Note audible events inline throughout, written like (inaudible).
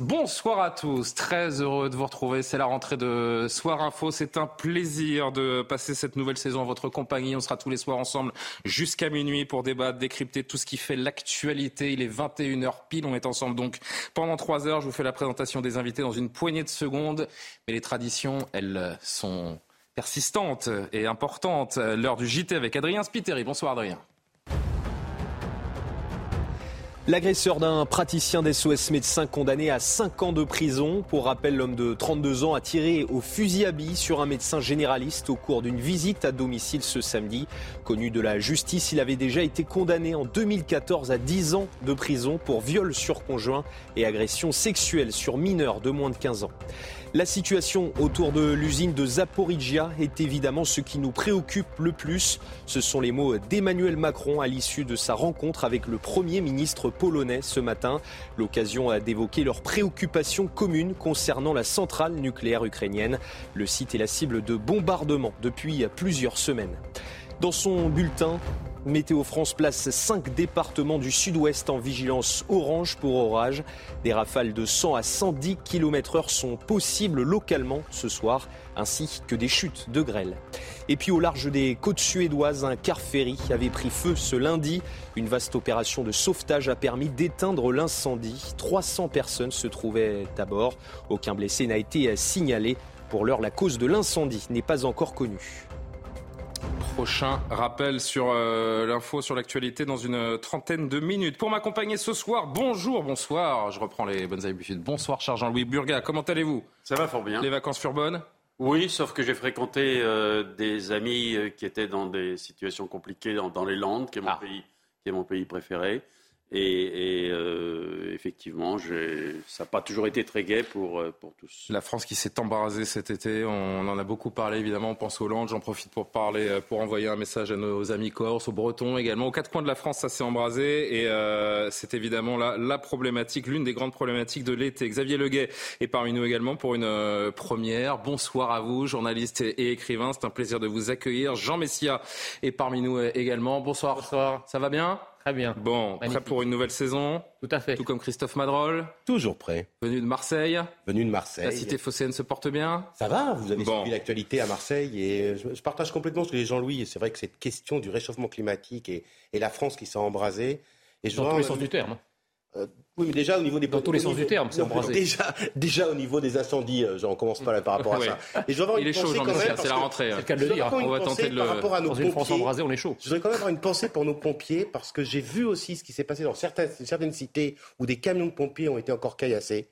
Bonsoir à tous, très heureux de vous retrouver. C'est la rentrée de Soir Info. C'est un plaisir de passer cette nouvelle saison en votre compagnie. On sera tous les soirs ensemble jusqu'à minuit pour débattre, décrypter tout ce qui fait l'actualité. Il est 21h pile. On est ensemble donc pendant 3 heures. Je vous fais la présentation des invités dans une poignée de secondes. Mais les traditions, elles sont persistantes et importantes. L'heure du JT avec Adrien Spiteri. Bonsoir Adrien. L'agresseur d'un praticien d'SOS médecin condamné à 5 ans de prison. Pour rappel, l'homme de 32 ans a tiré au fusil à billes sur un médecin généraliste au cours d'une visite à domicile ce samedi. Connu de la justice, il avait déjà été condamné en 2014 à 10 ans de prison pour viol sur conjoint et agression sexuelle sur mineurs de moins de 15 ans. La situation autour de l'usine de Zaporizhia est évidemment ce qui nous préoccupe le plus. Ce sont les mots d'Emmanuel Macron à l'issue de sa rencontre avec le Premier ministre polonais ce matin. L'occasion d'évoquer leurs préoccupations communes concernant la centrale nucléaire ukrainienne. Le site est la cible de bombardements depuis plusieurs semaines. Dans son bulletin, Météo France place 5 départements du sud-ouest en vigilance orange pour orage. Des rafales de 100 à 110 km/h sont possibles localement ce soir, ainsi que des chutes de grêle. Et puis au large des côtes suédoises, un car ferry avait pris feu ce lundi. Une vaste opération de sauvetage a permis d'éteindre l'incendie. 300 personnes se trouvaient à bord. Aucun blessé n'a été signalé. Pour l'heure, la cause de l'incendie n'est pas encore connue. Prochain rappel sur euh, l'info, sur l'actualité dans une trentaine de minutes. Pour m'accompagner ce soir, bonjour, bonsoir. Je reprends les bonnes habitudes. Bonsoir, cher Jean-Louis Burga. Comment allez-vous? Ça va fort bien. Les vacances furent bonnes? Oui, sauf que j'ai fréquenté euh, des amis euh, qui étaient dans des situations compliquées dans, dans les Landes, qui est mon, Ah. pays, qui est mon pays préféré. Et, et, euh, effectivement, j'ai- ça n'a pas toujours été très gai pour, euh, pour tous. La France qui s'est embarrassée cet été, on en a beaucoup parlé évidemment, on pense aux Landes, j'en profite pour parler, euh, pour envoyer un message à nos amis corses, aux Bretons également. Aux quatre coins de la France, ça s'est embrasé et euh, c'est évidemment la, la problématique, l'une des grandes problématiques de l'été. Xavier Leguet est parmi nous également pour une euh, première. Bonsoir à vous, journaliste et, écrivain, c'est un plaisir de vous accueillir. Jean Messia est parmi nous également. Bonsoir. Bonsoir. Ça va bien? Très bien. Bon, prêt pour une nouvelle saison, Tout à fait. tout comme Christophe Madrol, Toujours prêt. venu de Marseille. Venu de Marseille. La cité phocéenne se porte bien Ça va, vous avez Bon. suivi l'actualité à Marseille et je, je partage complètement ce que dit Jean-Louis. Et C'est vrai que cette question du réchauffement climatique et, et la France qui s'est embrasée. Et je Dans vois- tous les sens du terme. Euh, oui, mais déjà au niveau des Dans tous les sens du terme, c'est embrasé. Déjà, déjà au niveau des incendies, euh, j'en commence pas là par rapport à ça. Et je avoir Il une est chaud, pensée Jean quand même c'est la rentrée. C'est hein. le cas de le dire. On va tenter de par le- rapport à nos Dans une France pompiers. embrasée, on est chaud. Je voudrais quand même avoir une pensée pour nos pompiers parce que j'ai vu aussi ce qui s'est passé dans certaines, certaines cités où des camions de pompiers ont été encore caillassés.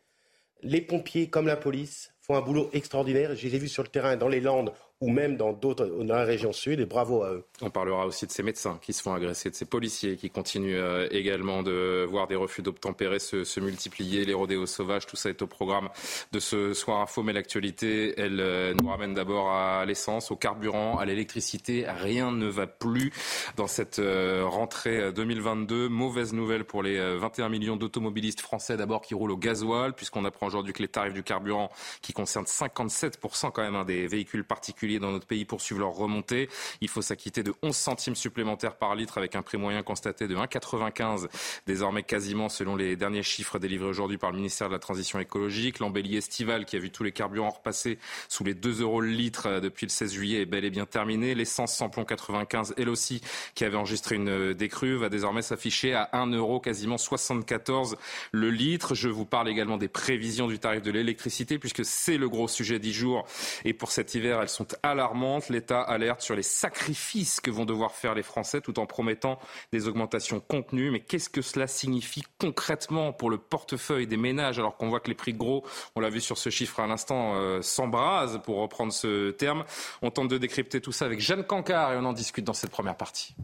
Les pompiers, comme la police, font un boulot extraordinaire. Je les ai vus sur le terrain dans les Landes ou même dans d'autres, dans la région sud, et bravo à eux. On parlera aussi de ces médecins qui se font agresser, de ces policiers qui continuent euh, également de voir des refus d'obtempérer se, multiplier, les rodéos sauvages, tout ça est au programme de ce soir info. Mais l'actualité, elle euh, nous ramène d'abord à l'essence, au carburant, à l'électricité. Rien ne va plus dans cette euh, rentrée 2022. Mauvaise nouvelle pour les euh, 21 millions d'automobilistes français d'abord qui roulent au gasoil, puisqu'on apprend aujourd'hui que les tarifs du carburant, qui concernent 57% quand même hein, des véhicules particuliers dans notre pays, poursuivent leur remontée. Il faut s'acquitter de 11 centimes supplémentaires par litre avec un prix moyen constaté de 1,95 désormais quasiment selon les derniers chiffres délivrés aujourd'hui par le ministère de la Transition écologique. L'embellie estivale qui a vu tous les carburants repasser sous les 2 euros le litre depuis le 16 juillet est bel et bien terminée. L'essence samplon 95, elle aussi, qui avait enregistré une décrue, va désormais s'afficher à 1 euro quasiment 74 le litre. Je vous parle également des prévisions du tarif de l'électricité puisque c'est le gros sujet du jour. Et pour cet hiver, elles sont alarmantes. L'État alerte sur les sacrifices que vont devoir faire les Français tout en promettant des augmentations contenues. Mais qu'est-ce que cela signifie concrètement pour le portefeuille des ménages alors qu'on voit que les prix gros, on l'a vu sur ce chiffre à l'instant, euh, s'embrasent pour reprendre ce terme. On tente de décrypter tout ça avec Jeanne Cancard et on en discute dans cette première partie.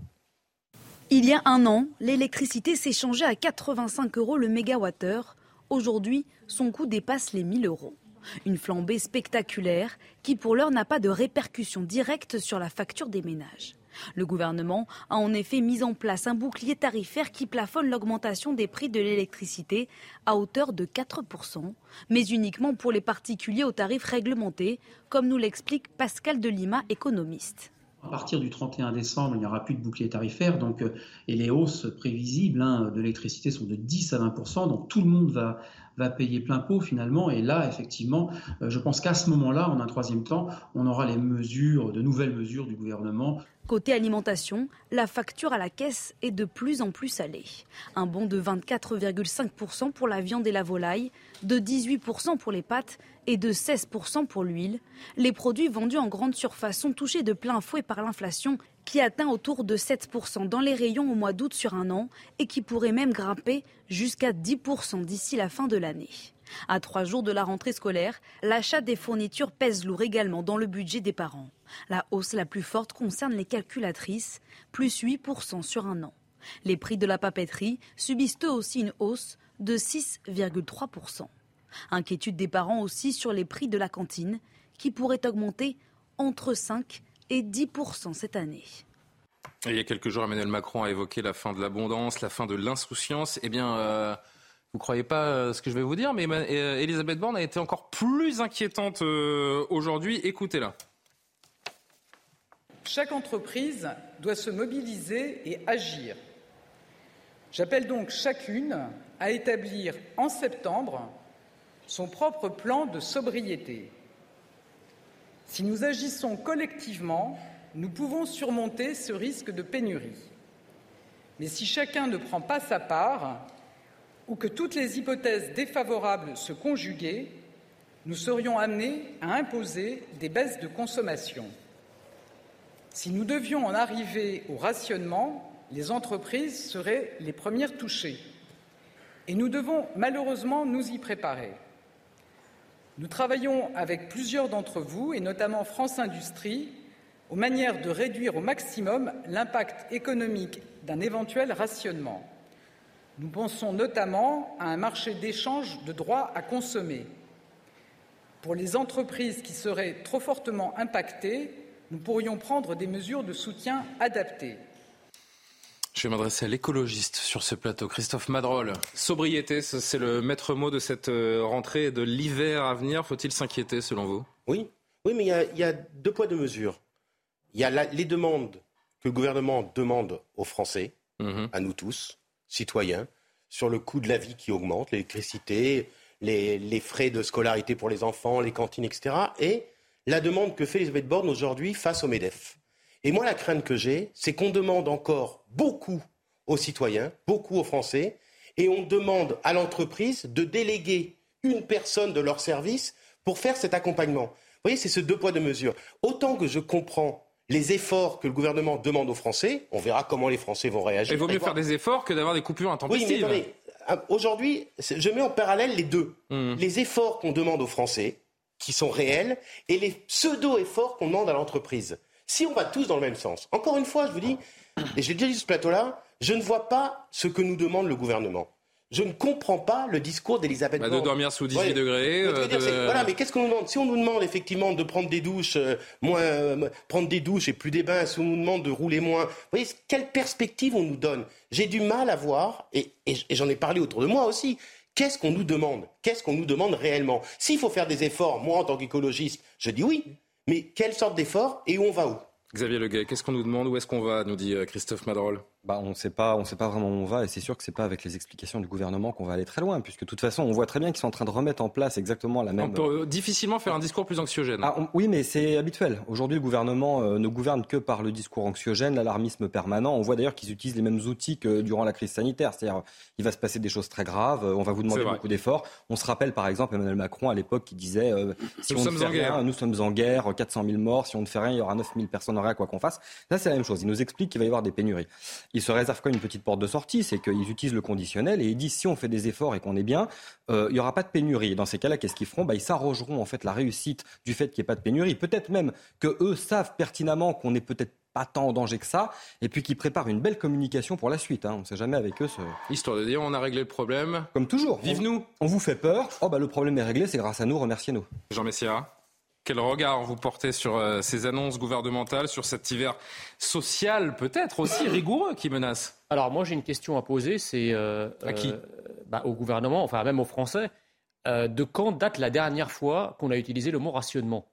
Il y a un an, l'électricité s'échangeait à 85 euros le mégawattheure. Aujourd'hui, son coût dépasse les 1000 euros. Une flambée spectaculaire qui pour l'heure n'a pas de répercussion directe sur la facture des ménages. Le gouvernement a en effet mis en place un bouclier tarifaire qui plafonne l'augmentation des prix de l'électricité à hauteur de 4%, mais uniquement pour les particuliers aux tarifs réglementés, comme nous l'explique Pascal Delima, économiste. À partir du 31 décembre, il n'y aura plus de bouclier tarifaire, euh, et les hausses prévisibles hein, de l'électricité sont de 10 à 20 donc tout le monde va, va payer plein pot finalement. Et là, effectivement, euh, je pense qu'à ce moment-là, en un troisième temps, on aura les mesures, de nouvelles mesures du gouvernement. Côté alimentation, la facture à la caisse est de plus en plus salée. Un bond de 24,5% pour la viande et la volaille, de 18% pour les pâtes et de 16% pour l'huile. Les produits vendus en grande surface sont touchés de plein fouet par l'inflation qui atteint autour de 7% dans les rayons au mois d'août sur un an et qui pourrait même grimper jusqu'à 10% d'ici la fin de l'année. À trois jours de la rentrée scolaire, l'achat des fournitures pèse lourd également dans le budget des parents. La hausse la plus forte concerne les calculatrices, plus 8% sur un an. Les prix de la papeterie subissent eux aussi une hausse de 6,3%. Inquiétude des parents aussi sur les prix de la cantine, qui pourraient augmenter entre 5 et 10% cette année. Il y a quelques jours, Emmanuel Macron a évoqué la fin de l'abondance, la fin de l'insouciance. Eh bien, euh, vous ne croyez pas euh, ce que je vais vous dire, mais euh, Elisabeth Borne a été encore plus inquiétante aujourd'hui. Écoutez-la. Chaque entreprise doit se mobiliser et agir. J'appelle donc chacune à établir en septembre son propre plan de sobriété. Si nous agissons collectivement, nous pouvons surmonter ce risque de pénurie. Mais si chacun ne prend pas sa part, ou que toutes les hypothèses défavorables se conjuguaient, nous serions amenés à imposer des baisses de consommation. Si nous devions en arriver au rationnement, les entreprises seraient les premières touchées. Et nous devons malheureusement nous y préparer. Nous travaillons avec plusieurs d'entre vous, et notamment France Industrie, aux manières de réduire au maximum l'impact économique d'un éventuel rationnement. Nous pensons notamment à un marché d'échange de droits à consommer. Pour les entreprises qui seraient trop fortement impactées, nous pourrions prendre des mesures de soutien adaptées. Je vais m'adresser à l'écologiste sur ce plateau, Christophe Madrol. Sobriété, c'est le maître mot de cette euh, rentrée et de l'hiver à venir. Faut-il s'inquiéter selon vous? Oui, oui, mais il y, a, deux poids, deux mesures. Il y a les demandes que le gouvernement demande aux Français, mhm. à nous tous, citoyens, sur le coût de la vie qui augmente, l'électricité, les, les, frais de scolarité pour les enfants, les cantines, etc. Et la demande que fait Elisabeth Borne aujourd'hui face au MEDEF. Et moi, la crainte que j'ai, c'est qu'on demande encore beaucoup aux citoyens, beaucoup aux Français, et on demande à l'entreprise de déléguer une personne de leur service pour faire cet accompagnement. Vous voyez, c'est ce deux poids, deux mesures. Autant que je comprends les efforts que le gouvernement demande aux Français, on verra comment les Français vont réagir. Il vaut mieux faire des efforts que d'avoir des coupures intempestives. Oui, mais euh, aujourd'hui, je mets en parallèle les deux. Mmh. Les efforts qu'on demande aux Français, qui sont réels, et les pseudo-efforts qu'on demande à l'entreprise. Si on va tous dans le même sens, encore une fois, je vous dis, et j'ai déjà dit ce plateau-là, je ne vois pas ce que nous demande le gouvernement. Je ne comprends pas le discours d'Elisabeth bah. De dormir sous 18 degrés. Euh, voilà, mais qu'est-ce qu'on nous demande? Si on nous demande effectivement de prendre des douches, euh, moins, euh, prendre des douches et plus des bains, si on nous demande de rouler moins, vous voyez, quelle perspective on nous donne? J'ai du mal à voir, et, et j'en ai parlé autour de moi aussi, qu'est-ce qu'on nous demande? Qu'est-ce qu'on nous demande réellement? S'il faut faire des efforts, moi en tant qu'écologiste, je dis oui. Mais quelle sorte d'effort et où on va où? Xavier Leguet, qu'est-ce qu'on nous demande? Où est-ce qu'on va? Nous dit euh, Christophe Madrol bah, on ne sait pas, on sait pas vraiment où on va, et c'est sûr que c'est pas avec les explications du gouvernement qu'on va aller très loin, puisque de toute façon, on voit très bien qu'ils sont en train de remettre en place exactement la même. On peut euh, difficilement faire un discours plus anxiogène. Ah, oui, mais c'est habituel. Aujourd'hui, le gouvernement euh, ne gouverne que par le discours anxiogène, l'alarmisme permanent. On voit d'ailleurs qu'ils utilisent les mêmes outils que durant la crise sanitaire, c'est-à-dire il va se passer des choses très graves, on va vous demander beaucoup d'efforts. On se rappelle par exemple Emmanuel Macron à l'époque qui disait si nous on sommes ne fait en rien, guerre. nous sommes en guerre, 400 000 morts, si on ne fait rien, il y aura 9 000 personnes en rien quoi qu'on fasse. Là, c'est la même chose. Il nous explique qu'il va y avoir des pénuries. Il se réserve quand une petite porte de sortie, c'est qu'ils utilisent le conditionnel et ils disent si on fait des efforts et qu'on est bien, euh, il n'y aura pas de pénurie. Et dans ces cas-là, qu'est-ce qu'ils feront? Bah, Ils s'arrogeront en fait la réussite du fait qu'il n'y ait pas de pénurie. Peut-être même que eux savent pertinemment qu'on n'est peut-être pas tant en danger que ça, et puis qui préparent une belle communication pour la suite. Hein. On ne sait jamais avec eux. Ce... Histoire de dire, on a réglé le problème. Comme toujours. Vive-nous. On, vous fait peur. Oh bah le problème est réglé, c'est grâce à nous. Remerciez-nous. Jean Messia. Quel regard vous portez sur euh, ces annonces gouvernementales, sur cet hiver social peut-être aussi rigoureux qui menace? Alors moi j'ai une question à poser, c'est euh, à qui? euh, bah, Au gouvernement, enfin même aux Français. de quand date la dernière fois qu'on a utilisé le mot rationnement?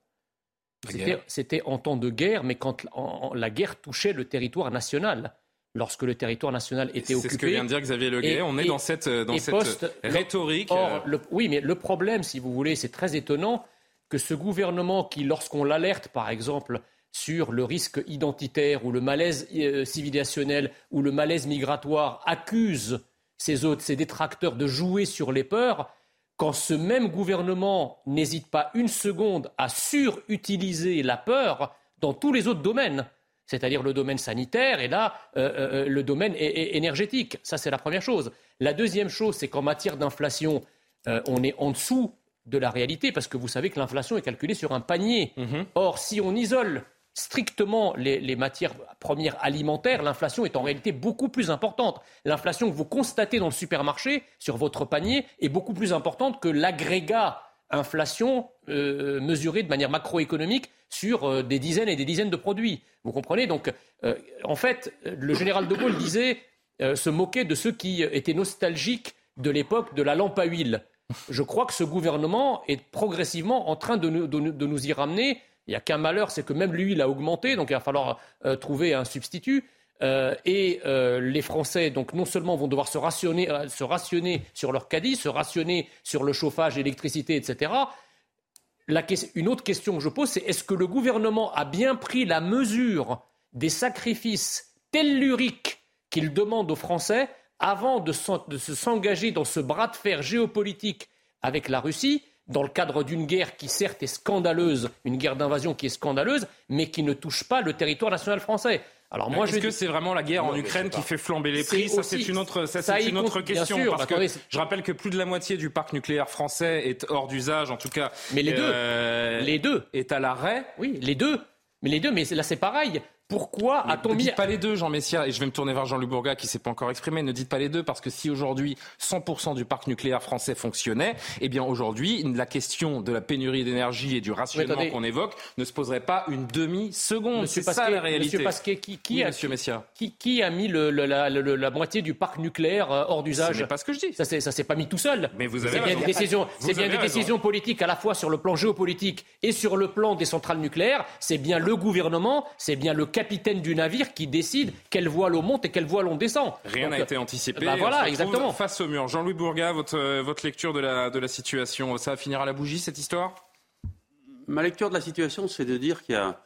C'était en temps de guerre, mais quand la guerre touchait le territoire national lorsque le territoire national était occupé. C'est ce que vient de dire Xavier Leguet. On est dans cette, dans cette rhétorique. Or, oui, mais le problème, si vous voulez, c'est très étonnant que ce gouvernement qui, lorsqu'on l'alerte, par exemple, sur le risque identitaire ou le malaise euh, civilisationnel ou le malaise migratoire, accuse ses autres, ses détracteurs de jouer sur les peurs, quand ce même gouvernement n'hésite pas une seconde à surutiliser la peur dans tous les autres domaines, c'est-à-dire le domaine sanitaire et là euh, euh, le domaine énergétique. Ça, c'est la première chose. La deuxième chose, c'est qu'en matière d'inflation, on est en dessous de la réalité, parce que vous savez que l'inflation est calculée sur un panier. Mhm. Or, si on isole strictement les, matières premières alimentaires, l'inflation est en réalité beaucoup plus importante. L'inflation que vous constatez dans le supermarché, sur votre panier, est beaucoup plus importante que l'agrégat inflation euh, mesuré de manière macroéconomique sur euh, des dizaines et des dizaines de produits. Vous comprenez? Donc, euh, en fait, le général de Gaulle disait se moquer de ceux qui étaient nostalgiques de l'époque de la lampe à huile je crois que ce gouvernement est progressivement en train de nous, y ramener. Il n'y a qu'un malheur, c'est que même lui, il a augmenté, donc il va falloir euh, trouver un substitut. Euh, et euh, les Français, donc non seulement vont devoir se rationner, se rationner sur leur caddie, se rationner sur le chauffage, l'électricité, etc. une autre question que je pose, c'est est-ce que le gouvernement a bien pris la mesure des sacrifices telluriques qu'il demande aux Français avant de, s'engager dans ce bras de fer géopolitique avec la Russie, dans le cadre d'une guerre qui certes est scandaleuse, une guerre d'invasion qui est scandaleuse, mais qui ne touche pas le territoire national français. Alors moi, est-ce que c'est vraiment la guerre en Ukraine qui fait flamber les prix? Ça, c'est une autre, une autre question. parce que je rappelle que plus de la moitié du parc nucléaire français est hors d'usage, en tout cas. Mais les deux, euh, les deux est à l'arrêt. Oui, les deux. Mais les deux, mais là c'est pareil. Pourquoi a-t-on mis... Ne dites pas les deux, Jean Messia, et je vais me tourner vers Jean-Luc Bourga qui s'est pas encore exprimé. Ne dites pas les deux parce que si aujourd'hui 100% du parc nucléaire français fonctionnait, eh bien aujourd'hui la question de la pénurie d'énergie et du rationnement qu'on évoque ne se poserait pas une demi-seconde. C'est ça la réalité. Monsieur qui, qui, a, Qui, a mis le, la, moitié du parc nucléaire euh, hors d'usage? C'est pas ce que je dis. Ça s'est pas mis tout seul. Mais vous avez C'est bien des décisions, c'est bien des décisions politiques à la fois sur le plan géopolitique et sur le plan des centrales nucléaires. C'est bien le gouvernement, c'est bien le capitaine du navire qui décide quelle voile on monte et quelle voile on descend. Rien n'a été anticipé. Bah voilà, exactement. Face au mur. Jean-Louis Bourga, votre, euh, votre lecture de la, de la situation, ça va finir à la bougie cette histoire? Ma lecture de la situation, c'est de dire qu'il y a,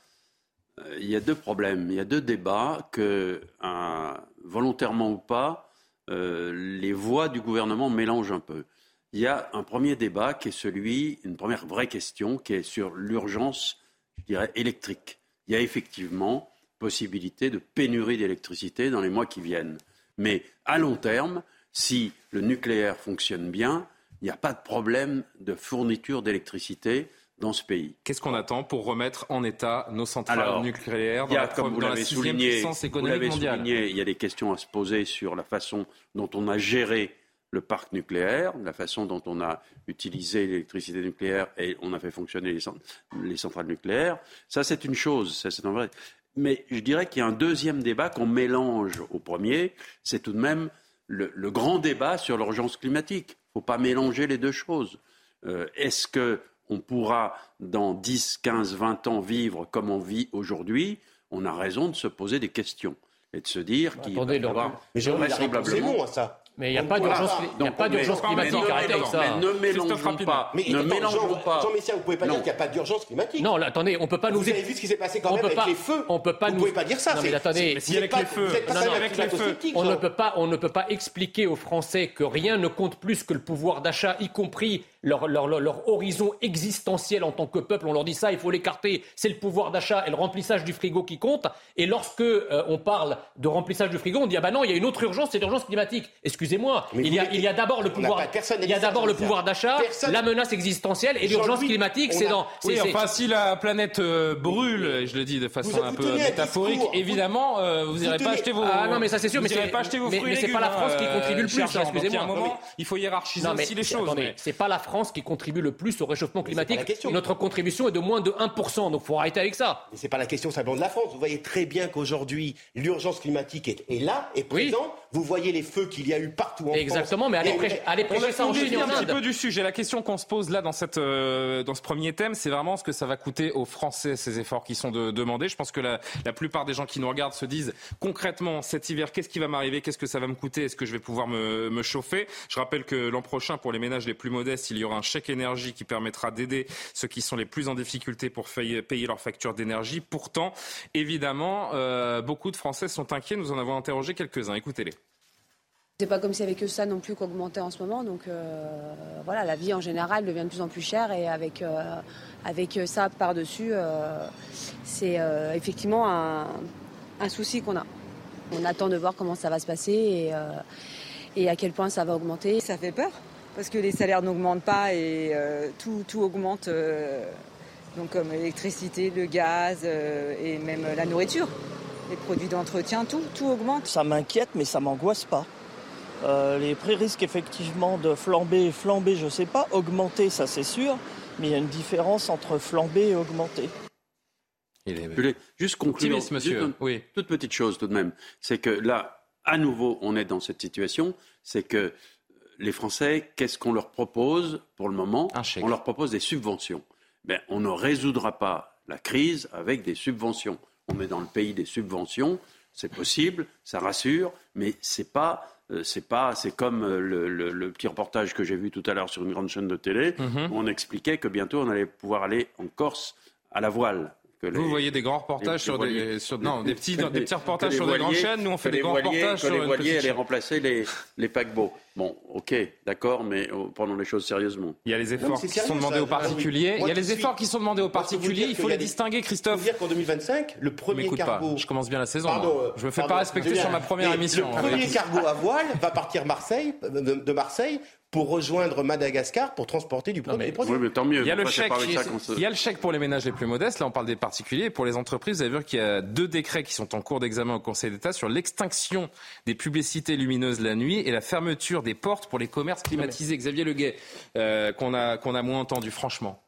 euh, il y a deux problèmes, il y a deux débats que, euh, volontairement ou pas, les voix du gouvernement mélangent un peu. Il y a un premier débat qui est celui, une première vraie question, qui est sur l'urgence, je dirais, électrique. Il y a effectivement possibilité de pénurie d'électricité dans les mois qui viennent. Mais à long terme, si le nucléaire fonctionne bien, il n'y a pas de problème de fourniture d'électricité dans ce pays. Qu'est-ce qu'on attend pour remettre en état nos centrales nucléaires dans, a, la, comme vous l'avez souligné, il y a des questions à se poser sur la façon dont on a géré le parc nucléaire, la façon dont on a utilisé l'électricité nucléaire et on a fait fonctionner les, centrales nucléaires. Ça, c'est une chose, ça, c'est vrai. Mais je dirais qu'il y a un deuxième débat qu'on mélange au premier, c'est tout de même le, grand débat sur l'urgence climatique. Il ne faut pas mélanger les deux choses. Euh, est-ce qu'on pourra, dans 10, 15, 20 ans, vivre comme on vit aujourd'hui? On a raison de se poser des questions et de se dire qu'il va y avoir Mais vraisemblablement... ça. Mais il n'y a pas d'urgence climatique. Arrêtez avec ça. Mais ne mélangeons pas. Mais ne mélangeons pas. Jean Messia, vous ne pouvez pas dire qu'il n'y a pas d'urgence climatique. Non, attendez, on ne peut pas nous. Vous avez vu ce qui s'est passé quand même avec les feux. On peut pas vous ne pouvez pas dire ça. Non, mais attendez. Si avec les feux. avec les feux. On ne peut pas, on ne peut pas expliquer aux Français que rien ne compte plus que le pouvoir d'achat, y compris leur, leur, leur, horizon existentiel en tant que peuple. On leur dit ça, il faut l'écarter. C'est le pouvoir d'achat et le remplissage du frigo qui compte. Et lorsque euh, on parle de remplissage du frigo, on dit ah ben non, il y a une autre urgence, c'est l'urgence climatique. Excusez-moi, il y a, il y a d'abord le pouvoir, il y a d'abord le pouvoir d'achat, la menace existentielle et l'urgence climatique, c'est dans. Oui, enfin si la planète euh, brûle, je le dis de façon un peu métaphorique, évidemment, euh, vous n'irez pas acheter vos. Ah non, mais ça c'est sûr, mais c'est pas acheter vos fruits mais, c'est pas la France qui contribue le plus. Excusez-moi. Il faut hiérarchiser aussi les choses. C'est pas la France qui contribue le plus au réchauffement climatique. Notre contribution est de moins de 1%. Donc il faut arrêter avec ça. Mais c'est pas la question simplement de la France. Vous voyez très bien qu'aujourd'hui, l'urgence climatique est, là, est présente. Vous voyez les feux qu'il y a eu partout en Exactement, mais allez, prêcher, allez prêcher ça en Chine un petit peu du sujet. La question qu'on se pose là dans, cette, euh, dans ce premier thème, c'est vraiment ce que ça va coûter aux Français, ces efforts qui sont de, demandés. Je pense que la, la plupart des gens qui nous regardent se disent concrètement, cet hiver, qu'est-ce qui va m'arriver? Qu'est-ce que ça va me coûter? Est-ce que je vais pouvoir me, me chauffer? Je rappelle que l'an prochain, pour les ménages les plus modestes, il y aura un chèque énergie qui permettra d'aider ceux qui sont les plus en difficulté pour payer leurs factures d'énergie. Pourtant, évidemment, euh, beaucoup de Français sont inquiets. Nous en avons interrogé quelques-uns. Écoutez-les. C'est pas comme si avec que ça non plus qu'augmentait en ce moment. Donc euh, voilà, la vie en général devient de plus en plus chère et avec, euh, avec ça par-dessus, c'est effectivement un, un souci qu'on a. On attend de voir comment ça va se passer et, et à quel point ça va augmenter. Ça fait peur parce que les salaires n'augmentent pas et tout, tout, augmente donc comme l'électricité, le gaz euh, et même la nourriture, les produits d'entretien, tout, tout augmente. Ça m'inquiète, mais ça m'angoisse pas. Euh, les prix risquent effectivement de flamber, flamber, je sais pas, augmenter, ça c'est sûr, mais il y a une différence entre flamber et augmenter. juste conclure, monsieur. oui. toute petite chose tout de même, c'est que là, à nouveau, on est dans cette situation, c'est que les Français, qu'est-ce qu'on leur propose pour le moment On leur propose des subventions. Ben, on ne résoudra pas la crise avec des subventions. On est dans le pays des subventions, c'est possible, ça rassure, mais c'est pas euh, c'est pas, c'est comme euh, le, petit reportage que j'ai vu tout à l'heure sur une grande chaîne de télé, mhm. où on expliquait que bientôt on allait pouvoir aller en Corse à la voile. Vous voyez des grands reportages sur des, non, des petits, des petits (laughs) reportages sur des grandes chaînes. Nous, on fait des grands reportages sur les voiliers allaient remplacer les, les paquebots. Bon, ok, d'accord, mais oh, prenons les choses sérieusement. Il y a les efforts qui sont demandés aux particuliers. Il y a les efforts qui sont demandés aux particuliers. Il faut les distinguer, Christophe. Dire qu'en 2025, le premier cargo. Je commence bien la saison. Je me fais pas respecter sur ma première émission. Le premier cargo à voile va partir Marseille, de Marseille pour rejoindre Madagascar pour transporter du produit. Oui, mais tant mieux. Il y, a le chèque, il y a le chèque pour les ménages les plus modestes. Là, on parle des particuliers. pour les entreprises, vous avez vu qu'il y a deux décrets qui sont en cours d'examen au Conseil d'État sur l'extinction des publicités lumineuses la nuit et la fermeture des portes pour les commerces climatisés. Xavier Leguet, euh, qu'on a, qu'on a moins entendu, franchement.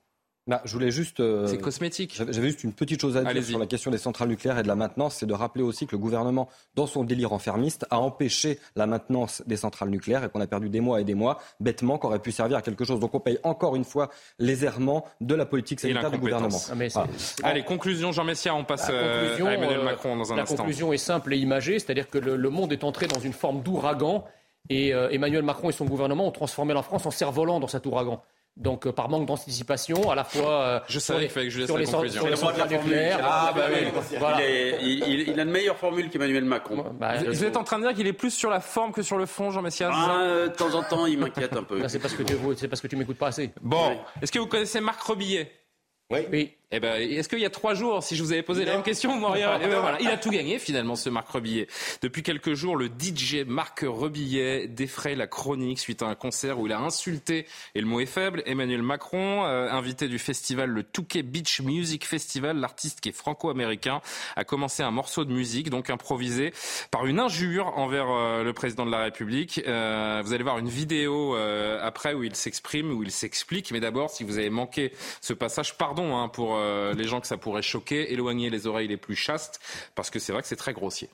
Bah, je voulais juste. Euh, c'est cosmétique. J'avais juste une petite chose à dire sur la question des centrales nucléaires et de la maintenance. C'est de rappeler aussi que le gouvernement, dans son délire enfermiste, a empêché la maintenance des centrales nucléaires et qu'on a perdu des mois et des mois, bêtement, qui aurait pu servir à quelque chose. Donc on paye encore une fois les errements de la politique sanitaire du gouvernement. Ah, Allez, conclusion, Jean Messia, on passe euh, à Emmanuel euh, Macron dans un la instant. La conclusion est simple et imagée, c'est-à-dire que le, monde est entré dans une forme d'ouragan et Emmanuel Macron et son gouvernement ont transformé la France en cerf-volant dans cet ouragan. Donc, euh, par manque d'anticipation, à la fois euh, je savais, sur, les, je sur, les, sur les centrales nucléaires. Ah, bah oui. Voilà. Il, il, il, a une meilleure formule qu'Emmanuel Macron. Bah, vous, vous êtes en train de dire qu'il est plus sur la forme que sur le fond, Jean Messias ah, De temps en temps, il m'inquiète un peu. C'est parce que tu, parce que tu m'écoutes pas assez. Bon, est-ce que vous connaissez Marc Rebillet Oui. oui. Eh ben, est-ce qu'il y a trois jours, si je vous avais posé la même question, Moria, (laughs) eh ben, voilà, il a tout gagné finalement, ce Marc Rebillet. Depuis quelques jours, le DJ Marc Rebillet défraye la chronique suite à un concert où il a insulté, et le mot est faible, Emmanuel Macron, euh, invité du festival le Touquet Beach Music Festival. L'artiste qui est franco-américain a commencé un morceau de musique, donc improvisé, par une injure envers euh, le président de la République. Euh, vous allez voir une vidéo après où il s'exprime, où il s'explique. Mais d'abord, si vous avez manqué ce passage, pardon hein, pour euh, les gens que ça pourrait choquer, éloigner les oreilles les plus chastes, parce que c'est vrai que c'est très grossier.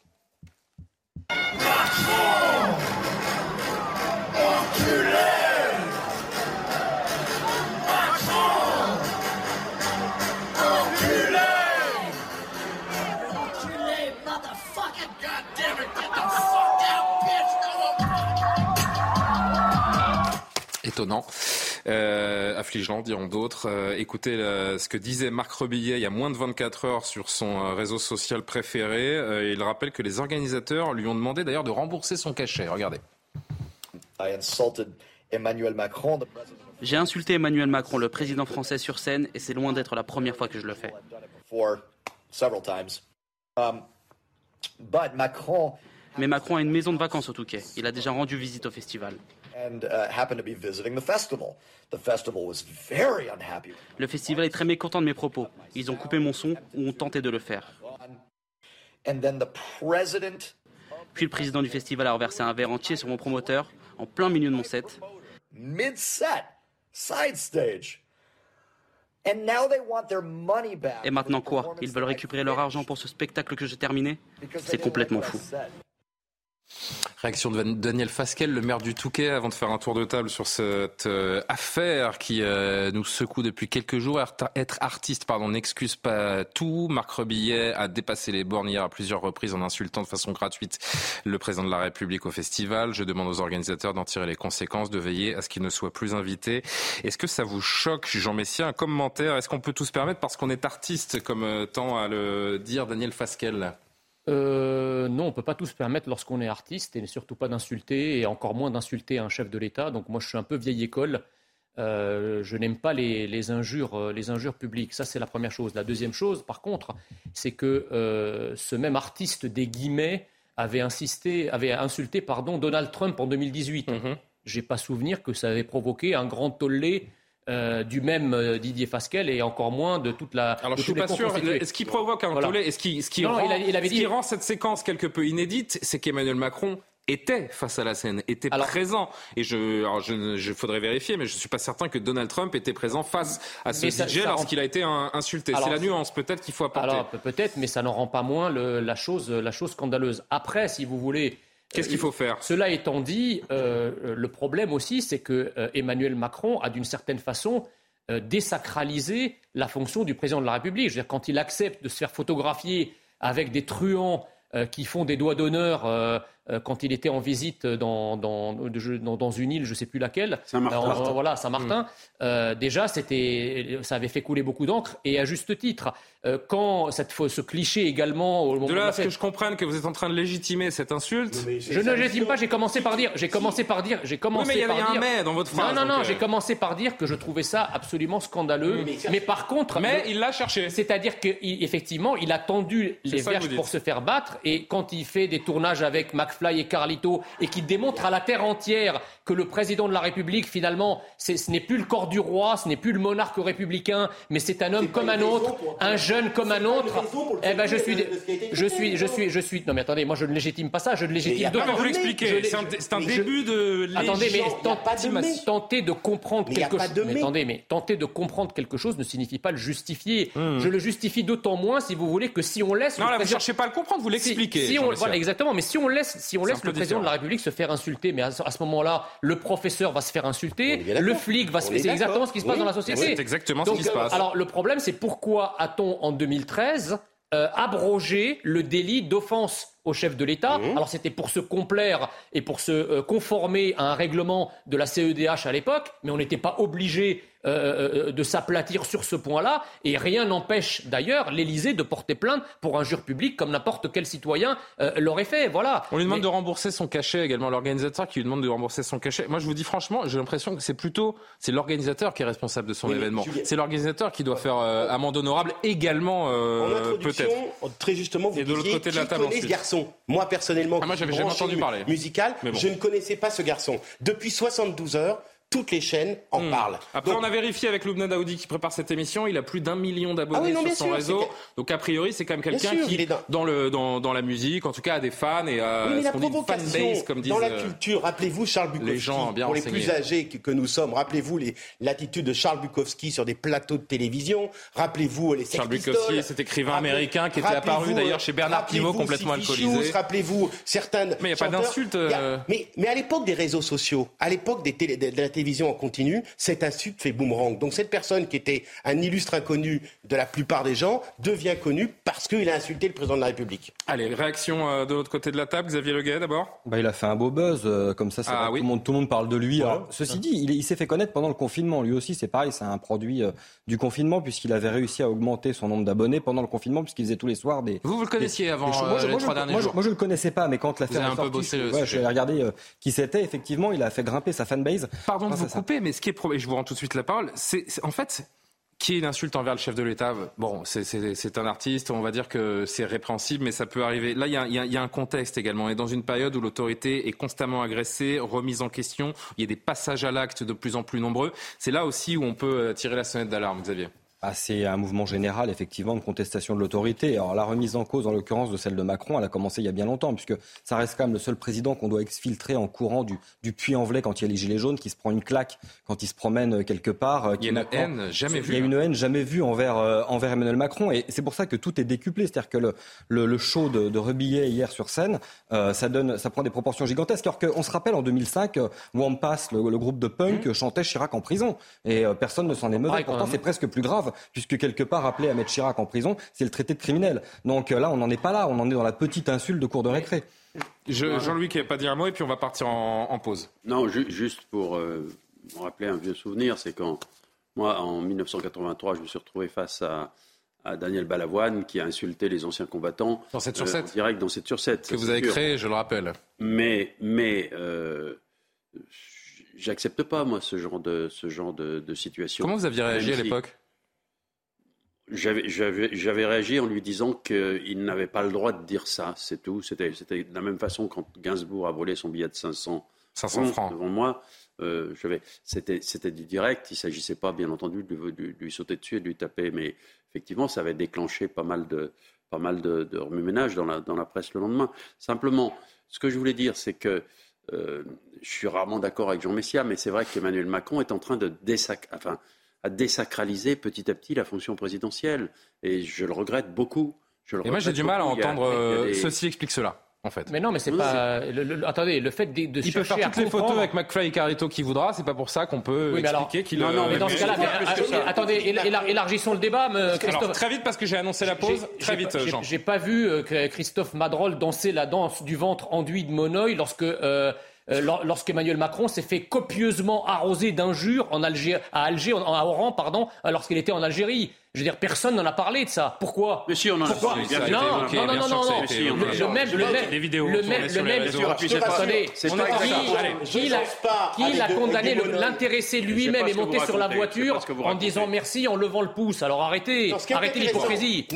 Étonnant. Euh, affligeant, diront d'autres. Euh, écoutez ce que disait Marc Rebillet il y a moins de 24 heures sur son euh, réseau social préféré. il rappelle que les organisateurs lui ont demandé d'ailleurs de rembourser son cachet. Regardez. I insulted Emmanuel Macron, J'ai insulté Emmanuel Macron, le président français, sur scène, et c'est loin d'être la première fois que je le fais. Um, Mais Macron a une maison de vacances au Touquet. Il a déjà rendu visite au festival. Le festival est très mécontent de mes propos. Ils ont coupé mon son ou ont tenté de le faire. Puis le président du festival a renversé un verre entier sur mon promoteur en plein milieu de mon set. Et maintenant quoi? Ils veulent récupérer leur argent pour ce spectacle que j'ai terminé? C'est complètement fou. Réaction de Daniel Fasquel, le maire du Touquet, avant de faire un tour de table sur cette euh, affaire qui euh, nous secoue depuis quelques jours. Être artiste, pardon, n'excuse pas tout. Marc Rebillet a dépassé les bornes hier à plusieurs reprises en insultant de façon gratuite le président de la République au festival. Je demande aux organisateurs d'en tirer les conséquences, de veiller à ce qu'il ne soit plus invité. Est-ce que ça vous choque, Jean Messia Un commentaire? Est-ce qu'on peut tout se permettre parce qu'on est artiste, comme euh, tend à le dire Daniel Fasquel euh, non, on ne peut pas tout se permettre lorsqu'on est artiste, et surtout pas d'insulter, et encore moins d'insulter un chef de l'État. Donc moi, je suis un peu vieille école. Euh, je n'aime pas les, injures, euh, les injures publiques. Ça, c'est la première chose. La deuxième chose, par contre, c'est que ce même artiste des guillemets avait, insisté, avait insulté pardon, Donald Trump en 2018. Mm-hmm. Je n'ai pas souvenir que ça avait provoqué un grand tollé euh, du même euh, Didier Fasquelle et encore moins de toute la. Alors je suis pas sûr. Ce qui provoque un tollé et ce qui, ce qui, rend, cette séquence quelque peu inédite, c'est qu'Emmanuel Macron était face à la scène, était présent. Et je, alors je, faudrait vérifier, mais je suis pas certain que Donald Trump était présent face à ce DJ lorsqu'il a été insulté. C'est la nuance peut-être qu'il faut apporter. Alors peut-être, mais ça n'en rend pas moins la chose, la chose scandaleuse. Après, si vous voulez Qu'est-ce qu'il faut faire? Cela étant dit, euh, le problème aussi, c'est que euh, Emmanuel Macron a d'une certaine façon euh, désacralisé la fonction du président de la République. Je veux dire, quand il accepte de se faire photographier avec des truands qui font des doigts d'honneur quand il était en visite dans, dans, dans, une île, je ne sais plus laquelle. Saint-Martin. voilà, Saint-Martin. Hmm. déjà, c'était, ça avait fait couler beaucoup d'encre, et à juste titre. Euh, quand cette, ce cliché également au de là, ce que je comprenne que vous êtes en train de légitimer cette insulte. je ne légitime pas. J'ai commencé par dire. J'ai commencé par dire. J'ai commencé mais il y a un mais dans votre phrase. Non, non, non. Euh. J'ai commencé par dire que je trouvais ça absolument scandaleux. Mais, par contre. Mais il l'a cherché. C'est-à-dire qu'effectivement, il, il a tendu les verges pour se faire battre. Et quand il fait des tournages avec McFly et Carlito et qui démontre à la terre entière que le président de la République, finalement, ce n'est plus le corps du roi, ce n'est plus le monarque républicain, mais c'est un homme comme un autre, un jeune comme un autre. Eh ben, je suis, je suis, je suis, je suis. Non, mais attendez, moi, je ne légitime pas ça. Je ne légitime pas. vous l'expliquer. C'est un, début de. Attendez, mais tenter de comprendre quelque chose. Mais attendez, mais tenter de comprendre quelque chose ne signifie pas le justifier. Hmm. Je le justifie d'autant moins, si vous voulez, que si on laisse. Non, là, vous ne cherchez pas à le comprendre, vous l'expliquez. voilà, exactement. Mais si on laisse, si on laisse le président de la République se faire insulter, mais à ce moment-là, le professeur va se faire insulter, le flic va se faire. C'est exactement ce qui se passe dans la société. C'est exactement ce qui se passe. Alors le problème, c'est pourquoi a-t-on en 2013 euh, abrogé le délit d'offense au chef de l'État. Mmh. Alors c'était pour se complaire et pour se euh, conformer à un règlement de la CEDH à l'époque, mais on n'était pas obligé euh, euh, de s'aplatir sur ce point-là. Et rien n'empêche d'ailleurs l'Élysée de porter plainte pour injure publique comme n'importe quel citoyen l'aurait fait. Voilà. On lui demande de rembourser son cachet également, l'organisateur qui lui demande de rembourser son cachet. Moi je vous dis franchement, j'ai l'impression que c'est plutôt c'est l'organisateur qui est responsable de son événement. C'est l'organisateur qui doit faire amende honorable également peut-être. Très justement, vous et de l'autre côté de la table moi, personnellement, ah, moi, j'avais jamais entendu parler. Musical, je ne connaissais pas ce garçon. Depuis 72 heures, toutes les chaînes en hmm. parlent. Après, on a vérifié avec Loubna Daoudi qui prépare cette émission. Il a plus d'un million d'abonnés ah sur son réseau. Donc, a priori, c'est quand même quelqu'un qui, dans... le, dans, dans, la musique, en tout cas, a des fans et a oui, la provocation, comme disent. Dans la euh, culture, rappelez-vous Charles Bukowski. Les gens bien pour les plus âgés que, nous sommes, rappelez-vous l'attitude de Charles Bukowski sur des plateaux de télévision. Rappelez-vous les Charles Bukowski, cet écrivain américain qui était apparu d'ailleurs chez Bernard Pivot, complètement alcoolisé. Rappelez-vous certaines. Mais il n'y a pas d'insulte. Euh. Mais, mais à l'époque des réseaux sociaux, à l'époque des de la télévision en continu, cet insulte fait boomerang. Donc cette personne qui était un illustre inconnu de la plupart des gens devient connu parce qu'il a insulté le président de la République. Allez, réaction euh, de l'autre côté de la table, Xavier Leguet d'abord bah, Il a fait un beau buzz, euh, comme ça, ah, tout, le monde, tout, le monde, parle de lui. ceci dit, il, s'est fait connaître pendant le confinement. Lui aussi, c'est pareil, c'est un produit euh, du confinement puisqu'il avait réussi à augmenter son nombre d'abonnés pendant le confinement puisqu'il faisait tous les soirs des... Vous, vous le connaissiez avant les trois derniers jours Moi, je ne le connaissais pas, mais quand l'affaire est sortie, j'avais regardé qui c'était. Effectivement, il a fait grimper sa fanbase. Pardon pardon de vous couper, mais ce qui est je vous rends tout de suite la parole, c'est en fait qui est une insulte envers le chef de l'État. Bon, c'est un artiste, on va dire que c'est répréhensible, mais ça peut arriver. Là, il y, a, y a, un contexte également. On est dans une période où l'autorité est constamment agressée, remise en question. Il y a des passages à l'acte de plus en plus nombreux. C'est là aussi où on peut euh, tirer la sonnette d'alarme, Xavier. Ah, c'est un mouvement général, effectivement, de contestation de l'autorité. Alors, la remise en cause, en l'occurrence, de celle de Macron, elle a commencé il y a bien longtemps, puisque ça reste quand même le seul président qu'on doit exfiltrer en courant du, du puits-en-velay quand il y a les gilets jaunes, qui se prend une claque quand il se promène quelque part. Euh, il y a une haine jamais vue. Il y a une haine jamais vue envers, euh, envers Emmanuel Macron. Et c'est pour ça que tout est décuplé. C'est-à-dire que le, le, le, show de, de Rebillet hier sur scène, euh, ça, donne, ça prend des proportions gigantesques. Alors qu'on se rappelle, en 2005, euh, Wampas, le, le groupe de punk, mmh. chantait Chirac en prison. Et personne ne s'en est mauvais. Pourtant, c'est presque plus grave, puisque quelque pas rappeler à mettre Chirac en prison, c'est le traité de criminel. Donc euh, là, on n'en est pas là, on en est dans la petite insulte de cour de récré. Jean-Louis qui n'a pas dit un mot et puis on va partir en, pause. Non, juste pour euh, me rappeler un vieux souvenir, c'est quand moi, en 1983, je me suis retrouvé face à, Daniel Balavoine qui a insulté les anciens combattants. Dans cette sur 7 euh, Direct dans cette sur 7. Que vous avez créé, je le rappelle. Mais, mais j'accepte pas, moi, ce genre de, ce genre de situation. Comment vous aviez réagi à l'époque? J'avais réagi en lui disant qu'il n'avait pas le droit de dire ça, c'est tout. C'était de la même façon quand Gainsbourg a volé son billet de 500, 500 francs devant moi. Euh, C'était du direct, il ne s'agissait pas, bien entendu, de, lui sauter dessus et de lui taper. Mais effectivement, ça avait déclenché pas mal de, pas mal de, de remue-ménage dans la, dans la presse le lendemain. Simplement, ce que je voulais dire, c'est que euh, je suis rarement d'accord avec Jean Messia, mais c'est vrai qu'Emmanuel Macron est en train de désacraliser. Enfin, à désacraliser petit à petit la fonction présidentielle. Et je le regrette beaucoup. et moi, j'ai du mal à entendre euh, ceci explique cela. En fait. Mais non, mais c'est pas. attendez, le fait de, de il peut faire toutes les photos avec McFly et Carito qui voudra. C'est pas pour ça qu'on peut oui, expliquer qu'il. Non, non, mais dans ce cas-là, attendez, élargissons le débat, Christophe. très vite parce que j'ai annoncé la pause. Très vite, Jean. J'ai pas vu euh, Christophe Madrol danser la danse du ventre enduit de Monoï lorsque. Euh, euh, lorsqu'Emmanuel Macron s'est fait copieusement arroser d'injures en Alger, à Alger, Oran, pardon, lorsqu'il était en Algérie. Je veux dire, personne n'en a parlé de ça. Pourquoi Mais si, on en a parlé. Non, non, non, non, non, non. Le même, le même, des vidéos le même, le même. Attendez, qui l'a condamné L'intéressé lui-même est monté sur la voiture en disant merci, en levant le pouce. Alors arrêtez, arrêtez l'hypocrisie.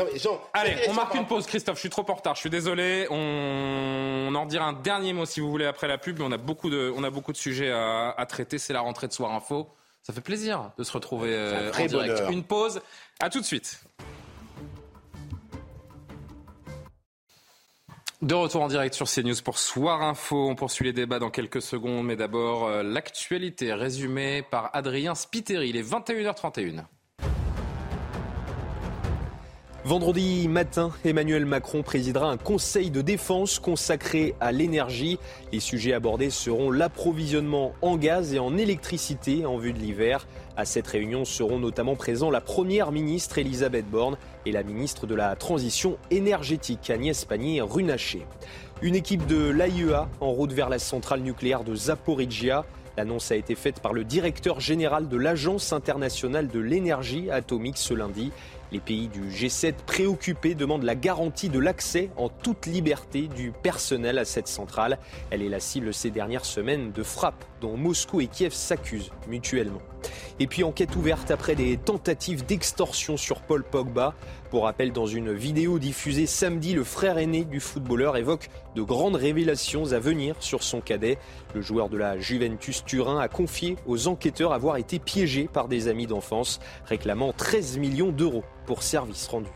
Allez, on marque une pause, Christophe. Je suis trop en retard. Je suis désolé. On en dira un dernier mot si vous voulez après la pub. Mais on a beaucoup de, on a beaucoup de sujets à traiter. C'est la rentrée de Soir Info. Ça fait plaisir de se retrouver euh, en direct. Une pause. À tout de suite. De retour en direct sur CNews pour Soir Info. On poursuit les débats dans quelques secondes, mais d'abord euh, l'actualité résumée par Adrien Spiteri. Il est 21h31. Vendredi matin, Emmanuel Macron présidera un conseil de défense consacré à l'énergie. Les sujets abordés seront l'approvisionnement en gaz et en électricité en vue de l'hiver. À cette réunion seront notamment présents la première ministre Elisabeth Borne et la ministre de la Transition énergétique Agnès Pannier-Runacher. Une équipe de l'AIEA en route vers la centrale nucléaire de Zaporizhia. L'annonce a été faite par le directeur général de l'Agence internationale de l'énergie atomique ce lundi. Les pays du G7 préoccupés demandent la garantie de l'accès en toute liberté du personnel à cette centrale. Elle est la cible ces dernières semaines de frappes dont Moscou et Kiev s'accusent mutuellement. Et puis enquête ouverte après des tentatives d'extorsion sur Paul Pogba. Pour rappel, dans une vidéo diffusée samedi, le frère aîné du footballeur évoque de grandes révélations à venir sur son cadet. Le joueur de la Juventus Turin a confié aux enquêteurs avoir été piégé par des amis d'enfance, réclamant 13 millions d'euros pour service rendu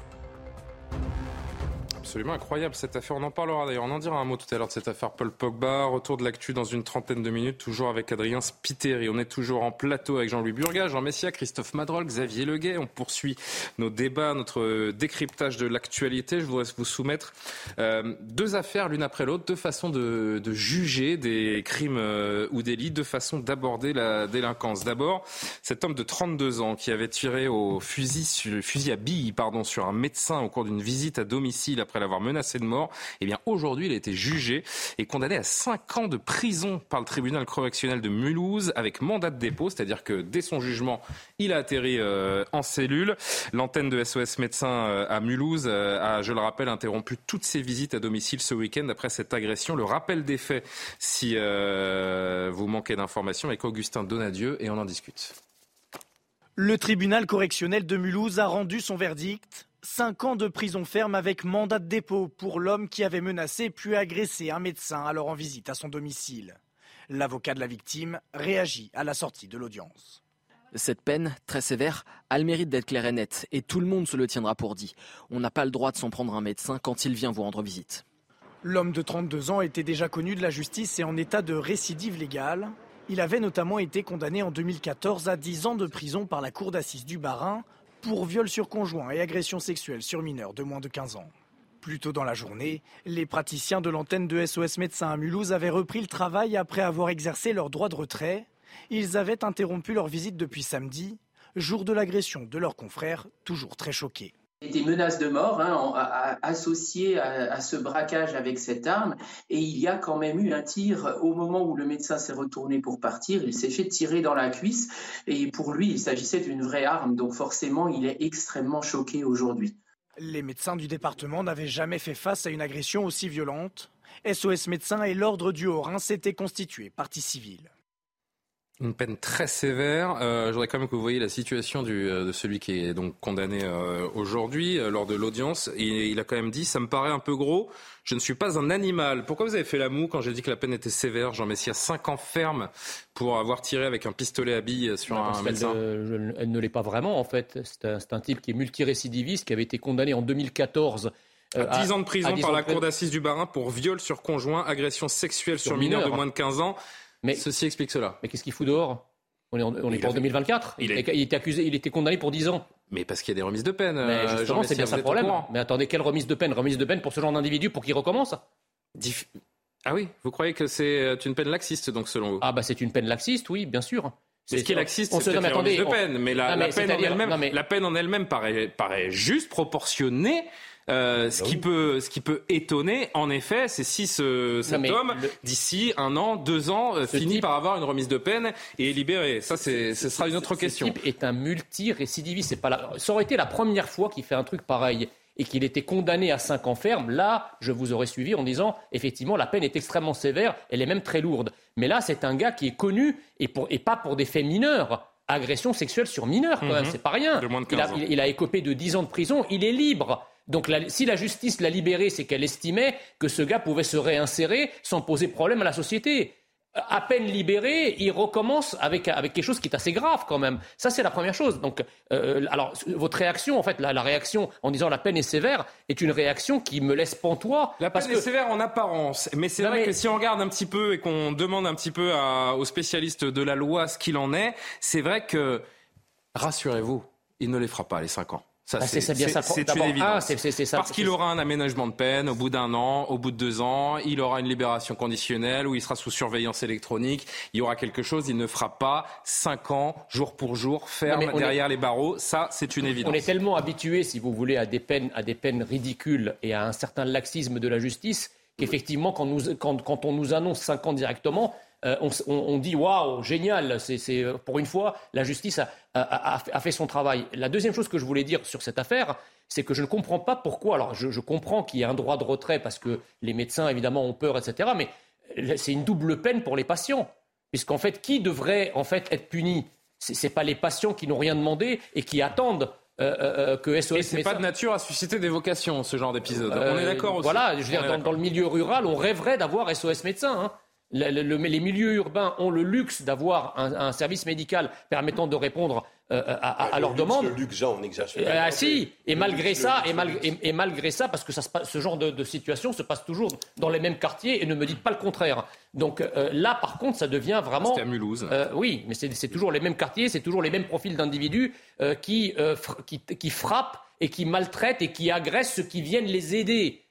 absolument incroyable cette affaire. On en parlera d'ailleurs. On en dira un mot tout à l'heure de cette affaire Paul Pogba. Retour de l'actu dans une trentaine de minutes, toujours avec Adrien Spiteri. On est toujours en plateau avec Jean-Louis Burga, Jean Messia, Christophe Madrol, Xavier Leguet. On poursuit nos débats, notre décryptage de l'actualité. Je voudrais vous soumettre euh, deux affaires l'une après l'autre, deux façons de, juger des crimes euh, ou délits, deux façons d'aborder la délinquance. D'abord, cet homme de 32 ans qui avait tiré au fusil, à billes sur un médecin au cours d'une visite à domicile après après l'avoir menacé de mort. Eh bien, aujourd'hui, il a été jugé et condamné à 5 ans de prison par le tribunal correctionnel de Mulhouse avec mandat de dépôt, c'est-à-dire que dès son jugement, il a atterri euh, en cellule. L'antenne de SOS Médecins euh, à Mulhouse a, je le rappelle, interrompu toutes ses visites à domicile ce week-end après cette agression. Le rappel des faits, si euh, vous manquez d'informations, avec Augustin Donadieu et on en discute. Le tribunal correctionnel de Mulhouse a rendu son verdict. Cinq ans de prison ferme avec mandat de dépôt pour l'homme qui avait menacé puis agressé un médecin alors en visite à son domicile. L'avocat de la victime réagit à la sortie de l'audience. Cette peine, très sévère, a le mérite d'être claire et nette, et tout le monde se le tiendra pour dit. On n'a pas le droit de s'en prendre un médecin quand il vient vous rendre visite. L'homme de 32 ans était déjà connu de la justice et en état de récidive légale. Il avait notamment été condamné en 2014 à 10 ans de prison par la cour d'assises du Bas-Rhin pour viol sur conjoint et agression sexuelle sur mineurs de moins de 15 ans. Plus tôt dans la journée, les praticiens de l'antenne de SOS Médecins à Mulhouse avaient repris le travail après avoir exercé leur droit de retrait. Ils avaient interrompu leur visite depuis samedi, jour de l'agression de leurs confrères, toujours très choqués des menaces de mort hein, associées à, ce braquage avec cette arme. Et il y a quand même eu un tir au moment où le médecin s'est retourné pour partir. Il s'est fait tirer dans la cuisse. Et pour lui, il s'agissait d'une vraie arme. Donc forcément, il est extrêmement choqué aujourd'hui. Les médecins du département n'avaient jamais fait face à une agression aussi violente. SOS Médecins et l'Ordre du Haut-Rhin s'étaient constitués partie civile. Une peine très sévère. Euh, je voudrais quand même que vous voyez la situation du, euh, de celui qui est donc condamné euh, aujourd'hui euh, lors de l'audience. Il, il a quand même dit, ça me paraît un peu gros. Je ne suis pas un animal. Pourquoi vous avez fait la moue quand j'ai dit que la peine était sévère, Jean Messia? 5 ans ferme pour avoir tiré avec un pistolet à billes sur un médecin Elle ne, l'est pas vraiment en fait. C'est un, un, type qui est multirécidiviste, qui avait été condamné en 2014 à 10 ans de prison par la cour d'assises du Barin pour viol sur conjoint, agression sexuelle sur, sur mineur de moins de 15 ans. Mais ceci explique cela. Mais qu'est-ce qu'il fout dehors? On est en, on est en 2024. Il, était accusé, il était condamné pour 10 ans. Mais parce qu'il y a des remises de peine. Mais euh, justement, c'est bien ça le problème. Mais attendez, quelle remise de peine? Remise de peine pour ce genre d'individu pour qu'il recommence? Ah oui, vous croyez que c'est euh, une peine laxiste, donc, selon vous? Ah bah c'est une peine laxiste, oui, bien sûr. C'est ce qui est laxiste, c'est la remise de peine. Mais la, peine en elle-même, la peine en elle-même paraît, paraît juste, proportionnée euh, ce, bah qui peut, ce qui peut étonner, en effet, c'est si ce, cet homme, d'ici un an, deux ans, euh, finit par avoir une remise de peine et est libéré. Ça, ce sera une autre question. Ce type est un multi-récidiviste. Pas la... Ça aurait été la première fois qu'il fait un truc pareil et qu'il était condamné à cinq ans ferme, là, je vous aurais suivi en disant, effectivement, la peine est extrêmement sévère, elle est même très lourde. Mais là, c'est un gars qui est connu, et, pour, et pas pour des faits mineurs. Agression sexuelle sur mineurs, quand même, mhm. c'est pas rien. Il a, il a, écopé de dix ans de prison, il est libre. Donc si la justice l'a libéré, c'est qu'elle estimait que ce gars pouvait se réinsérer sans poser problème à la société. À peine libéré, il recommence avec, avec quelque chose qui est assez grave quand même. Ça, c'est la première chose. Donc, euh, alors, votre réaction, en fait, la, réaction en disant la peine est sévère, est une réaction qui me laisse pantois. La peine est sévère en apparence, mais c'est vrai que si on regarde un petit peu et qu'on demande un petit peu aux spécialistes de la loi ce qu'il en est, c'est vrai que, rassurez-vous, il ne les fera pas les cinq ans. Ça, bah, c'est bien ça. C'est une évidence. Parce qu'il aura un aménagement de peine au bout d'un an, au bout de deux ans, il aura une libération conditionnelle où il sera sous surveillance électronique. Il y aura quelque chose. Il ne fera pas cinq ans, jour pour jour, ferme derrière les barreaux. Ça, c'est une évidence. On est tellement habitué, si vous voulez, à des peines, à des peines ridicules et à un certain laxisme de la justice qu'effectivement, quand, nous, quand, quand on nous annonce cinq ans directement, euh, on, dit waouh, génial, c'est, pour une fois, la justice a, fait son travail. La deuxième chose que je voulais dire sur cette affaire, c'est que je ne comprends pas pourquoi. Alors, je, comprends qu'il y ait un droit de retrait parce que les médecins, évidemment, ont peur, etc. Mais c'est une double peine pour les patients. Puisqu'en fait, qui devrait en fait être puni? Ce n'est pas les patients qui n'ont rien demandé et qui attendent euh, euh, que SOS. Et c'est pas de nature à susciter des vocations, ce genre d'épisode. on est d'accord aussi. Voilà, je veux dire, dans, le milieu rural, on rêverait d'avoir SOS médecin. Hein les milieux urbains ont le luxe d'avoir un, service médical permettant de répondre euh, à, ah, leurs demandes. Le luxe, on exagère. Euh, ah si, et malgré ça, et, malgré ça, parce que ça ce genre de, situation se passe toujours dans les mêmes quartiers, et ne me dites pas le contraire. Donc euh, là, par contre, ça devient vraiment. C'était à Mulhouse. oui, mais c'est toujours les mêmes quartiers, c'est toujours les mêmes profils d'individus qui, qui, qui frappent et qui maltraitent et qui agressent ceux qui viennent les aider.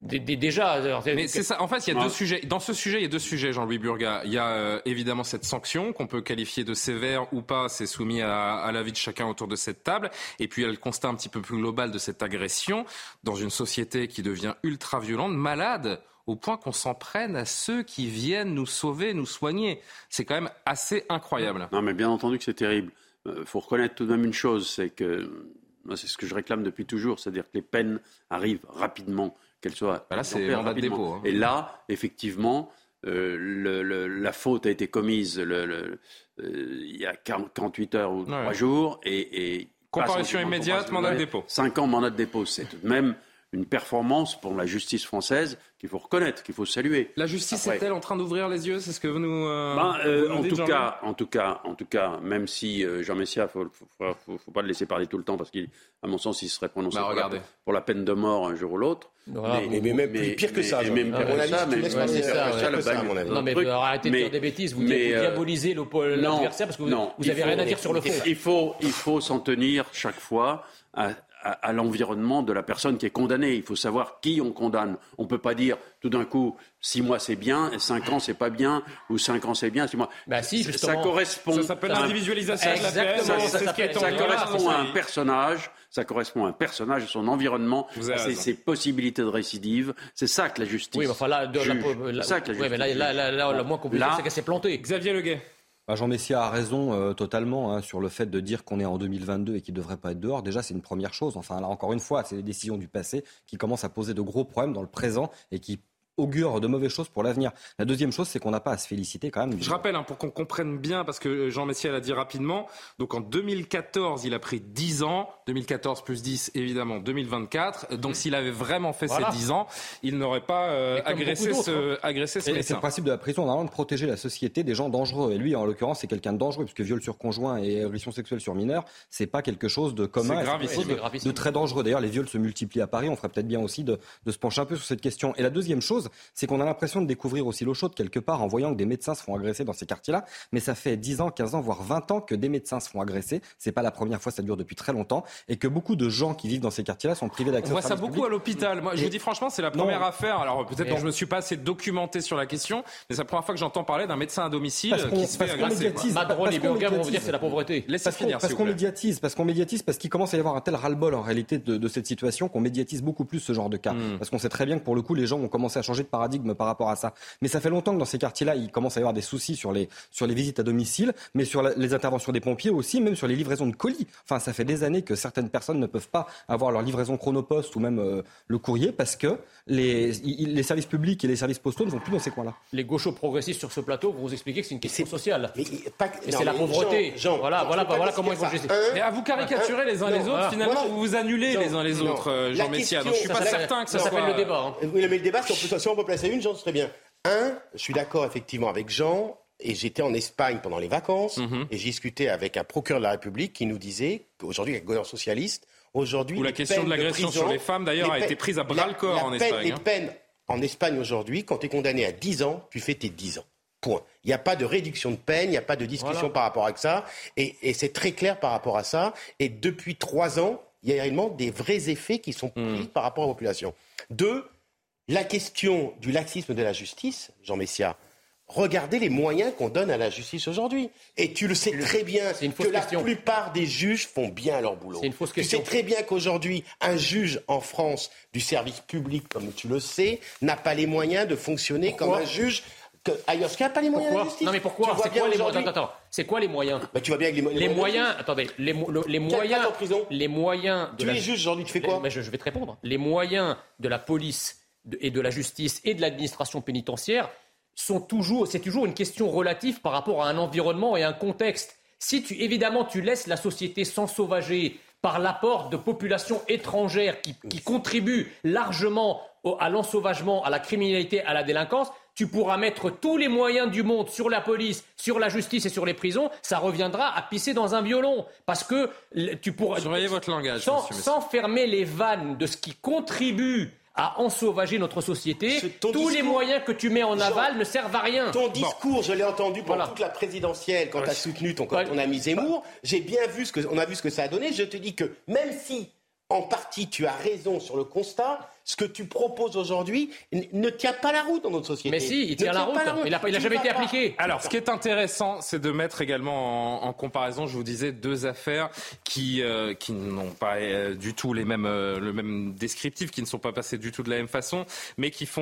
Déjà. Mais c'est ça. En fait, il y a deux sujets. Dans ce sujet, il y a deux sujets, Jean-Louis Burga. Il y a euh, évidemment cette sanction qu'on peut qualifier de sévère ou pas. C'est soumis à, à l'avis de chacun autour de cette table. Et puis, il y a le constat un petit peu plus global de cette agression dans une société qui devient ultra violente, malade au point qu'on s'en prenne à ceux qui viennent nous sauver, nous soigner. C'est quand même assez incroyable. Non, mais bien entendu que c'est terrible. Il euh, faut reconnaître tout de même une chose, c'est que c'est ce que je réclame depuis toujours, c'est-à-dire que les peines arrivent rapidement qu'elle soit. Bah là, c'est dépôt. Hein. Et là, effectivement, euh, la faute a été commise euh, il y a 48 heures ou 3 jours. Et, et Comparution immédiate, mandat de dépôt. 5 ans, mandat de dépôt. C'est tout de même une performance pour la justice française qu'il faut reconnaître, qu'il faut saluer. La justice est-elle en train d'ouvrir les yeux? C'est ce que vous nous. Euh, ben, euh, en, tout cas, en tout cas, en tout cas, même si euh, Jean Messia, faut, faut, faut, pas le laisser parler tout le temps parce qu'à mon sens, il serait prononcé bah, pour, la, peine de mort un jour ou l'autre. mais, même pire que ça. même pire que ça, mais Non, mais arrêtez de dire des bêtises. Vous, diabolisez l'adversaire parce que vous n'avez rien à dire sur le fond. Il faut, il faut s'en tenir chaque fois à, à, l'environnement de la personne qui est condamnée. Il faut savoir qui on condamne. On ne peut pas dire tout d'un coup six mois c'est bien, et cinq ans c'est pas bien, ou cinq ans c'est bien, six mois. Bah si, Ça correspond. Ça s'appelle l'individualisation de la peine. Ça, correspond à un personnage. Ça correspond à un personnage, à son environnement, à ses, possibilités de récidive. C'est ça que la justice. Oui, enfin là, c'est ça que la justice. Oui, mais là, là, là, le moins compliqué, c'est qu'elle s'est plantée. Xavier Leguet. Bah, Jean Messia a raison euh, totalement hein, sur le fait de dire qu'on est en 2022 et qu'il ne devrait pas être dehors. Déjà, c'est une première chose. Enfin, là, encore une fois, c'est les décisions du passé qui commencent à poser de gros problèmes dans le présent et qui augure de mauvaises choses pour l'avenir. La deuxième chose, c'est qu'on n'a pas à se féliciter quand même. Je rappelle, hein, pour qu'on comprenne bien, parce que Jean Messia l'a dit rapidement, donc en 2014, il a pris 10 ans, 2014 plus 10, évidemment, 2024. Donc s'il avait vraiment fait ces 10 ans, il n'aurait pas euh, agressé, ce, hein. agressé ce C'est le principe de la prison, on a de protéger la société des gens dangereux. Et lui, en l'occurrence, c'est quelqu'un de dangereux, puisque viol sur conjoint et agression sexuelle sur mineur, c'est pas quelque chose de commun, c'est quelque chose de, très dangereux. D'ailleurs, les viols se multiplient à Paris, on ferait peut-être bien aussi de, de se pencher un peu sur cette question. Et la deuxième chose, c'est qu'on a l'impression de découvrir aussi l'eau chaude quelque part en voyant que des médecins se font agresser dans ces quartiers-là. Mais ça fait 10 ans, 15 ans, voire 20 ans que des médecins se font agresser. C'est pas la première fois, ça dure depuis très longtemps. Et que beaucoup de gens qui vivent dans ces quartiers-là sont privés d'accès On voit ça beaucoup à l'hôpital. Moi, je vous dis franchement, c'est la première affaire. Alors peut-être que je me suis pas assez documenté sur la question, mais c'est la première fois que j'entends parler d'un médecin à domicile qui se fait agresser. Madron et Burger vont dire c'est la pauvreté. parce qu'on médiatise, parce qu'on médiatise, parce qu'il commence à y avoir un tel ras-le-bol en réalité de, cette situation qu'on médiatise beaucoup plus ce genre de cas. Hmm. Parce qu'on sait très bien que pour le coup, les gens ont commencé à changer de paradigme par rapport à ça. Mais ça fait longtemps que dans ces quartiers-là, il commence à y avoir des soucis sur les, sur les visites à domicile, mais sur les interventions des pompiers aussi, même sur les livraisons de colis. Enfin, ça fait des années que certaines personnes ne peuvent pas avoir leur livraison chronopost ou même euh, le courrier parce que les, les services publics et les services postaux ne vont plus dans ces coins-là. Les gauchos progressistes sur ce plateau vont vous expliquer que c'est une question sociale. Mais, c'est la pauvreté. voilà, voilà, voilà comment ils vont juger. Et à vous caricaturer les uns les autres, finalement, vous vous annulez les uns les autres, euh, Jean Messia. Donc je suis pas certain que ça, s'appelle le débat. Hein. Oui, mais le débat, si on peut placer une, Jean, ce serait bien. Un, je suis d'accord effectivement avec Jean, et j'étais en Espagne pendant les vacances, mhm. et j'ai discuté avec un procureur de la République qui nous disait qu'aujourd'hui, avec le gouvernement socialiste, aujourd'hui. Où la question de l'agression sur les femmes, d'ailleurs, a été prise à bras le corps en Espagne. Les hein. peines en Espagne aujourd'hui, quand tu es condamné à 10 ans, tu fais tes 10 ans. Point. Il n'y a pas de réduction de peine, il n'y a pas de discussion par rapport à ça. Et, et c'est très clair par rapport à ça. Et depuis trois ans, il y a réellement des vrais effets qui sont pris hmm. par rapport à la population. Deux, la question du laxisme de la justice, Jean Messia, regardez les moyens qu'on donne à la justice aujourd'hui. Et tu le sais très bien que la plupart des juges font bien leur boulot. Une fausse tu sais très bien qu'aujourd'hui, un juge en France du service public, comme tu le sais, n'a pas les moyens de fonctionner comme un juge que ailleurs. n'a pas les moyens de justice. Non mais pourquoi C'est quoi les moyens Attends, c'est quoi les moyens bah, Tu vois bien que les, les, moyens. attendez, les, les moyens. En prison les moyens. De tu es juge aujourd'hui, tu fais quoi mais je, je vais te répondre. Les moyens de la police et de la justice et de l'administration pénitentiaire sont toujours, c'est toujours une question relative par rapport à un environnement et un contexte. Si tu, évidemment, tu laisses la société s'ensauvager par l'apport de populations étrangères qui, contribuent largement à l'ensauvagement, à la criminalité, à la délinquance, tu pourras mettre tous les moyens du monde sur la police, sur la justice et sur les prisons, ça reviendra à pisser dans un violon. Parce que tu pourras. Surveillez votre langage. sans fermer les vannes de ce qui contribue à ensauvager notre société. Tous les moyens que tu mets en aval ne servent à rien. Ton discours, je l'ai entendu pendant toute la présidentielle quand tu as soutenu ton, ton ami Zemmour. J'ai bien vu ce que, on a vu ce que ça a donné. Je te dis que même si, en partie, tu as raison sur le constat, ce que tu proposes aujourd'hui ne tient pas la route dans notre société. Mais si, il tient, la, route. Il n'a jamais été appliqué. Alors, ce qui est intéressant, c'est de mettre également en, comparaison, je vous disais, deux affaires qui, euh, qui n'ont pas euh, du tout les mêmes, euh, le même descriptif, qui ne sont pas passées du tout de la même façon, mais qui font,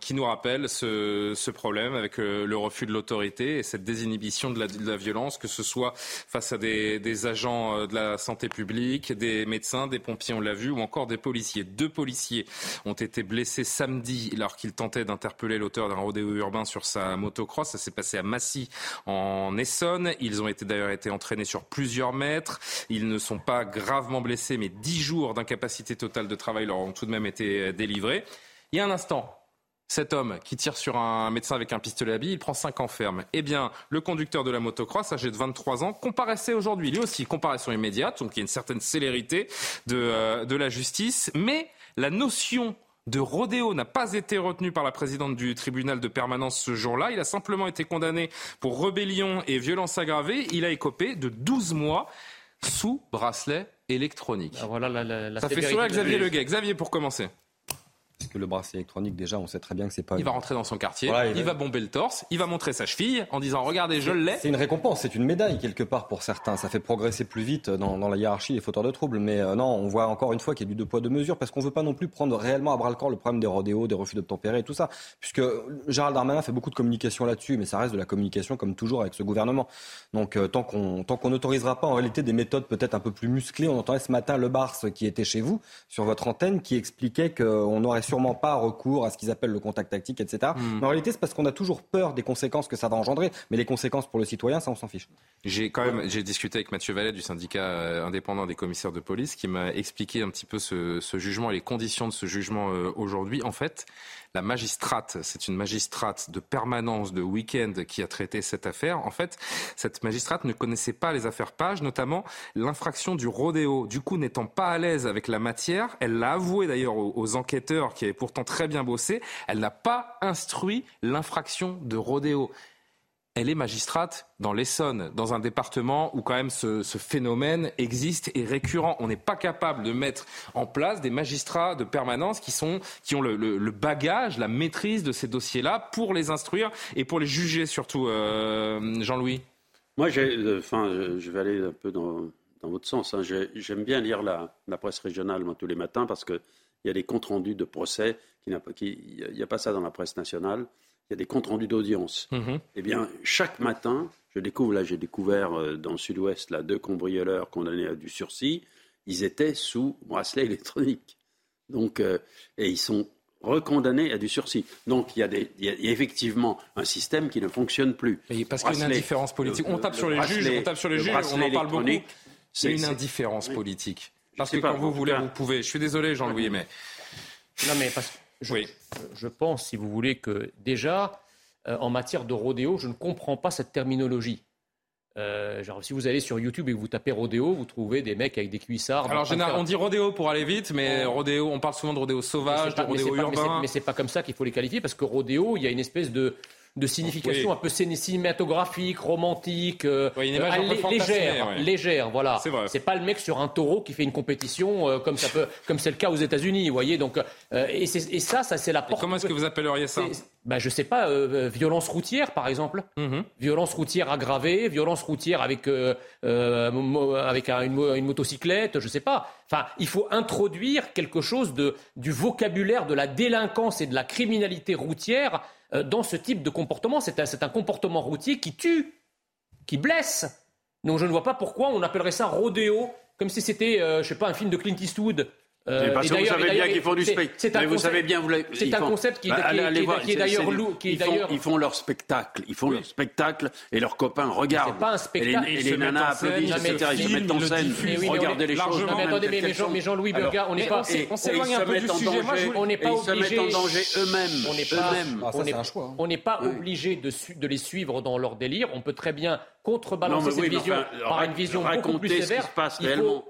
qui nous rappellent ce, ce problème avec le refus de l'autorité et cette désinhibition de la, de la, violence, que ce soit face à des, des agents de la santé publique, des médecins, des pompiers, on l'a vu, ou encore des policiers. Deux policiers ont été blessés samedi alors qu'ils tentaient d'interpeller l'auteur d'un rodéo urbain sur sa motocross. Ça s'est passé à Massy en Essonne. Ils ont d'ailleurs été entraînés sur plusieurs mètres. Ils ne sont pas gravement blessés, mais dix jours d'incapacité totale de travail leur ont tout de même été délivrés. Il y a un instant, cet homme qui tire sur un médecin avec un pistolet à billes, il prend 5 ans ferme. Eh bien, le conducteur de la motocross, âgé de 23 ans, comparaissait aujourd'hui. Lui aussi, comparaison immédiate, donc il y a une certaine célérité de, euh, de la justice. Mais la notion de rodéo n'a pas été retenue par la présidente du tribunal de permanence ce jour-là. Il a simplement été condamné pour rébellion et violence aggravée. Il a écopé de 12 mois sous bracelet électronique. Ah, voilà la, Ça fait sourire Xavier Leguet. Xavier, pour commencer. Parce que le bracelet électronique, déjà, on sait très bien que c'est pas. Il va rentrer dans son quartier, il, va... bomber le torse, il va montrer sa cheville en disant Regardez, je l'ai. C'est une récompense, c'est une médaille quelque part pour certains. Ça fait progresser plus vite dans, la hiérarchie des fauteurs de troubles. Mais euh, non, on voit encore une fois qu'il y a du deux poids, deux mesures parce qu'on veut pas non plus prendre réellement à bras le corps le problème des rodéos, des refus d'obtempérer et tout ça. Puisque Gérald Darmanin fait beaucoup de communication là-dessus, mais ça reste de la communication comme toujours avec ce gouvernement. Donc euh, tant qu'on tant qu'on n'autorisera pas en réalité des méthodes peut-être un peu plus musclées, on entendait ce matin Le Bars qui était chez vous sur votre antenne qui expliquait qu'on n'aurait sûrement pas recours à ce qu'ils appellent le contact tactique, etc. Hmm. Mais en réalité, c'est parce qu'on a toujours peur des conséquences que ça va engendrer. Mais les conséquences pour le citoyen, ça, on s'en fiche. J'ai quand même, j'ai discuté avec Mathieu Vallet du syndicat euh, indépendant des commissaires de police qui m'a expliqué un petit peu ce, ce, jugement et les conditions de ce jugement euh, aujourd'hui. En fait, la magistrate, c'est une magistrate de permanence de week-end qui a traité cette affaire. En fait, cette magistrate ne connaissait pas les affaires Page, notamment l'infraction du rodéo. Du coup, n'étant pas à l'aise avec la matière, elle l'a avoué d'ailleurs aux, enquêteurs qui avaient pourtant très bien bossé, elle n'a pas instruit l'infraction de rodéo elle est magistrate dans l'Essonne, dans un département où quand même ce, phénomène existe et récurrent. On n'est pas capable de mettre en place des magistrats de permanence qui, sont, qui ont le, bagage, la maîtrise de ces dossiers-là pour les instruire et pour les juger surtout, euh, Jean-Louis. Moi, euh, enfin, je vais aller un peu dans, votre sens. Hein. J'aime bien lire la, presse régionale tous les matins parce qu'il y a des comptes rendus de procès. Il n'y a, pas ça dans la presse nationale il y a des comptes rendus d'audience. Mhm. Eh bien, chaque matin, je découvre, là, j'ai découvert euh, dans le sud-ouest, là, deux cambrioleurs condamnés à du sursis. Ils étaient sous bracelet électronique. Donc, euh, et ils sont recondamnés à du sursis. Donc il y, a des, il y, a effectivement un système qui ne fonctionne plus. Et parce qu'il y a une indifférence politique. on tape sur les juges, on tape sur les juges, on en parle beaucoup. C'est une indifférence politique. Parce que quand vous voulez, vous pouvez. Je suis désolé, Jean-Louis, mais. Non, mais parce je, oui. je pense, si vous voulez, que déjà, euh, en matière de rodéo, je ne comprends pas cette terminologie. Euh, genre, si vous allez sur YouTube et que vous tapez rodéo, vous trouvez des mecs avec des cuissards. Alors, général, on dit rodéo pour aller vite, mais oh. rodéo, on parle souvent de rodéo sauvage, de rodéo urbain. Mais c'est pas comme ça qu'il faut les qualifier, parce que rodéo, il y a une espèce de de signification un peu cinématographique, romantique, euh, euh, légère, légère, voilà. C'est pas le mec sur un taureau qui fait une compétition euh, comme ça peut, comme c'est le cas aux États-Unis, vous voyez. Donc, et, ça, ça c'est la porte. comment est-ce que vous appelleriez ça? Ben, je sais pas, violence routière par exemple, mm-hmm. violence routière aggravée, violence routière avec avec une, une, motocyclette, je sais pas. Enfin, il faut introduire quelque chose de du vocabulaire de la délinquance et de la criminalité routière euh, dans ce type de comportement. C'est un, comportement routier qui tue, qui blesse. Donc je ne vois pas pourquoi on appellerait ça rodéo, comme si c'était, euh, je sais pas, un film de Clint Eastwood. Euh, parce que vous savez bien qu'ils font du spectacle. Vous savez bien, C'est un concept qui, bah, est d'ailleurs lourd. Ils font leur spectacle. Ils font leur spectacle et leurs copains regardent. C'est pas un spectacle. Et les nanas applaudissent, etc. Ils se mettent en scène. Regardez les choses. Mais attendez, mais Jean-Louis Burga, on n'est pas. On s'éloigne un peu du sujet. On n'est pas obligé. Ils se mettent en danger eux-mêmes. On n'est pas obligé de les suivre dans leur délire. On peut très bien contrebalancer cette vision par une vision beaucoup plus sévère. Il faut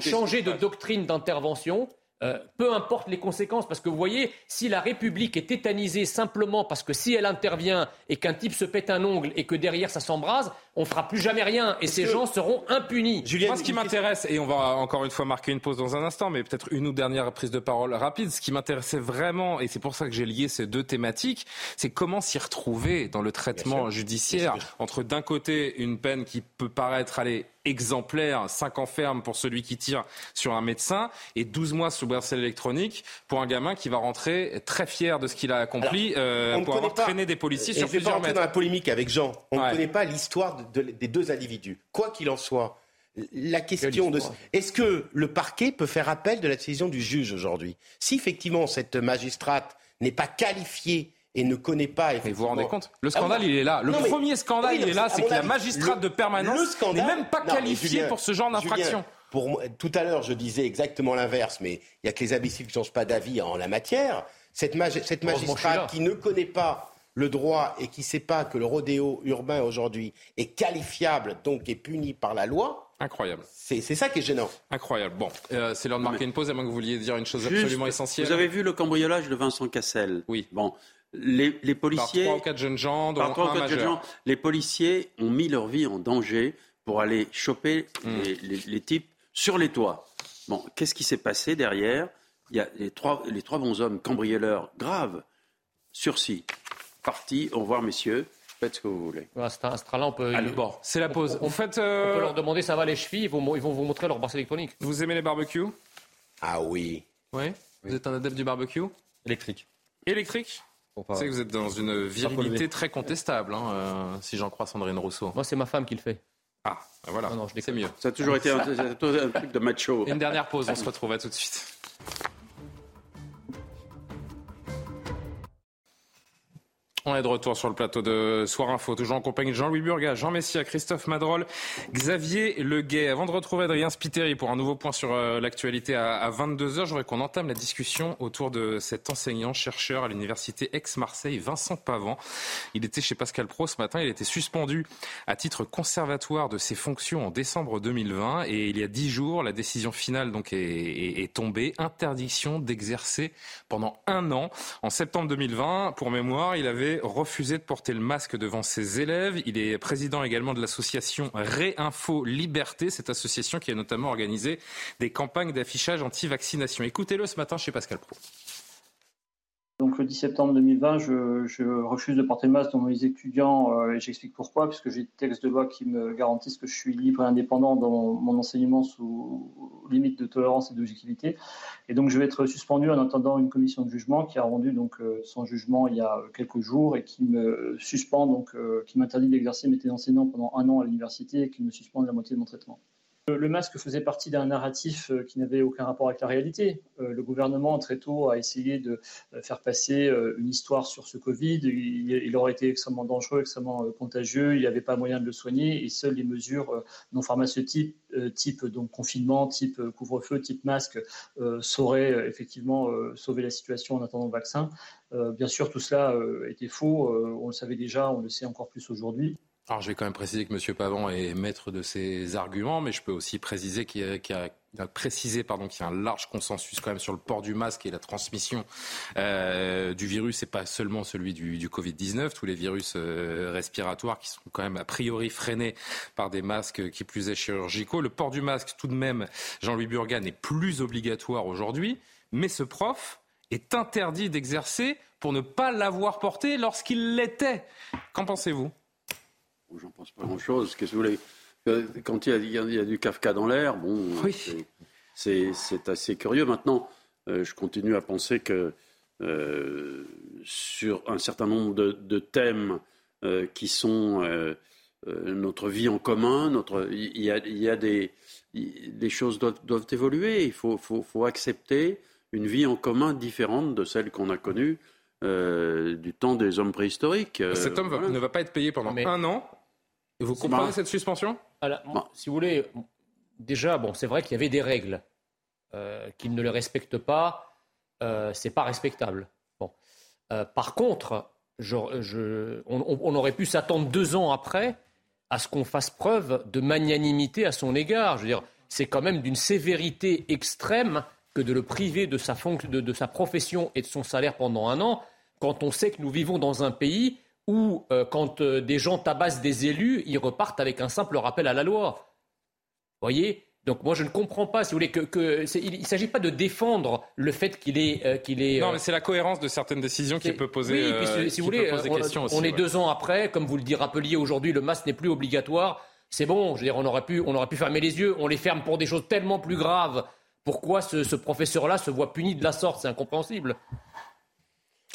changer de doctrine d'intervention euh, peu importe les conséquences, parce que vous voyez, si la République est tétanisée simplement parce que si elle intervient et qu'un type se pète un ongle et que derrière ça s'embrase, on fera plus jamais rien et ces gens seront impunis. Julien, Moi, ce qui m'intéresse, et on va encore une fois marquer une pause dans un instant, mais peut-être une ou dernière prise de parole rapide, ce qui m'intéressait vraiment, et c'est pour ça que j'ai lié ces deux thématiques, c'est comment s'y retrouver dans le traitement judiciaire entre d'un côté une peine qui peut paraître aller exemplaire, 5 ans ferme pour celui qui tire sur un médecin et 12 mois sous bracelet électronique pour un gamin qui va rentrer très fier de ce qu'il a accompli euh, pour avoir traîné des policiers sur plusieurs mètres. dans la polémique avec Jean. On ne connaît pas l'histoire des deux individus. Quoi qu'il en soit, la question de est-ce que le parquet peut faire appel de la décision du juge aujourd'hui? Si effectivement cette magistrate n'est pas qualifiée et ne connaît pas. Mais vous vous rendez compte? Le ah scandale, il est là. Le premier scandale, il est là, c'est que la magistrate de permanence n'est même pas qualifiée pour ce genre d'infraction. Pour tout à l'heure, je disais exactement l'inverse, mais il y a que les imbéciles qui ne changent pas d'avis en la matière. Cette, cette magistrate qui ne connaît pas le droit et qui ne sait pas que le rodéo urbain aujourd'hui est qualifiable, donc est puni par la loi, Incroyable. C'est ça qui est gênant. Incroyable. Bon, euh, c'est l'heure de marquer une pause, à moins que vous vouliez dire une chose absolument essentielle. Vous avez vu le cambriolage de Vincent Cassel? Oui. Bon, les, les policiers. Par trois ou quatre jeunes gens, dont un majeur. les policiers ont mis leur vie en danger pour aller choper hmm. les, les, types sur les toits. Bon, qu'est-ce qui s'est passé derrière? Il y a les trois, les trois bons hommes cambrioleurs graves, sursis, partis. Au revoir, messieurs. Faites ce que vous voulez. À ce là on peut. bon, c'est la pause. On, fait, euh, on, peut leur demander ça va les chevilles, ils vont, ils vont vous montrer leur bracelet électronique. Vous aimez les barbecues? Ah oui. Oui. Vous êtes un adepte du barbecue? Électrique. Électrique? Vous savez que vous êtes dans une virilité très contestable, hein, euh, si j'en crois Sandrine Rousseau. Moi, c'est ma femme qui le fait. Ah, ben voilà, non, c'est mieux. Ça a toujours été un, un, truc de macho. Une dernière pause, on se retrouve à tout de suite. On est de retour sur le plateau de Soir Info, toujours en compagnie de Jean-Louis Burga, Jean Messia, Christophe Madrol, Xavier Leguet. Avant de retrouver Adrien Spiteri pour un nouveau point sur euh, l'actualité à, 22h, je voudrais qu'on entame la discussion autour de cet enseignant-chercheur à l'université Aix-Marseille, Vincent Pavant. Il était chez Pascal Pro ce matin, il était suspendu à titre conservatoire de ses fonctions en décembre 2020 et il y a dix jours, la décision finale donc est tombée, interdiction d'exercer pendant un an. En septembre 2020, pour mémoire, il avait refusé de porter le masque devant ses élèves. Il est président également de l'association Réinfo Liberté, cette association qui a notamment organisé des campagnes d'affichage anti-vaccination. Écoutez-le ce matin chez Pascal Pro. Donc le 10 septembre 2020, je, refuse de porter le masque devant mes étudiants euh, et j'explique pourquoi, puisque j'ai des textes de loi qui me garantissent que je suis libre et indépendant dans mon enseignement sous limite de tolérance et d'objectivité. Et donc je vais être suspendu en attendant une commission de jugement qui a rendu donc euh, son jugement il y a quelques jours et qui me suspend donc euh, qui m'interdit d'exercer mes métier d'enseignant pendant un an à l'université et qui me suspend de la moitié de mon traitement. Le masque faisait partie d'un narratif euh, qui n'avait aucun rapport avec la réalité. Euh, le gouvernement, très tôt, a essayé de euh, faire passer une histoire sur ce Covid. Il aurait été extrêmement dangereux, extrêmement contagieux. Il n'y avait pas moyen de le soigner et seules les mesures non pharmaceutiques, type confinement, type couvre-feu, type masque, sauraient effectivement sauver la situation en attendant le vaccin. Bien sûr, tout cela était faux. On le savait déjà, on le sait encore plus aujourd'hui. Alors je vais quand même préciser que M. Pavon est maître de ses arguments, mais je peux aussi préciser qu'il y a, précisé pardon qu'il y a un large consensus quand même sur le port du masque et la transmission euh, du virus et pas seulement celui du, Covid 19 tous les virus euh, respiratoires qui sont quand même a priori freinés par des masques qui plus est chirurgicaux. Le port du masque tout de même Jean-Louis Burga n'est plus obligatoire aujourd'hui mais ce prof est interdit d'exercer pour ne pas l'avoir porté lorsqu'il l'était. Qu'en pensez-vous? J'en pense pas grand-chose. Qu'est-ce que vous voulez Quand il y, a, du Kafka dans l'air, bon, c'est assez curieux. Maintenant, euh, je continue à penser que euh, sur un certain nombre de, thèmes euh, qui sont notre vie en commun, notre, il y a, des, les choses doivent, doivent évoluer. Il faut, faut, faut, accepter une vie en commun différente de celle qu'on a connue du temps des hommes préhistoriques. Cet homme ne va pas être payé pendant un an vous comprenez cette suspension? Si vous voulez, déjà, bon, c'est vrai qu'il y avait des règles. Euh, qu'il ne les respecte pas, euh, c'est pas respectable. Bon. Euh, par contre, on, aurait pu s'attendre deux ans après à ce qu'on fasse preuve de magnanimité à son égard. Je veux dire, c'est quand même d'une sévérité extrême que de le priver de sa, de sa profession et de son salaire pendant un an, quand on sait que nous vivons dans un pays où, euh, quand euh, des gens tabassent des élus, ils repartent avec un simple rappel à la loi. Vous voyez? Donc moi je ne comprends pas, si vous voulez, que, il ne s'agit pas de défendre le fait qu'il est, euh, qu'il est. Non, mais c'est la cohérence de certaines décisions qui peut poser. Oui, si vous voulez, on, est deux ans après, comme vous le rappeliez aujourd'hui, le masque n'est plus obligatoire. C'est bon, je veux dire, on aurait pu, on aurait pu fermer les yeux. On les ferme pour des choses tellement plus graves. Pourquoi ce professeur-là se voit puni de la sorte? C'est incompréhensible.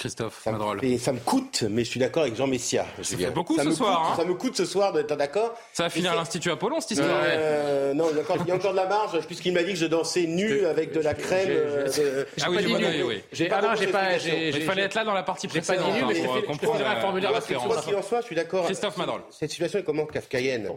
Christophe ça me, ça me coûte, mais je suis d'accord avec Jean Messia. Ça fait beaucoup ce soir. hein. Ça me coûte ce soir d'être d'accord. Ça va finir à l'Institut Apollon cette histoire. Euh, non, il y, a encore, il y, a encore, de la marge, puisqu'il m'a dit que je dansais nu avec de la crème. Euh, de... Ah oui, oui, oui, oui. J'ai pas, ah pas, il fallait être là dans la partie précédente pas dit nu, mais pour comprendre un formulaire Quoi qu'il en soit, je suis d'accord. Christophe Madrol. Cette situation est comment kafkaïenne.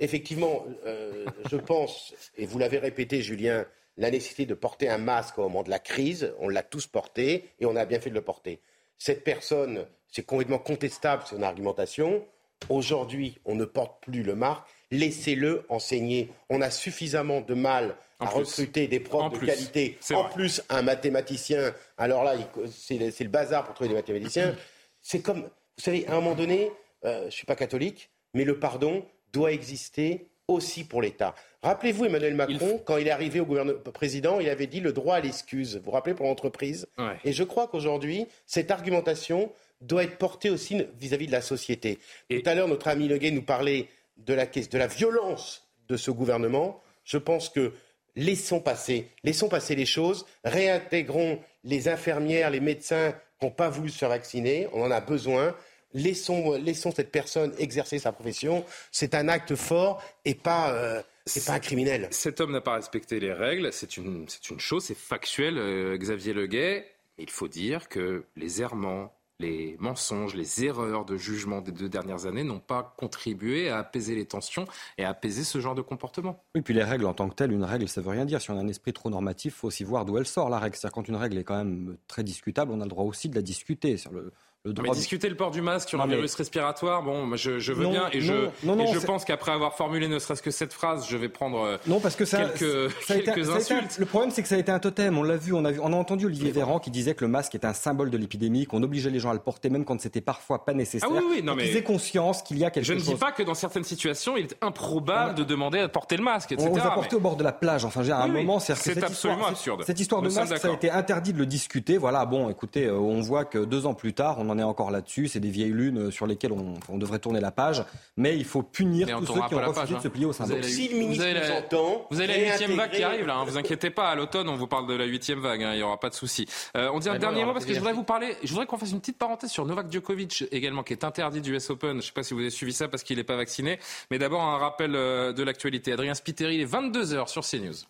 Effectivement, euh, je pense, et vous l'avez répété, Julien, la nécessité de porter un masque au moment de la crise, on l'a tous porté et on a bien fait de le porter cette personne, c'est complètement contestable son argumentation. Aujourd'hui, on ne porte plus le marque. Laissez-le enseigner. On a suffisamment de mal à recruter des profs de qualité. En plus, un mathématicien. Alors là, c'est le bazar pour trouver des mathématiciens. (coughs) C'est comme, vous savez, à un moment donné, euh, je ne suis pas catholique, mais le pardon doit exister aussi pour l'État. Rappelez-vous Emmanuel Macron, quand il est arrivé au gouvernement président, il avait dit le droit à l'excuse. Vous vous rappelez pour l'entreprise Et je crois qu'aujourd'hui, cette argumentation doit être portée aussi vis-à-vis de la société. Tout à l'heure, notre ami Leguet nous parlait de la, de la violence de ce gouvernement. Je pense que laissons passer, laissons passer les choses, réintégrons les infirmières, les médecins qui n'ont pas voulu se faire vacciner, on en a besoin. Laissons, laissons cette personne exercer sa profession. C'est un acte fort et pas, euh, c'est pas un criminel. Cet homme n'a pas respecté les règles, c'est une, une chose, c'est factuel, euh, Xavier Leguet. Il faut dire que les errements, les mensonges, les erreurs de jugement des deux dernières années n'ont pas contribué à apaiser les tensions et à apaiser ce genre de comportement. Oui, puis les règles en tant que telles, une règle, ça veut rien dire. Si on a un esprit trop normatif, il faut aussi voir d'où elle sort, la règle. C'est-à-dire quand une règle est quand même très discutable, on a le droit aussi de la discuter. Sur le, mais discuter le port du masque sur un virus respiratoire, bon, je, je veux bien et je, et je pense qu'après avoir formulé ne serait-ce que cette phrase, je vais prendre euh, non, parce que ça, quelques, ça (laughs) quelques insultes. le problème, c'est que ça a été un totem. On l'a vu, on a vu, on a entendu Olivier Véran qui disait que le masque est un symbole de l'épidémie, qu'on obligeait les gens à le porter même quand c'était parfois pas nécessaire. Ah oui, oui, non, mais ils aient conscience qu'il y a quelque chose. Je ne dis pas que dans certaines situations, il est improbable de demander à porter le masque, etc. On vous a porté au bord de la plage. Enfin, à un moment, c'est absolument absurde. Cette histoire de masque, ça a été interdit de le discuter. Voilà, bon, écoutez, euh, on voit que deux ans plus tard, on en est encore là-dessus c'est des vieilles lunes sur lesquelles on, devrait tourner la page. Mais il faut punir tous ceux qui ont refusé de se plier au syndrome. Si le ministre vous, entend, vous avez la huitième vague qui arrive là. Hein, vous inquiétez pas. À l'automne, on vous parle de la huitième vague. Hein, il n'y aura pas de souci. Euh, on dit un dernier mot parce que je voudrais vous parler. Je voudrais qu'on fasse une petite parenthèse sur Novak Djokovic également, qui est interdit du US Open. Je ne sais pas si vous avez suivi ça parce qu'il n'est pas vacciné. Mais d'abord un rappel euh, de l'actualité. Adrien Spiteri, il est 22 h sur CNews.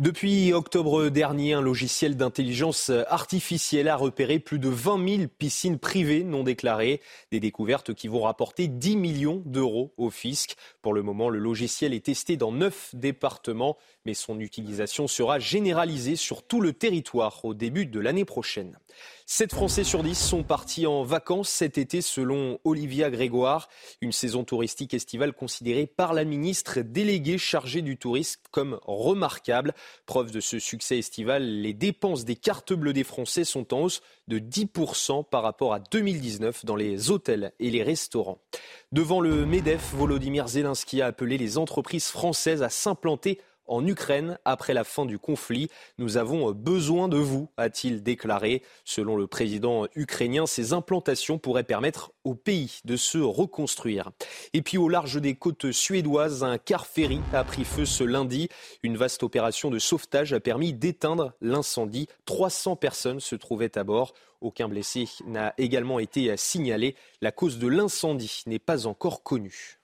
Depuis octobre dernier, un logiciel d'intelligence artificielle a repéré plus de 20 000 piscines privées non déclarées. Des découvertes qui vont rapporter 10 millions d'euros au fisc. Pour le moment, le logiciel est testé dans neuf départements, mais son utilisation sera généralisée sur tout le territoire au début de l'année prochaine. 7 Français sur 10 sont partis en vacances cet été selon Olivia Grégoire, une saison touristique estivale considérée par la ministre déléguée chargée du tourisme comme remarquable. Preuve de ce succès estival, les dépenses des cartes bleues des Français sont en hausse de 10% par rapport à 2019 dans les hôtels et les restaurants. Devant le MEDEF, Volodymyr Zelensky a appelé les entreprises françaises à s'implanter en Ukraine après la fin du conflit. Nous avons besoin de vous, a-t-il déclaré. Selon le président ukrainien, ces implantations pourraient permettre au pays de se reconstruire. Et puis au large des côtes suédoises, un car ferry a pris feu ce lundi. Une vaste opération de sauvetage a permis d'éteindre l'incendie. 300 personnes se trouvaient à bord. Aucun blessé n'a également été signalé. La cause de l'incendie n'est pas encore connue.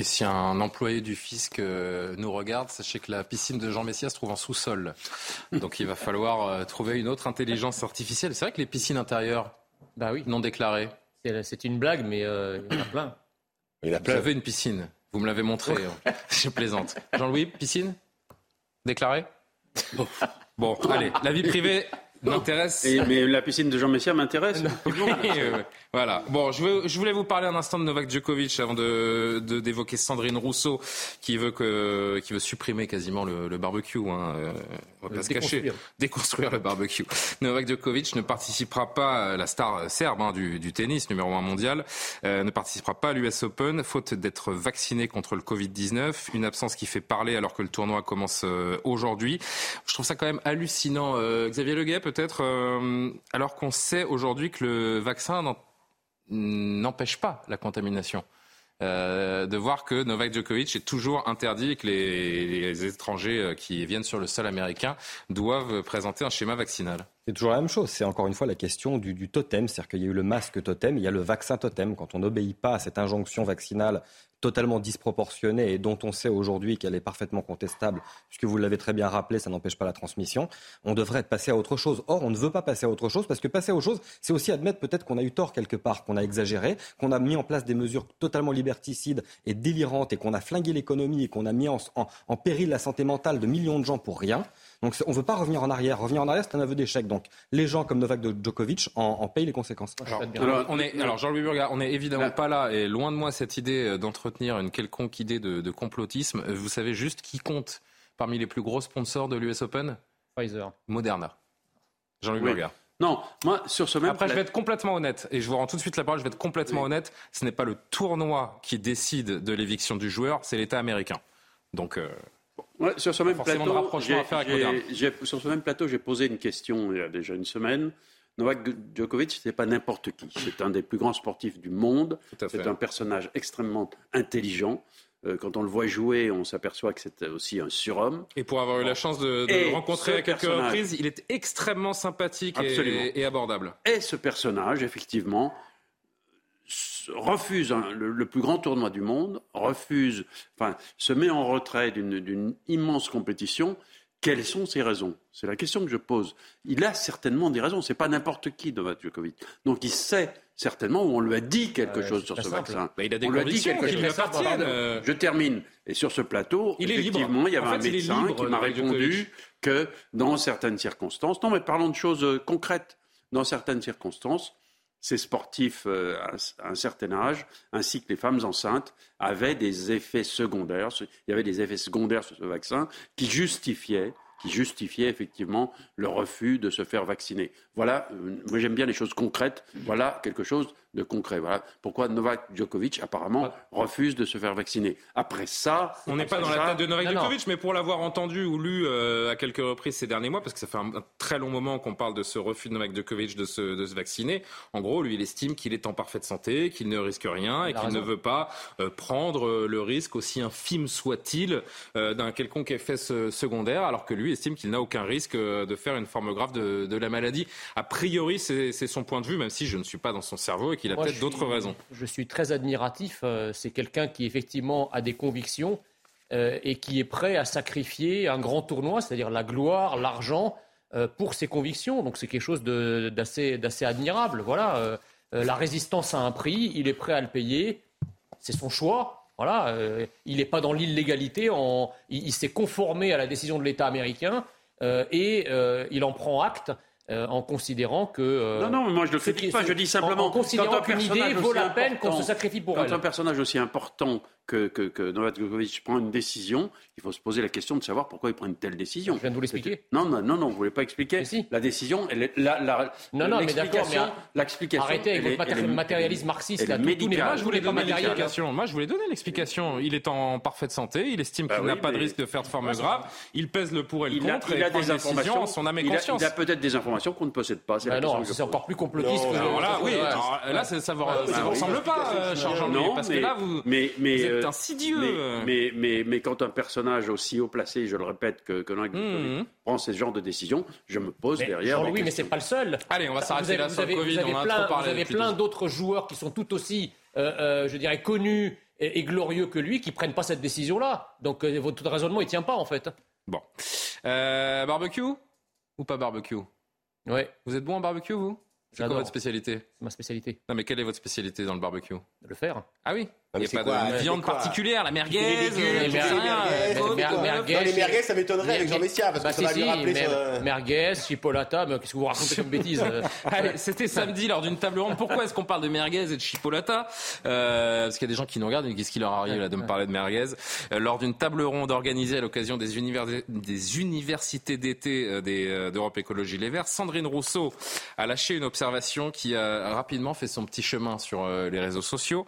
Et si un employé du fisc euh, nous regarde, sachez que la piscine de Jean Messia se trouve en sous-sol. Donc il va falloir euh, trouver une autre intelligence artificielle. C'est vrai que les piscines intérieures, bah oui. non déclarées. C'est une blague, mais euh, il y en a plein. Il y a plein. Vous avez une piscine. Vous me l'avez montré. Je plaisante. Jean-Louis, piscine? Déclarée Bon, allez, la vie privée, m'intéresse. mais la piscine de Jean Messia m'intéresse. (laughs) voilà. Bon, je, je, voulais vous parler un instant de Novak Djokovic avant de, d'évoquer Sandrine Rousseau qui veut que, qui veut supprimer quasiment le, barbecue. Hein. Euh, on va pas se cacher. Déconstruire le barbecue. Novak Djokovic ne participera pas, la star serbe hein, du, du, tennis, numéro un mondial, euh, ne participera pas à l'US Open, faute d'être vacciné contre le Covid-19. Une absence qui fait parler alors que le tournoi commence euh, aujourd'hui. Je trouve ça quand même hallucinant. Euh, Xavier Leguet, peut-être, euh, alors qu'on sait aujourd'hui que le vaccin n'empêche pas la contamination. de voir que Novak Djokovic est toujours interdit et que les, étrangers qui viennent sur le sol américain doivent présenter un schéma vaccinal. C'est toujours la même chose. C'est encore une fois la question du, du totem. C'est-à-dire qu'il y a eu le masque totem, il y a le vaccin totem. Quand on n'obéit pas à cette injonction vaccinale totalement disproportionnée et dont on sait aujourd'hui qu'elle est parfaitement contestable, puisque vous l'avez très bien rappelé, ça n'empêche pas la transmission, on devrait passer à autre chose. Or, on ne veut pas passer à autre chose parce que passer à autre chose, c'est aussi admettre peut-être qu'on a eu tort quelque part, qu'on a exagéré, qu'on a mis en place des mesures totalement liberticides et délirantes et qu'on a flingué l'économie et qu'on a mis en péril la santé mentale de millions de gens pour rien. Donc on ne veut pas revenir en arrière. Revenir en arrière, c'est un aveu d'échec. Donc les gens comme Novak Djokovic en, payent les conséquences. Alors, on est, alors Jean-Louis Burga, on n'est évidemment pas là, et loin de moi cette idée euh, d'entretenir une quelconque idée de, complotisme. Vous savez juste qui compte parmi les plus gros sponsors de l'US Open? Pfizer. Moderna. Jean-Louis oui. Non, moi, sur ce même. Après, je vais être complètement honnête, et je vous rends tout de suite la parole, je vais être complètement honnête. Ce n'est pas le tournoi qui décide de l'éviction du joueur, c'est l'État américain. Donc. Euh, sur, ce même plateau, sur ce même plateau, j'ai posé une question il y a déjà une semaine. Novak Djokovic, ce n'est pas n'importe qui. C'est un des plus grands sportifs du monde. C'est un personnage extrêmement intelligent. Euh, quand on le voit jouer, on s'aperçoit que c'est aussi un surhomme. Et pour avoir eu la chance de, le rencontrer à quelques reprises, il est extrêmement sympathique et, abordable. Et ce personnage, effectivement, refuse le, plus grand tournoi du monde, refuse, enfin, se met en retrait d'une immense compétition. Quelles sont ses raisons? C'est la question que je pose. Il a certainement des raisons. C'est pas n'importe qui, Novak Djokovic. Donc il sait certainement où on lui a dit quelque chose sur ce vaccin. Bah, il a des on lui a dit quelque chose. Euh. Je termine. Et sur ce plateau, il effectivement, il y avait un médecin qui m'a répondu que dans certaines circonstances, non mais parlons de choses euh, concrètes, dans certaines circonstances, ces sportifs euh, à un certain âge, ainsi que les femmes enceintes, avaient des effets secondaires. Il y avait des effets secondaires sur ce vaccin qui justifiaient qui justifiait effectivement le refus de se faire vacciner. Voilà, euh, moi j'aime bien les choses concrètes, voilà quelque chose de concret. Voilà pourquoi Novak Djokovic apparemment refuse de se faire vacciner. Après ça, on n'est pas dans la tête de Novak Djokovic, mais pour l'avoir entendu ou lu euh, à quelques reprises ces derniers mois, parce que ça fait un, très long moment qu'on parle de ce refus de Novak Djokovic de se, de se vacciner. En gros, lui, il estime qu'il est en parfaite santé, qu'il ne risque rien et qu'il ne veut pas euh, prendre euh, le risque, aussi infime soit-il, d'un quelconque effet secondaire, alors que lui estime qu'il n'a aucun risque de faire une forme grave de, de la maladie. A priori, c'est son point de vue, même si je ne suis pas dans son cerveau qu'il a peut-être d'autres raisons. Je suis très admiratif. Euh, c'est quelqu'un qui, effectivement, a des convictions euh, et qui est prêt à sacrifier un grand tournoi, c'est-à-dire la gloire, l'argent, euh, pour ses convictions. Donc c'est quelque chose d'assez admirable. Voilà. la résistance a un prix, il est prêt à le payer. C'est son choix. Voilà, il n'est pas dans l'illégalité. Il, il s'est conformé à la décision de l'État américain et il en prend acte. Euh, en considérant que. Euh, non, non, moi je ne le critique pas, je dis simplement. En, considérant qu'une idée vaut la peine qu'on se sacrifie pour elle. Quand un personnage aussi important que, que, que Novak Djokovic prend une décision, il faut se poser la question de savoir pourquoi il prend une telle décision. Je viens de vous l'expliquer. Non, non, non, non, vous ne voulez pas expliquer. La décision, elle est, la, la, non, non, mais d'accord, l'explication. Arrêtez avec votre matérialisme marxiste. Là, tout, moi, je voulais donner l'explication. Moi, je voulais donner l'explication. Il est en parfaite santé, il estime bah qu'il n'a pas de risque de faire de forme grave, il pèse le pour et le contre, il a des informations, son âme et conscience. Il a peut-être des informations qu'on ne possède pas. Bah non, c'est encore plus complotiste. Oui, là, ça ne vous ressemble pas, Charles jean parce que là, vous insidieux. Mais, mais, mais, quand un personnage aussi haut placé, je le répète, que, que mmh. prend ce genre de décision, je me pose derrière. Oui, mais c'est pas le seul. Allez, on va s'arrêter là sur le Covid. Vous avez plein, vous avez plein d'autres joueurs qui sont tout aussi, euh, euh, je dirais, connus et, glorieux que lui, qui prennent pas cette décision-là. Donc euh, votre raisonnement, il tient pas en fait. Bon, barbecue ou pas barbecue? Ouais. Vous êtes bon en barbecue, vous? C'est quoi votre spécialité? C'est ma spécialité. Non, mais quelle est votre spécialité dans le barbecue? Le faire. Ah oui Il n'y a pas de viande particulière, la merguez, les merguez, ça m'étonnerait avec Jean Messia, parce que ça va lui rappeler Merguez, chipolata, mais qu'est-ce que vous racontez comme bêtises (laughs) Allez, c'était samedi lors d'une table ronde. Pourquoi est-ce qu'on parle de merguez et de chipolata euh, Parce qu'il y a des gens qui nous regardent et qu'est-ce qui leur arrive là de me parler de merguez euh, Lors d'une table ronde organisée à l'occasion des, des universités d'été euh, d'Europe Écologie Les Verts, Sandrine Rousseau a lâché une observation qui a rapidement fait son petit chemin sur les réseaux sociaux.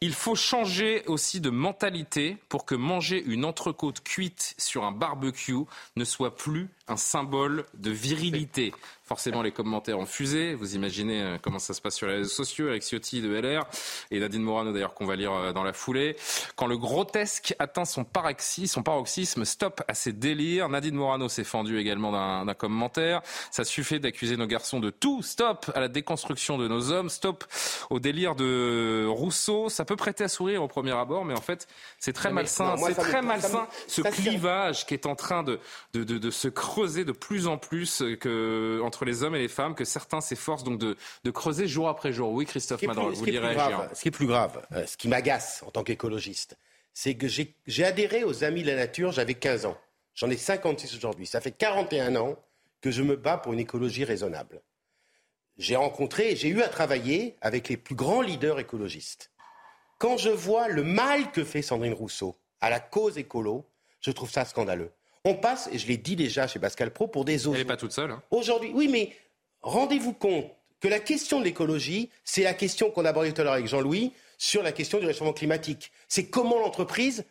Il faut changer aussi de mentalité pour que manger une entrecôte cuite sur un barbecue ne soit plus un symbole de virilité. Forcément, les commentaires ont fusé. Vous imaginez euh, comment ça se passe sur les réseaux sociaux. Eric Ciotti de LR et Nadine Morano, d'ailleurs, qu'on va lire euh, dans la foulée. Quand le grotesque atteint son paroxysme, son paroxysme stop à ses délires. Nadine Morano s'est fendue également d'un commentaire. Ça suffit d'accuser nos garçons de tout. Stop à la déconstruction de nos hommes. Stop au délire de Rousseau. Ça peut prêter à sourire au premier abord, mais en fait, c'est très malsain. C'est très malsain ce clivage qui est en train de, de, de, de se creuser de plus en plus que, entre les hommes et les femmes que certains s'efforcent donc de, creuser jour après jour. Oui, Christophe Madran, vous direz Ce qui est plus grave, euh, ce qui m'agace en tant qu'écologiste, c'est que j'ai adhéré aux Amis de la Nature, j'avais 15 ans. J'en ai 56 aujourd'hui. Ça fait 41 ans que je me bats pour une écologie raisonnable. J'ai rencontré, j'ai eu à travailler avec les plus grands leaders écologistes. Quand je vois le mal que fait Sandrine Rousseau à la cause écolo, je trouve ça scandaleux. On passe, et je l'ai dit déjà chez Pascal Pro, pour des autres. Elle n'est pas toute seule. Hein. Aujourd'hui, oui, mais rendez-vous compte que la question de l'écologie, c'est la question qu'on a abordée tout à l'heure avec Jean-Louis sur la question du réchauffement climatique. C'est comment l'entreprise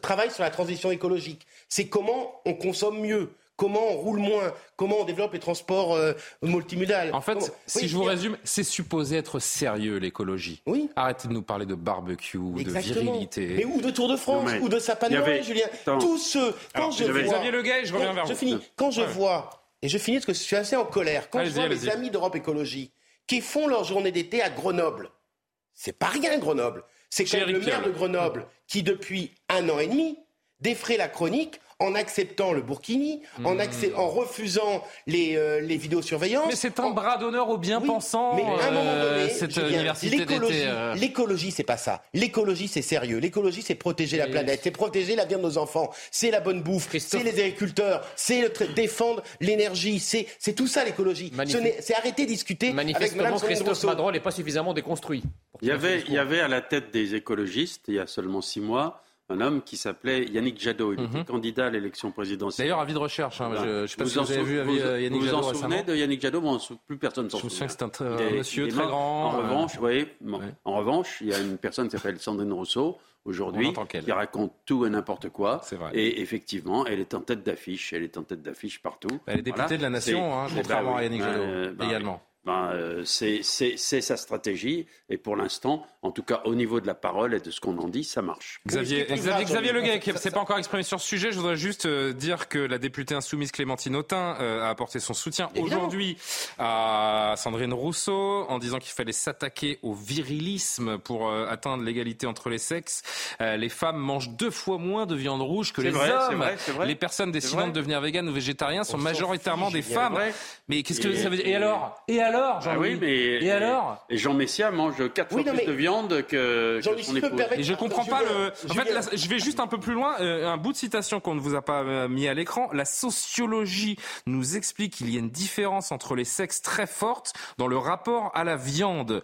travaille sur la transition écologique. C'est comment on consomme mieux comment on roule moins, comment on développe les transports euh, multimodales? En fait, si je vous résume, c'est supposé être sérieux l'écologie. Oui. Arrêtez de nous parler de barbecue, de virilité. Mais ou de Tour de France, ou de sapin de Noël, Julien. Tous ceux. Quand je vois. Xavier Le je reviens vers je Finis. Quand je vois, et je finis parce que je suis assez en colère, quand je vois les amis d'Europe Écologie qui font leur journée d'été à Grenoble, c'est pas rien Grenoble. C'est quand même le maire de Grenoble qui, depuis un an et demi, défrait la chronique en acceptant le Burkini, en, hmm. en refusant les, euh, les vidéosurveillances. Mais c'est un bras d'honneur aux bien-pensants, mais à un moment euh, donné, cette université d'été. Euh. L'écologie, c'est pas ça. L'écologie, c'est sérieux. L'écologie, c'est protéger la planète, c'est protéger l'avenir de nos enfants, c'est la bonne bouffe, c'est les agriculteurs, c'est défendre l'énergie, c'est tout ça l'écologie. C'est arrêter de discuter Manifestement, avec Christophe Madrol n'est pas suffisamment déconstruit. Il y, avait, il y avait à la tête des écologistes, il y a seulement six mois, un homme qui s'appelait Yannick Jadot. Il était mhm. candidat à l'élection présidentielle. D'ailleurs, avis de recherche. Hein, je ne sais pas si vous avez vu avis vous, Yannick vous Jadot vous en souvenez de Yannick Jadot bon, Plus personne s'en souvient. Je me souviens que c'est un, monsieur très grand. En, revanche, oui, en revanche, il y a une personne qui s'appelle Sandrine Rousseau, aujourd'hui, qui raconte tout et n'importe quoi. Vrai. Et effectivement, elle est en tête d'affiche. Elle est en tête d'affiche partout. Elle est députée de la Nation, hein, contrairement à Yannick Jadot, euh, bah, également. Ben, euh, c'est sa stratégie. Et pour l'instant, en tout cas au niveau de la parole et de ce qu'on en dit, ça marche. Xavier, Xavier, Xavier Leguet, qui ne s'est pas encore exprimé sur ce sujet, je voudrais juste euh, dire que la députée insoumise Clémentine Autain euh, a apporté son soutien aujourd'hui à Sandrine Rousseau en disant qu'il fallait s'attaquer au virilisme pour atteindre l'égalité entre les sexes. les femmes mangent deux fois moins de viande rouge que les hommes. Les personnes décidant de devenir véganes ou végétariens sont majoritairement des femmes. Mais qu'est-ce que ça veut dire? Et alors? Et alors? Alors, Jean ah oui, mais et, alors Et Jean Messia mange quatre fois plus de viande que, Jean que son épouse. Et je comprends pas le. En fait, je vais juste un peu plus loin. Euh, un bout de citation qu'on ne vous a pas euh, mis à l'écran. La sociologie nous explique qu'il y a une différence entre les sexes très forte dans le rapport à la viande.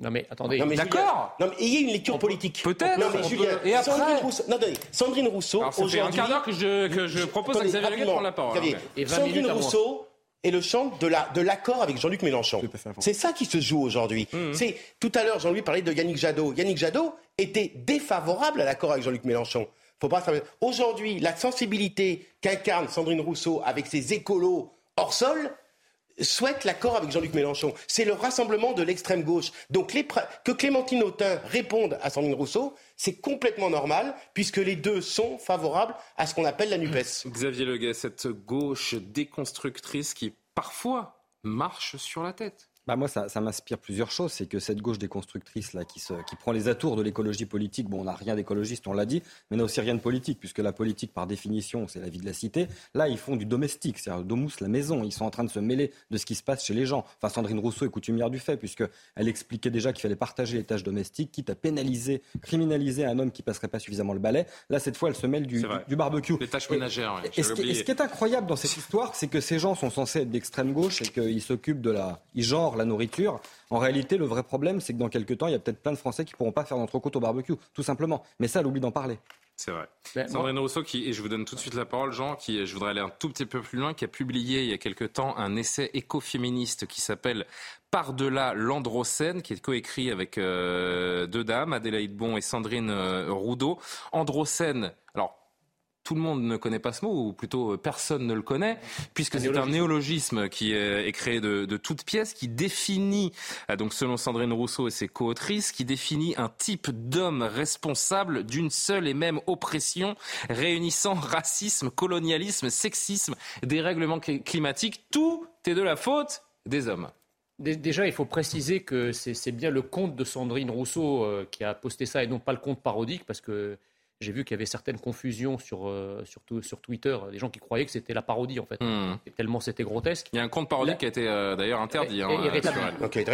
Non mais attendez, d'accord. Non mais il y a une lecture politique. Peut-être. Non mais Julien, et après Sandrine Rousseau, non, attendez, Sandrine Rousseau aujourd'hui. un quart d'heure que je, que je propose à Xavier de prendre la parole. Et Sandrine Rousseau et le chant de l'accord avec Jean-Luc Mélenchon. C'est ça qui se joue aujourd'hui. Mmh. C'est tout à l'heure Jean-Louis parlait de Yannick Jadot. Yannick Jadot était défavorable à l'accord avec Jean-Luc Mélenchon. Faut pas Aujourd'hui, la sensibilité qu'incarne Sandrine Rousseau avec ses écolos hors sol, souhaite l'accord avec Jean-Luc Mélenchon. C'est le rassemblement de l'extrême gauche. Donc que Clémentine Autain réponde à Sandrine Rousseau, c'est complètement normal, puisque les deux sont favorables à ce qu'on appelle la NUPES. (laughs) Xavier Leguet, cette gauche déconstructrice qui parfois marche sur la tête. Bah moi, ça, m'inspire plusieurs choses. C'est que cette gauche déconstructrice là, qui, qui prend les atours de l'écologie politique, bon, on n'a rien d'écologiste, on l'a dit, mais on n'a aussi rien de politique, puisque la politique, par définition, c'est la vie de la cité. Là, ils font du domestique, c'est-à-dire domus la maison. Ils sont en train de se mêler de ce qui se passe chez les gens. Enfin, Sandrine Rousseau est coutumière du fait, puisqu'elle expliquait déjà qu'il fallait partager les tâches domestiques, quitte à pénaliser, criminaliser un homme qui passerait pas suffisamment le balai. Là, cette fois, elle se mêle du, du, barbecue. Les tâches ménagères. et, ce qui, ce qui, est incroyable dans cette histoire, c'est que ces gens sont censés être d'extrême gauche et qu'ils s'occupent de la, ils genrent la nourriture. En réalité, le vrai problème, c'est que dans quelques temps, il y a peut-être plein de Français qui ne pourront pas faire d'entrecôte au barbecue, tout simplement. Mais ça, elle oublie d'en parler. C'est vrai. Ben, Sandrine Rousseau, qui, et je vous donne tout de suite la parole, Jean, qui, je voudrais aller un tout petit peu plus loin, qui a publié il y a quelque temps un essai écoféministe qui s'appelle Par-delà l'Androcène, qui est coécrit avec euh, deux dames, Adélaïde Bon et Sandrine euh, Roudot. Androcène, alors tout le monde ne connaît pas ce mot, ou plutôt euh, personne ne le connaît, puisque c'est un néologisme qui est créé de, de toutes pièces, qui définit, euh, donc selon Sandrine Rousseau et ses co-autrices, qui définit un type d'homme responsable d'une seule et même oppression, réunissant racisme, colonialisme, sexisme, dérèglement climatique. Tout est de la faute des hommes. Déjà, il faut préciser que c'est bien le compte de Sandrine Rousseau euh, qui a posté ça et non pas le compte parodique, parce que j'ai vu qu'il y avait certaines confusions sur, euh, sur, Twitter, des gens qui croyaient que c'était la parodie en fait, hmm. tellement c'était grotesque. Il y a un compte parodie qui a été euh, d'ailleurs interdit. Hein, rétabli.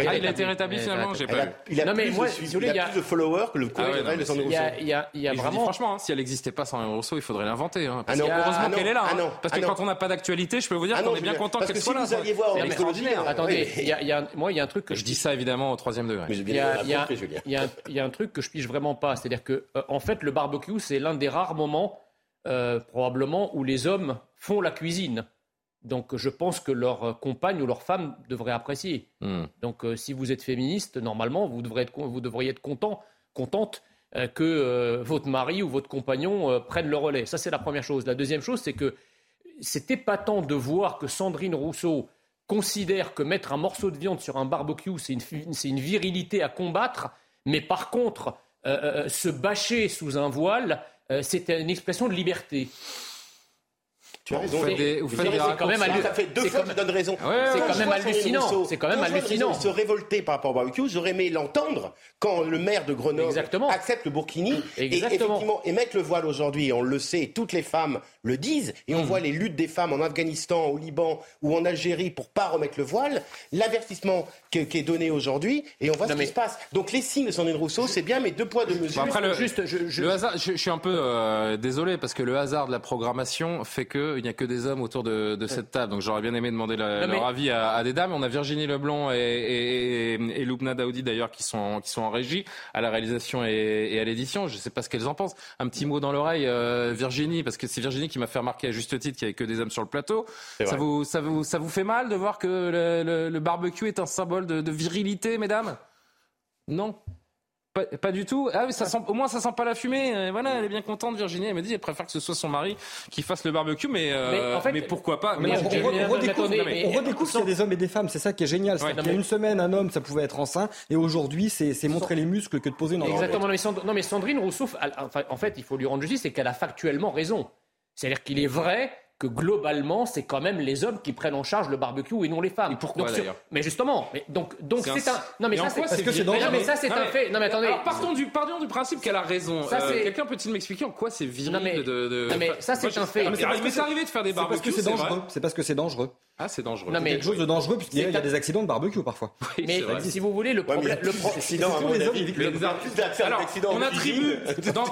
ah, il a été rétabli finalement J'ai pas Il a, non, mais moi, plus, il a, plus de followers que le compte ah, de Sandrine Rousseau. Il y a, il y a vraiment... franchement, hein, si elle n'existait pas sans Rousseau, il faudrait l'inventer. Hein, parce ah heureusement ah qu'elle est là. Hein. parce que quand on n'a pas d'actualité, je peux vous dire qu'on est bien content qu'elle soit là. Parce que si vous alliez voir extraordinaire. Attendez, moi il y a un truc que je dis ça évidemment au troisième degré. Il y a un truc que je pige vraiment pas, c'est-à-dire que euh, en fait le barbecue c'est l'un des rares moment, euh, probablement, où les hommes font la cuisine. Donc je pense que leur compagne ou leur femme devrait apprécier. Hmm. Donc euh, si vous êtes féministe, normalement, vous, devrez être, vous devriez être content, contente euh, que votre mari ou votre compagnon prenne le relais. Ça, c'est la première chose. La deuxième chose, c'est que c'est épatant de voir que Sandrine Rousseau considère que mettre un morceau de viande sur un barbecue, c'est une, une, virilité à combattre, mais par contre, se bâcher sous un voile, euh, c'est une expression de liberté. Tu as raison. quand même Ça fait deux fois que je donne raison. c'est quand même hallucinant. C'est quand même hallucinant. Se révolter par rapport au barbecue, j'aurais aimé l'entendre quand le maire de Grenoble accepte le burkini et effectivement émettre le voile aujourd'hui. On le sait, toutes les femmes le disent et on hmm. voit les luttes des femmes en Afghanistan, au Liban ou en Algérie pour pas remettre le voile. L'avertissement qui est donné aujourd'hui et on voit ce qui se passe. Donc les signes de Sandrine Rousseau, c'est bien, mais deux poids deux mesures. après le, juste, je, le hasard, je, suis un peu euh, désolé parce que le hasard de la programmation fait que il n'y a que des hommes autour de, cette table. Donc j'aurais bien aimé demander leur avis à, des dames. On a Virginie Leblanc et, et, et Loubna Daoudi d'ailleurs qui sont, qui sont en régie, à la réalisation et, à l'édition. Je ne sais pas ce qu'elles en pensent. Un petit mot dans l'oreille, euh, Virginie, parce que c'est Virginie qui m'a fait remarquer à juste titre qu'il n'y avait que des hommes sur le plateau. Ça vous, ça, vous, ça vous fait mal de voir que le, barbecue est un symbole de virilité, mesdames? Non? Pas, du tout. Ah oui, ça sent, au moins ça sent pas la fumée. Euh, voilà, elle est bien contente, Virginie. Elle me dit, elle préfère que ce soit son mari qui fasse le barbecue, mais, euh, mais, pourquoi pas? mais on, redécouvre, qu'il y a des hommes et des femmes. C'est ça qui est génial. Il y a une semaine, un homme, ça pouvait être enceint, et aujourd'hui, c'est montrer les muscles que de poser une Exactement. Non mais, Sandrine Rousseau, en fait, il faut lui rendre justice, c'est qu'elle a factuellement raison. C'est-à-dire qu'il est vrai que globalement, c'est quand même les hommes qui prennent en charge le barbecue et non les femmes. Et pourquoi d'ailleurs Mais justement, mais donc donc c'est un... non mais, ça c'est parce que c'est Non mais ça c'est un fait. Non mais attendez. Alors, partons du pardon du principe qu'elle a raison. Euh, quelqu'un peut-il m'expliquer en quoi c'est viril mais, de, Non mais ça c'est un fait. Mais c'est arrivé de faire des barbecues. C'est dangereux. C'est parce que c'est dangereux. Ah, c'est dangereux. Non, mais quelque chose de dangereux puisqu'il y, a des accidents de barbecue parfois. mais si vous voulez, le problème, le on attribue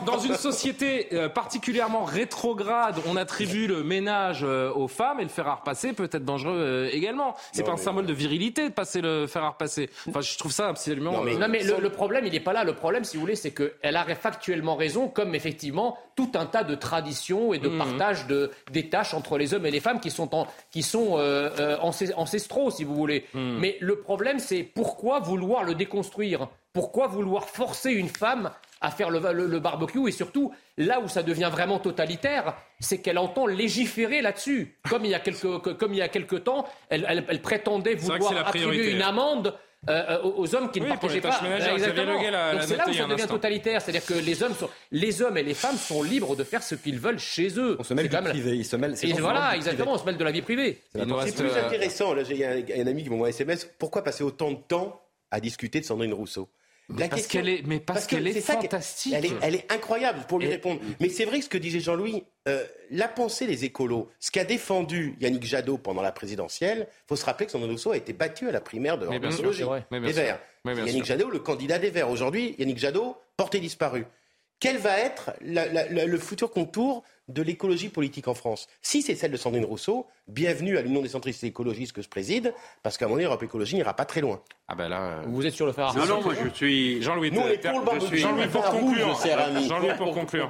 dans, une société euh, particulièrement rétrograde, on attribue le ménage euh, aux femmes et le fer à repasser peut être dangereux euh, également. C'est pas un symbole de virilité de passer le fer à repasser. Enfin, je trouve ça absolument. Non, mais, le, problème, il n'est pas là. Le problème, si vous voulez, c'est qu'elle a factuellement raison, comme effectivement tout un tas de traditions et de mmh. partage de des tâches entre les hommes et les femmes qui sont en qui sont euh, euh, ancestraux, si vous voulez. Hmm. Mais le problème, c'est pourquoi vouloir le déconstruire? Pourquoi vouloir forcer une femme à faire le, barbecue? Et surtout là où ça devient vraiment totalitaire, c'est qu'elle entend légiférer là-dessus. Comme il y a quelques comme il y a quelque temps, elle, prétendait vouloir attribuer une amende euh, aux hommes qui ne partageaient pas. exactement. Donc c'est là où ça devient totalitaire, c'est-à-dire que les hommes, sont, les hommes et les femmes sont libres de faire ce qu'ils veulent chez eux. On se mêle de la vie privée, ils se mêlent. Et voilà, exactement, on se mêle de la vie privée. C'est plus intéressant. il y a un ami qui m'envoie un SMS. Pourquoi passer autant de temps à discuter de Sandrine Rousseau? Mais parce qu'elle est, mais parce, qu'elle est, fantastique. Elle est, incroyable pour lui répondre. Mais c'est vrai que ce que disait Jean-Louis, euh, la pensée des écolos, ce qu'a défendu Yannick Jadot pendant la présidentielle, il faut se rappeler que Sandrine Rousseau a été battu à la primaire de l'ornithologie des Verts. Yannick Jadot, le candidat des Verts. Aujourd'hui, Yannick Jadot, porté disparu. Quel va être le futur contour de l'écologie politique en France? Si c'est celle de Sandrine Rousseau, bienvenue à l'Union des centristes écologistes que je préside, parce qu'à mon avis, Europe Écologie n'ira pas très loin. Ah ben là, euh, vous êtes sur le fer Non, non, moi je suis Jean-Louis. Nous, Jean-Louis pour conclure. Jean-Louis pour conclure.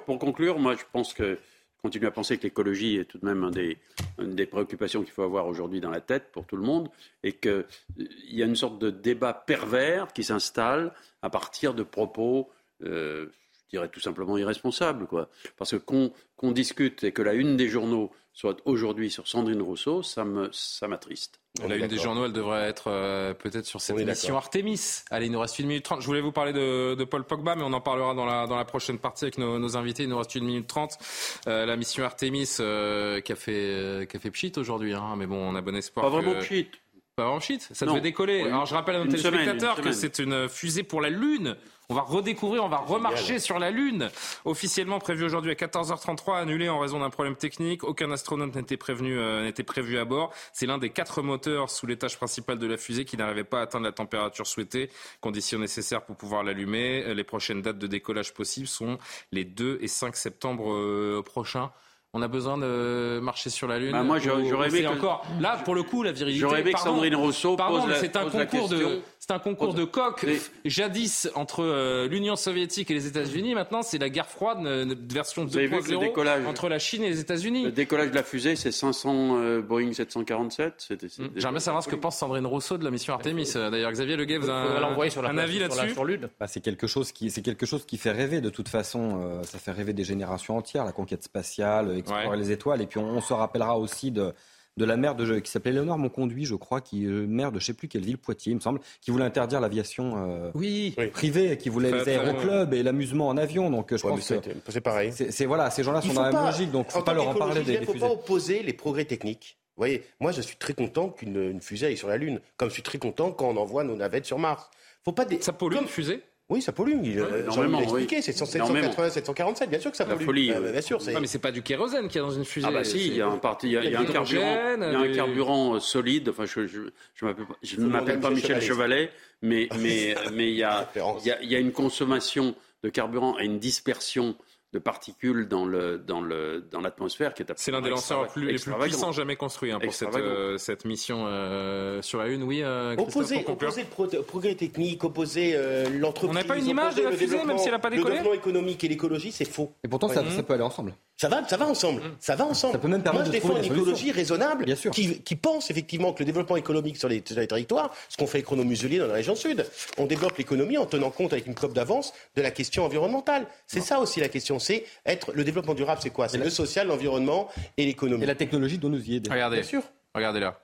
Pour conclure, moi je pense que continue à penser que l'écologie est tout de même des, une des préoccupations qu'il faut avoir aujourd'hui dans la tête pour tout le monde, et qu'il euh, y a une sorte de débat pervers qui s'installe à partir de propos euh, je dirais tout simplement irresponsable, quoi. Parce que qu'on discute et que la une des journaux soit aujourd'hui sur Sandrine Rousseau, ça me ça m'attriste. La une des journaux, elle devrait être euh, peut-être sur cette émission Artemis. Allez, il nous reste une minute trente. Je voulais vous parler de, de, Paul Pogba, mais on en parlera dans la, dans la prochaine partie avec nos, nos invités. Il nous reste une minute trente. Euh, la mission Artemis euh, qui, a fait, qui a fait pchit aujourd'hui, hein, mais bon, on a bon espoir. Pas vraiment pchit. Pas vraiment pchit, ça devait décoller. Alors je rappelle à nos téléspectateurs que c'est une fusée pour la Lune. On va redécouvrir, on va remarcher sur la Lune. Officiellement prévu aujourd'hui à 14h33, annulé en raison d'un problème technique. Aucun astronaute n'était prévenu, euh, n'était prévu à bord. C'est l'un des quatre moteurs sous l'étage principal de la fusée qui n'arrivait pas à atteindre la température souhaitée, condition nécessaire pour pouvoir l'allumer. Les prochaines dates de décollage possibles sont les 2 et 5 septembre euh, prochains. On a besoin de marcher sur la Lune. Bah moi, j'aurais aimé encore. Là, pour le coup, la virilité. J'aurais aimé que Sandrine Rousseau pose, la, c'est un concours de. C'est un concours de coq. Jadis entre euh, l'Union soviétique et les États-Unis, maintenant c'est la guerre froide, une version 2.0 entre la Chine et les États-Unis. Le décollage de la fusée, c'est 500 euh, Boeing 747. Hum, j'aimerais savoir ce que pense Sandrine Rousseau de la mission Artemis. Euh, d'ailleurs, Xavier Leguet, vous avez un, un avis là-dessus bah, C'est quelque chose qui, c'est quelque chose qui fait rêver. De toute façon, ça fait rêver des générations entières. La conquête spatiale, explorer les étoiles, et puis on se rappellera aussi de de la maire de, qui s'appelait Léonard Monconduit, je crois, qui euh, maire de je sais plus quelle ville, Poitiers, il me semble, qui voulait interdire l'aviation euh, oui. privée, qui voulait les aéroclubs et l'amusement en avion. Donc euh, je pense que c'est pareil. C'est voilà, ces gens-là sont dans la même logique, donc faut pas leur en parler des, Il ne faut pas opposer les progrès techniques. Vous voyez, moi je suis très content qu'une fusée aille sur la Lune, comme je suis très content quand on envoie nos navettes sur Mars. Faut pas des... Ça pollue une fusée? Oui, ça pollue. Euh, J'en ai expliqué. C'est 780, 747. Bien sûr que ça pollue. Folie, euh, bien sûr. Non, mais c'est pas du kérosène qui est dans une fusée. Ah bah si, il y a un parti, il y a, il y a un carburant, il y a un carburant euh, solide. Enfin, je, je, je ne m'appelle pas Michel Chevalet, mais (laughs) mais mais il y a il y a, il y a une consommation de carburant et une dispersion de particules dans le dans le dans l'atmosphère qui est C'est l'un des lanceurs plus, les plus puissants jamais construits hein, pour cette, euh, cette mission euh, sur la Lune. Oui, euh, opposer, opposer le progrès technique, opposer euh, l'entreprise. On n'a pas une image de la fusée, même si elle n'a pas décollé. Le développement économique et l'écologie, c'est faux. Et pourtant, ça, ça, peut aller ensemble. Ça va, ça va ensemble. Mm. Ça va ensemble. Ça peut même permettre Moi, je défends une écologie raisonnable Bien sûr. Qui, qui, pense effectivement que le développement économique sur les, sur les territoires, ce qu'on fait avec Renaud Muselier dans la région sud, on développe l'économie en tenant compte avec une COP d'avance de la question environnementale. C'est ça aussi la question. C'est être le développement durable, c'est quoi? C'est le social, l'environnement et l'économie. Et la technologie doit nous y aider. Regardez, Bien sûr. Regardez là.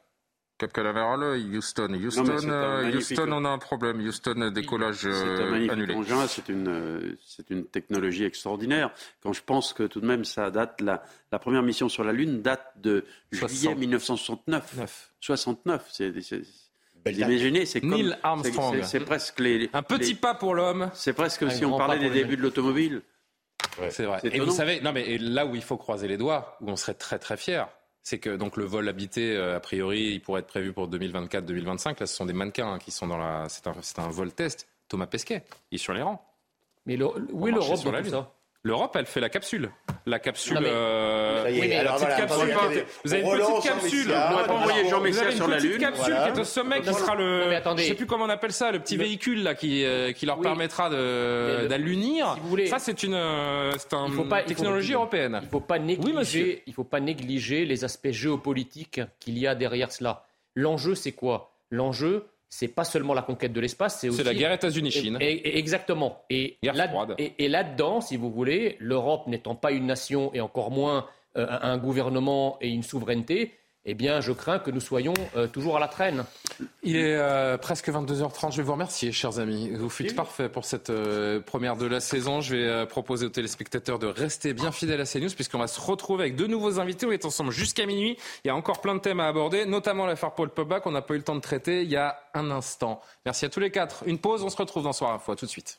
Cap Canaveral, Houston. Houston, euh, Houston, on a un problème. Houston, décollage C'est un euh, magnifique engin, c'est une, euh, une technologie extraordinaire. Quand je pense que tout de même, ça date, la, la première mission sur la Lune date de juillet 1969. 69, c'est, vous imaginez, c'est comme Neil Armstrong. C'est, presque les, un petit pas pour l'homme. C'est presque si on parlait des débuts de l'automobile. C'est vrai. Et vous savez, non mais là où il faut croiser les doigts, où on serait très très fier, c'est que donc le vol habité, euh, a priori, il pourrait être prévu pour 2024-2025. Là, ce sont des mannequins hein, qui sont dans la. C'est un, un, vol test. Thomas Pesquet, il est sur les rangs. Mais le, où est l'Europe dans tout ça? L'Europe, elle fait la capsule. La capsule. Euh... Oui, mais alors voilà, capsule, vous avez une petite capsule. Vous pas envoyer Jean Messia sur la Lune. Une capsule voilà. qui est au sommet, qui sera le. Non, attendez. Je sais plus comment on appelle ça, le petit le... véhicule là qui euh, qui leur oui. permettra d'allunir. Si. Ça, c'est une euh, c'est une pas, technologie faut, européenne. Il faut pas négliger. Oui, il faut pas négliger les aspects géopolitiques qu'il y a derrière cela. L'enjeu, c'est quoi? L'enjeu, c'est pas seulement la conquête de l'espace, c'est aussi. C'est la guerre États-Unis-Chine. exactement. Et, là, et, là-dedans, si vous voulez, l'Europe n'étant pas une nation et encore moins euh, un gouvernement et une souveraineté, eh bien, je crains que nous soyons euh, toujours à la traîne. Il est euh, presque 22h30. Je vais vous remercier, chers amis. Vous fûtes parfait pour cette euh, première de la saison. Je vais proposer aux téléspectateurs de rester bien fidèles à CNews, puisqu'on va se retrouver avec deux nouveaux invités. On est ensemble jusqu'à minuit. Il y a encore plein de thèmes à aborder, notamment l'affaire Paul Pogba qu'on n'a pas eu le temps de traiter il y a un instant. Merci à tous les quatre. Une pause. On se retrouve dans Soir Info. À tout de suite.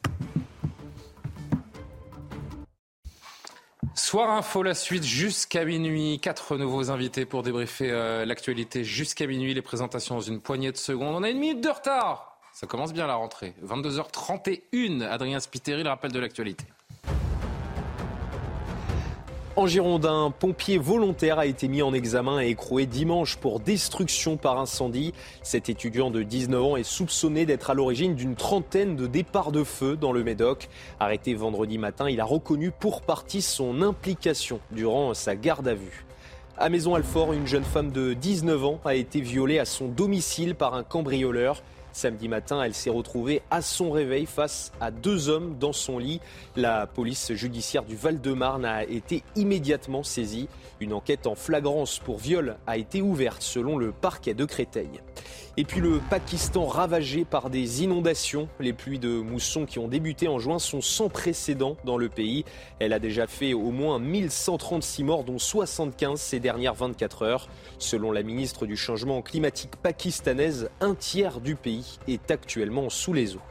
Soir Info, la suite jusqu'à minuit. Quatre nouveaux invités pour débriefer euh, l'actualité jusqu'à minuit. Les présentations dans une poignée de secondes. On a une minute de retard. Ça commence bien la rentrée. 22h31. Adrien Spiteri, le rappel de l'actualité. En Gironde, un pompier volontaire a été mis en examen et écroué dimanche pour destruction par incendie. Cet étudiant de 19 ans est soupçonné d'être à l'origine d'une trentaine de départs de feu dans le Médoc. Arrêté vendredi matin, il a reconnu pour partie son implication durant sa garde à vue. À Maison-Alfort, une jeune femme de 19 ans a été violée à son domicile par un cambrioleur. Samedi matin, elle s'est retrouvée à son réveil face à deux hommes dans son lit. La police judiciaire du Val-de-Marne a été immédiatement saisie. Une enquête en flagrance pour viol a été ouverte selon le parquet de Créteil. Et puis le Pakistan ravagé par des inondations. Les pluies de mousson qui ont débuté en juin sont sans précédent dans le pays. Elle a déjà fait au moins 1136 morts, dont 75 ces dernières 24 heures. Selon la ministre du Changement climatique pakistanaise, un tiers du pays est actuellement sous les eaux.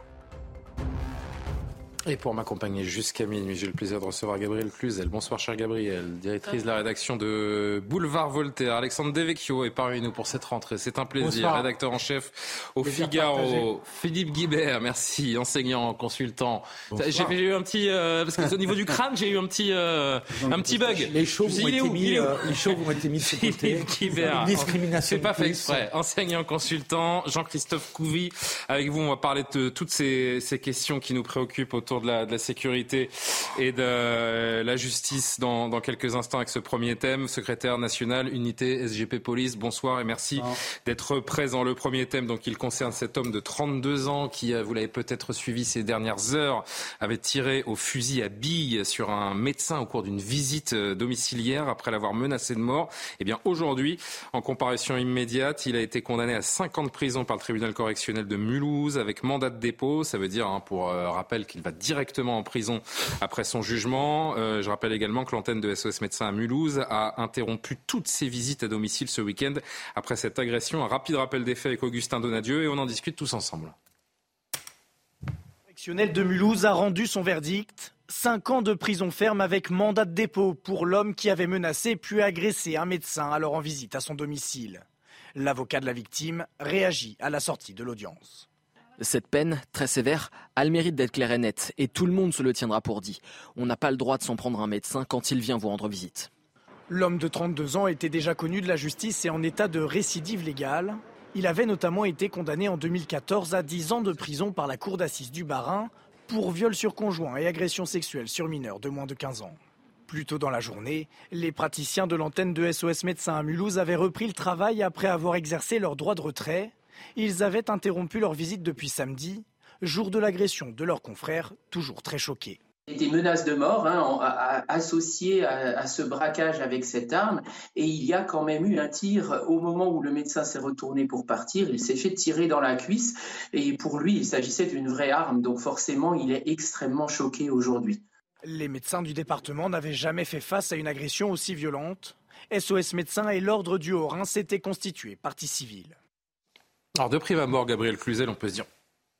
Et pour m'accompagner jusqu'à minuit, j'ai le plaisir de recevoir Gabriel Cluzel. Bonsoir, cher Gabriel, directrice de la rédaction de Boulevard Voltaire. Alexandre Devecchio est parmi nous pour cette rentrée. C'est un plaisir. Rédacteur en chef au Figaro. Philippe Guibert, merci, enseignant, consultant. J'ai eu un petit, euh, parce que au niveau du crâne, j'ai eu un petit, euh, un petit bug. Les chauves ont, été mis, euh, les chauves ont été mis de côté. Philippe Guibert. Discrimination. C'est pas fait exprès. Enseignant, consultant. Jean-Christophe Couvi. Avec vous, on va parler de toutes ces, ces questions qui nous préoccupent autour de la, de la sécurité et de la justice dans, dans, quelques instants avec ce premier thème. Secrétaire national, unité SGP Police, bonsoir et merci d'être présent. Le premier thème, donc, il concerne cet homme de 32 ans qui, euh, vous l'avez peut-être suivi ces dernières heures, avait tiré au fusil à billes sur un médecin au cours d'une visite euh, domiciliaire après l'avoir menacé de mort. Eh bien, aujourd'hui, en comparution immédiate, il a été condamné à 5 ans de prison par le tribunal correctionnel de Mulhouse avec mandat de dépôt. Ça veut dire, hein, pour euh, rappel, qu'il va directement en prison après son jugement. Euh, je rappelle également que l'antenne de SOS Médecins à Mulhouse a interrompu toutes ses visites à domicile ce week-end après cette agression. Un rapide rappel des faits avec Augustin Donadieu et on en discute tous ensemble. Le de Mulhouse a rendu son verdict. Cinq ans de prison ferme avec mandat de dépôt pour l'homme qui avait menacé puis agressé un médecin alors en visite à son domicile. L'avocat de la victime réagit à la sortie de l'audience. Cette peine, très sévère, a le mérite d'être claire et nette, et tout le monde se le tiendra pour dit. On n'a pas le droit de s'en prendre un médecin quand il vient vous rendre visite. L'homme de 32 ans était déjà connu de la justice et en état de récidive légale. Il avait notamment été condamné en 2014 à 10 ans de prison par la cour d'assises du Barin pour viol sur conjoint et agression sexuelle sur mineurs de moins de 15 ans. Plus tôt dans la journée, les praticiens de l'antenne de SOS Médecins à Mulhouse avaient repris le travail après avoir exercé leur droit de retrait. Ils avaient interrompu leur visite depuis samedi, jour de l'agression de leurs confrères, toujours très choqués des menaces de mort hein, associées à, ce braquage avec cette arme. Et il y a quand même eu un tir au moment où le médecin s'est retourné pour partir. Il s'est fait tirer dans la cuisse. Et pour lui, il s'agissait d'une vraie arme. Donc forcément, il est extrêmement choqué aujourd'hui. Les médecins du département n'avaient jamais fait face à une agression aussi violente. SOS Médecins et l'Ordre du Haut-Rhin s'étaient constitués partie civile. Alors de prime abord, Gabriel Cluzel, on peut se dire,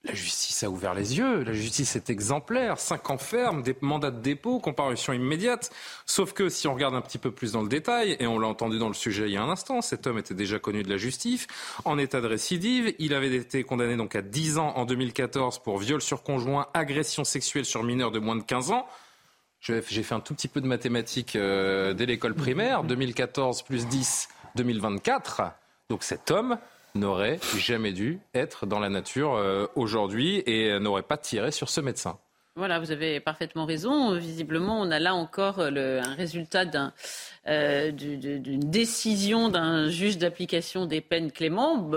la justice a ouvert les yeux, la justice est exemplaire, cinq ans ferme, des mandats de dépôt, comparution immédiate. Sauf que si on regarde un petit peu plus dans le détail, et on l'a entendu dans le sujet il y a un instant, cet homme était déjà connu de la justice, en état de récidive, il avait été condamné donc à 10 ans en 2014 pour viol sur conjoint, agression sexuelle sur mineur de moins de 15 ans. J'ai fait un tout petit peu de mathématiques euh, dès l'école primaire, 2014 plus 10, 2024. Donc cet homme n'aurait jamais dû être dans la nature euh, aujourd'hui et n'aurait pas tiré sur ce médecin. Voilà, vous avez parfaitement raison. Visiblement, on a là encore un résultat euh, d'une décision d'un juge d'application des peines clément.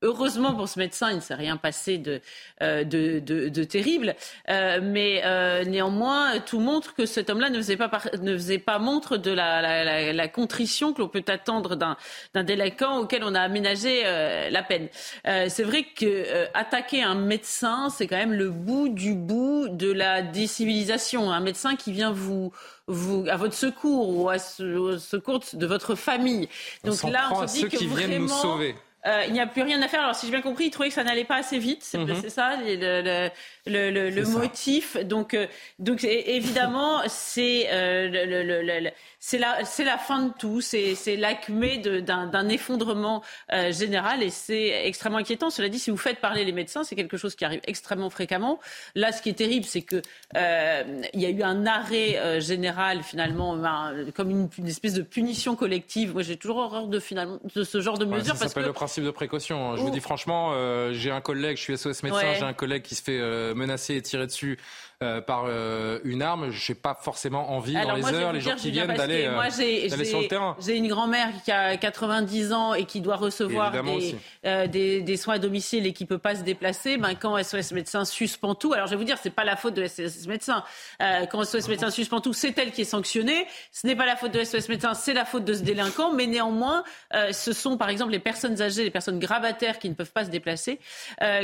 Heureusement pour ce médecin, il ne s'est rien passé de, euh, de, terrible. Euh, mais euh, néanmoins, tout montre que cet homme-là ne, faisait pas ne faisait pas montre de la, la, contrition que l'on peut attendre d'un délinquant auquel on a aménagé la peine. c'est vrai que attaquer un médecin, c'est quand même le bout du bout de la décivilisation. Un médecin qui vient vous vous, à votre secours ou à ce, au secours de votre famille. Donc là, on se dit que vraiment, nous sauver. Euh, il n'y a plus rien à faire. Alors, si j'ai bien compris, il trouvait que ça n'allait pas assez vite. C'est mhm. ça le, le, le, motif. Donc, euh, donc évidemment, c'est euh, le, c'est la, c'est la fin de tout, c'est, c'est l'acmé d'un, effondrement euh, général et c'est extrêmement inquiétant. Cela dit, si vous faites parler les médecins, c'est quelque chose qui arrive extrêmement fréquemment. Là, ce qui est terrible, c'est que euh, il y a eu un arrêt euh, général finalement, comme une, espèce de punition collective. Moi, j'ai toujours horreur de finalement de ce genre de mesures. ça s'appelle le principe de précaution. Hein. Je vous dis franchement, j'ai un collègue, je suis SOS médecin, j'ai un collègue qui se fait menacer et tirer dessus euh, par euh, une arme, j'ai pas forcément envie dans les heures, les jours qui viennent d'aller euh, sur le terrain. J'ai une grand-mère qui a 90 ans et qui doit recevoir des, des, des, soins à domicile et qui peut pas se déplacer. Ben, quand SOS médecin suspend tout, alors je vais vous dire, c'est pas la faute de SOS médecin. quand SOS médecin suspend tout, c'est elle qui est sanctionnée. Ce n'est pas la faute de SOS médecin, c'est la faute de ce délinquant. Mais néanmoins, ce sont par exemple les personnes âgées, les personnes gravataires qui ne peuvent pas se déplacer,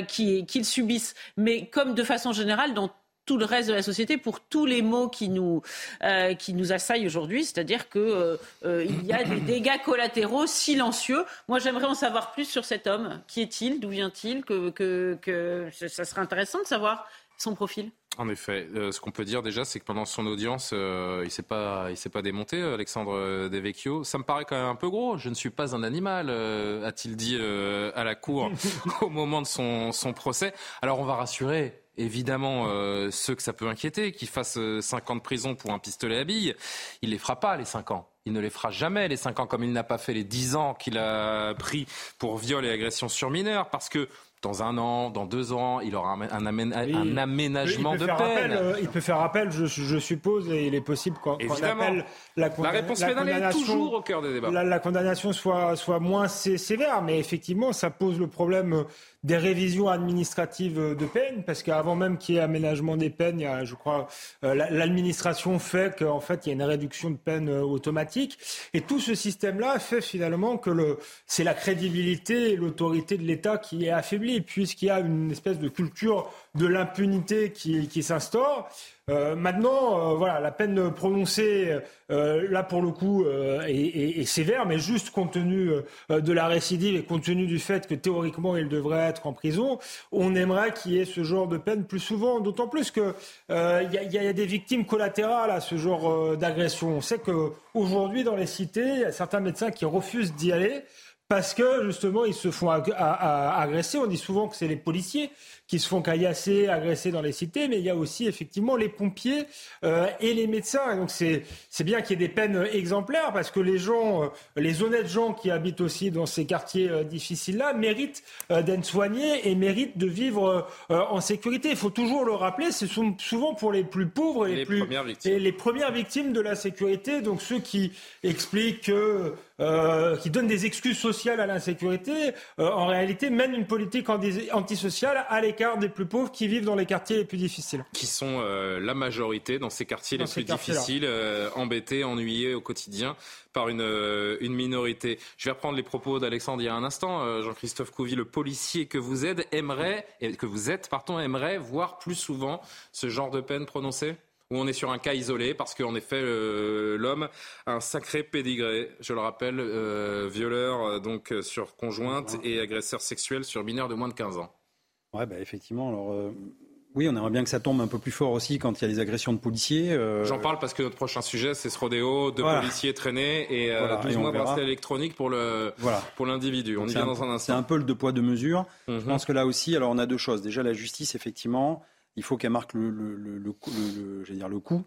qui, qui le subissent. Mais comme de façon générale, dans tout le reste de la société pour tous les maux qui nous, euh, qui nous assaillent aujourd'hui. C'est-à-dire qu'il euh, euh, y a des dégâts collatéraux silencieux. Moi, j'aimerais en savoir plus sur cet homme. Qui est-il? D'où vient-il? Que, que, que, ça serait intéressant de savoir son profil. En effet, ce qu'on peut dire déjà, c'est que pendant son audience, il s'est pas, il s'est pas démonté, Alexandre Devecchio. Ça me paraît quand même un peu gros. Je ne suis pas un animal, a-t-il dit à la cour (laughs) au moment de son, son procès. Alors on va rassurer évidemment euh, ceux que ça peut inquiéter, qu'il fasse 5 euh, ans de prison pour un pistolet à billes, il les fera pas les 5 ans. Il ne les fera jamais les 5 ans comme il n'a pas fait les 10 ans qu'il a pris pour viol et agression sur mineur parce que dans un an, dans deux ans, il aura un, aménagement de peine. Euh, il peut faire appel, je, suppose, et il est possible qu'on appelle la, la réponse pénale est toujours au cœur des débats. La, condamnation soit, soit moins sévère, mais effectivement, ça pose le problème des révisions administratives de peine, parce qu'avant même qu'il y ait aménagement des peines, il y a, je crois, euh, l'administration fait qu'en fait, il y a une réduction de peine euh, automatique. Et tout ce système-là fait finalement que le, c'est la crédibilité et l'autorité de l'État qui est affaiblie, puisqu'il y a une espèce de culture de l'impunité qui, qui s'instaure. Euh, maintenant, euh, voilà, la peine prononcée, euh, là pour le coup, est, sévère, mais juste compte tenu de la récidive et compte tenu du fait que théoriquement il devrait être en prison, on aimerait qu'il y ait ce genre de peine plus souvent. D'autant plus que il y, y, a des victimes collatérales à ce genre d'agression. On sait qu'aujourd'hui dans les cités, il y a certains médecins qui refusent d'y aller parce que justement ils se font agresser. On dit souvent que c'est les policiers qui se font caillasser, agresser dans les cités, mais il y a aussi effectivement les pompiers euh, et les médecins. Et donc c'est c'est bien qu'il y ait des peines exemplaires parce que les gens, euh, les honnêtes gens qui habitent aussi dans ces quartiers euh, difficiles-là méritent d'être soignés et méritent de vivre en sécurité. Il faut toujours le rappeler, c'est souvent pour les plus pauvres et les, plus et les premières victimes de la sécurité. Donc ceux qui expliquent que euh, qui donnent des excuses sociales à l'insécurité, en réalité mènent une politique antisociale à l'écart des plus pauvres qui vivent dans les quartiers les plus difficiles. Qui sont euh, la majorité dans ces quartiers les plus difficiles, euh, embêtés, ennuyés au quotidien par une, euh, une minorité. Je vais reprendre les propos d'Alexandre il y a un instant. Jean-Christophe Couvi, le policier que vous êtes, aimerait, que vous êtes, pardon, aimerait voir plus souvent ce genre de peine prononcée? Où on est sur un cas isolé parce qu'en effet l'homme a un sacré pédigré, je le rappelle, violeur donc sur conjointe et agresseur sexuel sur mineur de moins de 15 ans. Ouais, bah, effectivement. Alors, euh, oui, on aimerait bien que ça tombe un peu plus fort aussi quand il y a des agressions de policiers. Euh. J'en parle parce que notre prochain sujet, c'est ce rodéo de policiers traînés et, euh, 12 mois bracelet électronique pour le pour l'individu. On y vient dans un instant. C'est un peu le deux poids deux mesures. Je mhm. pense que là aussi, alors on a deux choses. Déjà, la justice, effectivement, il faut qu'elle marque le, le, le, le, dire, le coup.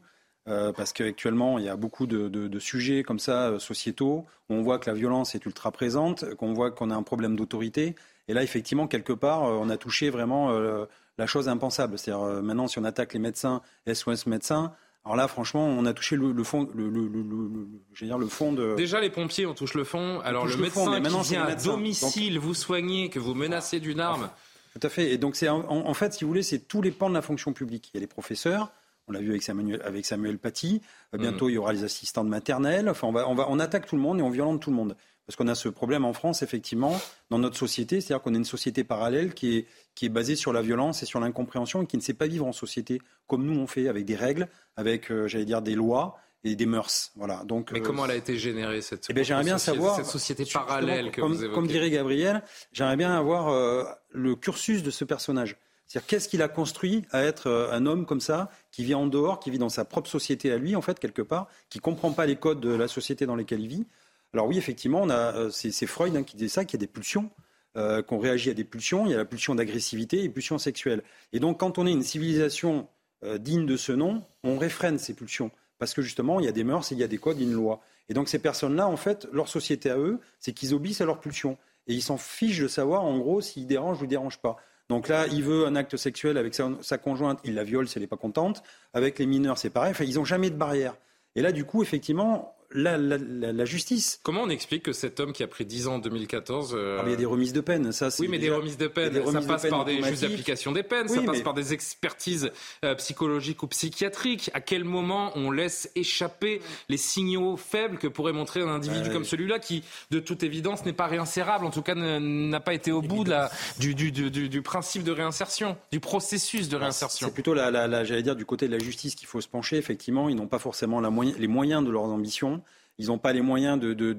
Euh, parce qu'actuellement, il y a beaucoup de, de, de, sujets comme ça, euh, sociétaux, où on voit que la violence est ultra présente, qu'on voit qu'on a un problème d'autorité. Et là, effectivement, quelque part, euh, on a touché vraiment euh, la chose impensable. C'est-à-dire, euh, maintenant, si on attaque les médecins, SOS médecins, Alors là, franchement, on a touché le, fond, le, le, dire le fond de. Déjà, les pompiers, on touche le fond. Alors le, médecin qui vient à domicile vous soigner, que vous menacez d'une arme. Tout à fait. Et donc, c'est en, fait, si vous voulez, c'est tous les pans de la fonction publique. Il y a les professeurs. On l'a vu avec Samuel, avec Samuel Paty. Euh, bientôt, mm. il y aura les assistants de maternelle. Enfin, on, va, on, va, on attaque tout le monde et on violente tout le monde. Parce qu'on a ce problème en France, effectivement, dans notre société, c'est-à-dire qu'on a une société parallèle qui est, qui est basée sur la violence et sur l'incompréhension et qui ne sait pas vivre en société comme nous on fait, avec des règles, avec, euh, j'allais dire, des lois et des mœurs. Voilà. Donc, Mais comment euh, elle a été générée cette, eh bien, j'aimerais bien savoir, cette société parallèle que comme, vous évoquez. Comme dirait Gabriel, j'aimerais bien avoir euh, le cursus de ce personnage. C'est-à-dire qu'est-ce qu'il a construit à être un homme comme ça, qui vit en dehors, qui vit dans sa propre société à lui, en fait, quelque part, qui comprend pas les codes de la société dans laquelle il vit? Alors oui, effectivement, on a, euh, c'est, Freud hein, qui dit ça, qu'il y a des pulsions, euh, qu'on réagit à des pulsions. Il y a la pulsion d'agressivité et la pulsion sexuelle. Et donc, quand on est une civilisation euh, digne de ce nom, on réfrène ces pulsions. Parce que justement, il y a des mœurs il y a des codes, il y a une loi. Et donc, ces personnes-là, en fait, leur société à eux, c'est qu'ils obéissent à leurs pulsions. Et ils s'en fichent de savoir, en gros, s'ils dérangent ou ne dérangent pas. Donc là, il veut un acte sexuel avec sa, conjointe, il la viole si elle n'est pas contente. Avec les mineurs, c'est pareil. Enfin, ils n'ont jamais de barrière. Et là, du coup, effectivement, la, justice. Comment on explique que cet homme qui a pris 10 ans en 2014... Euh, ah, il y a des remises de peine, ça Oui, mais des remises de peine, ça passe par des juges d'application des peines, ça passe par des expertises euh, psychologiques ou psychiatriques. À quel moment on laisse échapper les signaux faibles que pourrait montrer un individu comme celui-là qui, de toute évidence, n'est pas réinsérable, en tout cas n'a pas été au bout de la, du, du, du, du, principe de réinsertion, du processus de ah, réinsertion C'est plutôt, la, j'allais dire, du côté de la justice qu'il faut se pencher. Effectivement, ils n'ont pas forcément la les moyens de leurs ambitions. Ils n'ont pas les moyens de, de,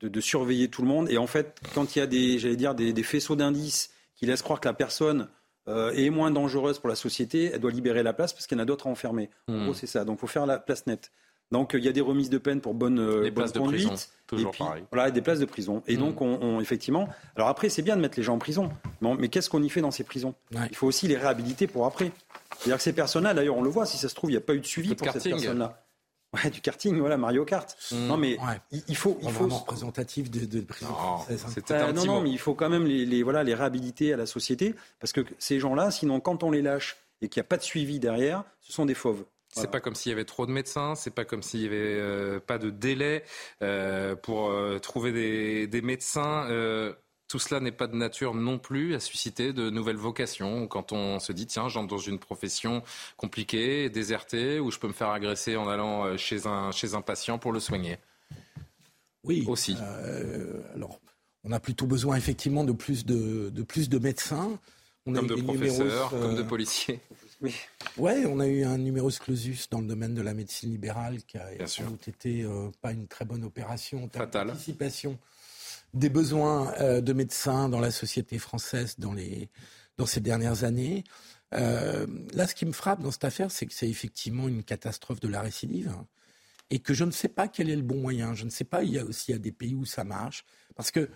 de, surveiller tout le monde. Et en fait, quand il y a des, j'allais dire, des, faisceaux d'indices qui laissent croire que la personne euh, est moins dangereuse pour la société, elle doit libérer la place parce qu'il y en a d'autres à enfermer. En hmm. gros, c'est ça. Donc, il faut faire la place nette. Donc, il y a des remises de peine pour bonne, euh, bonne conduite. De toujours pareil. Voilà, des places de prison. Et hmm. donc, on, effectivement. Alors après, c'est bien de mettre les gens en prison. Mais, qu'est-ce qu'on y fait dans ces prisons? Il faut aussi les réhabiliter pour après. C'est-à-dire que ces personnes-là, d'ailleurs, on le voit, si ça se trouve, il n'y a pas eu de suivi pour ces personnes-là. Ouais, du karting, voilà, Mario Kart. Mmh. Non, mais il, faut, il faut représentatif de, de prison euh, non, non, mais il faut quand même les, les, voilà les réhabiliter à la société parce que ces gens-là, sinon, quand on les lâche et qu'il n'y a pas de suivi derrière, ce sont des fauves. C'est pas comme s'il y avait trop de médecins, c'est pas comme s'il y avait euh, pas de délai euh, pour euh, trouver des, des médecins. Euh, tout cela n'est pas de nature non plus à susciter de nouvelles vocations. Quand on se dit, tiens, j'entre dans une profession compliquée, désertée, où je peux me faire agresser en allant euh, chez un, chez un patient pour le soigner. Oui. Aussi. Euh, alors, on a plutôt besoin effectivement de plus de, de plus de médecins. On comme de professeurs, comme de euh, policiers. Oui. Ouais, on a eu un numerus clausus dans le domaine de la médecine libérale qui a sans doute été pas une très bonne opération en termes d'anticipation des besoins euh, de médecins dans la société française dans, les, dans ces dernières années. Euh, là, ce qui me frappe dans cette affaire, c'est que c'est effectivement une catastrophe de la récidive et que je ne sais pas quel est le bon moyen. Je ne sais pas, il y a aussi il y a des pays où ça marche. Parce que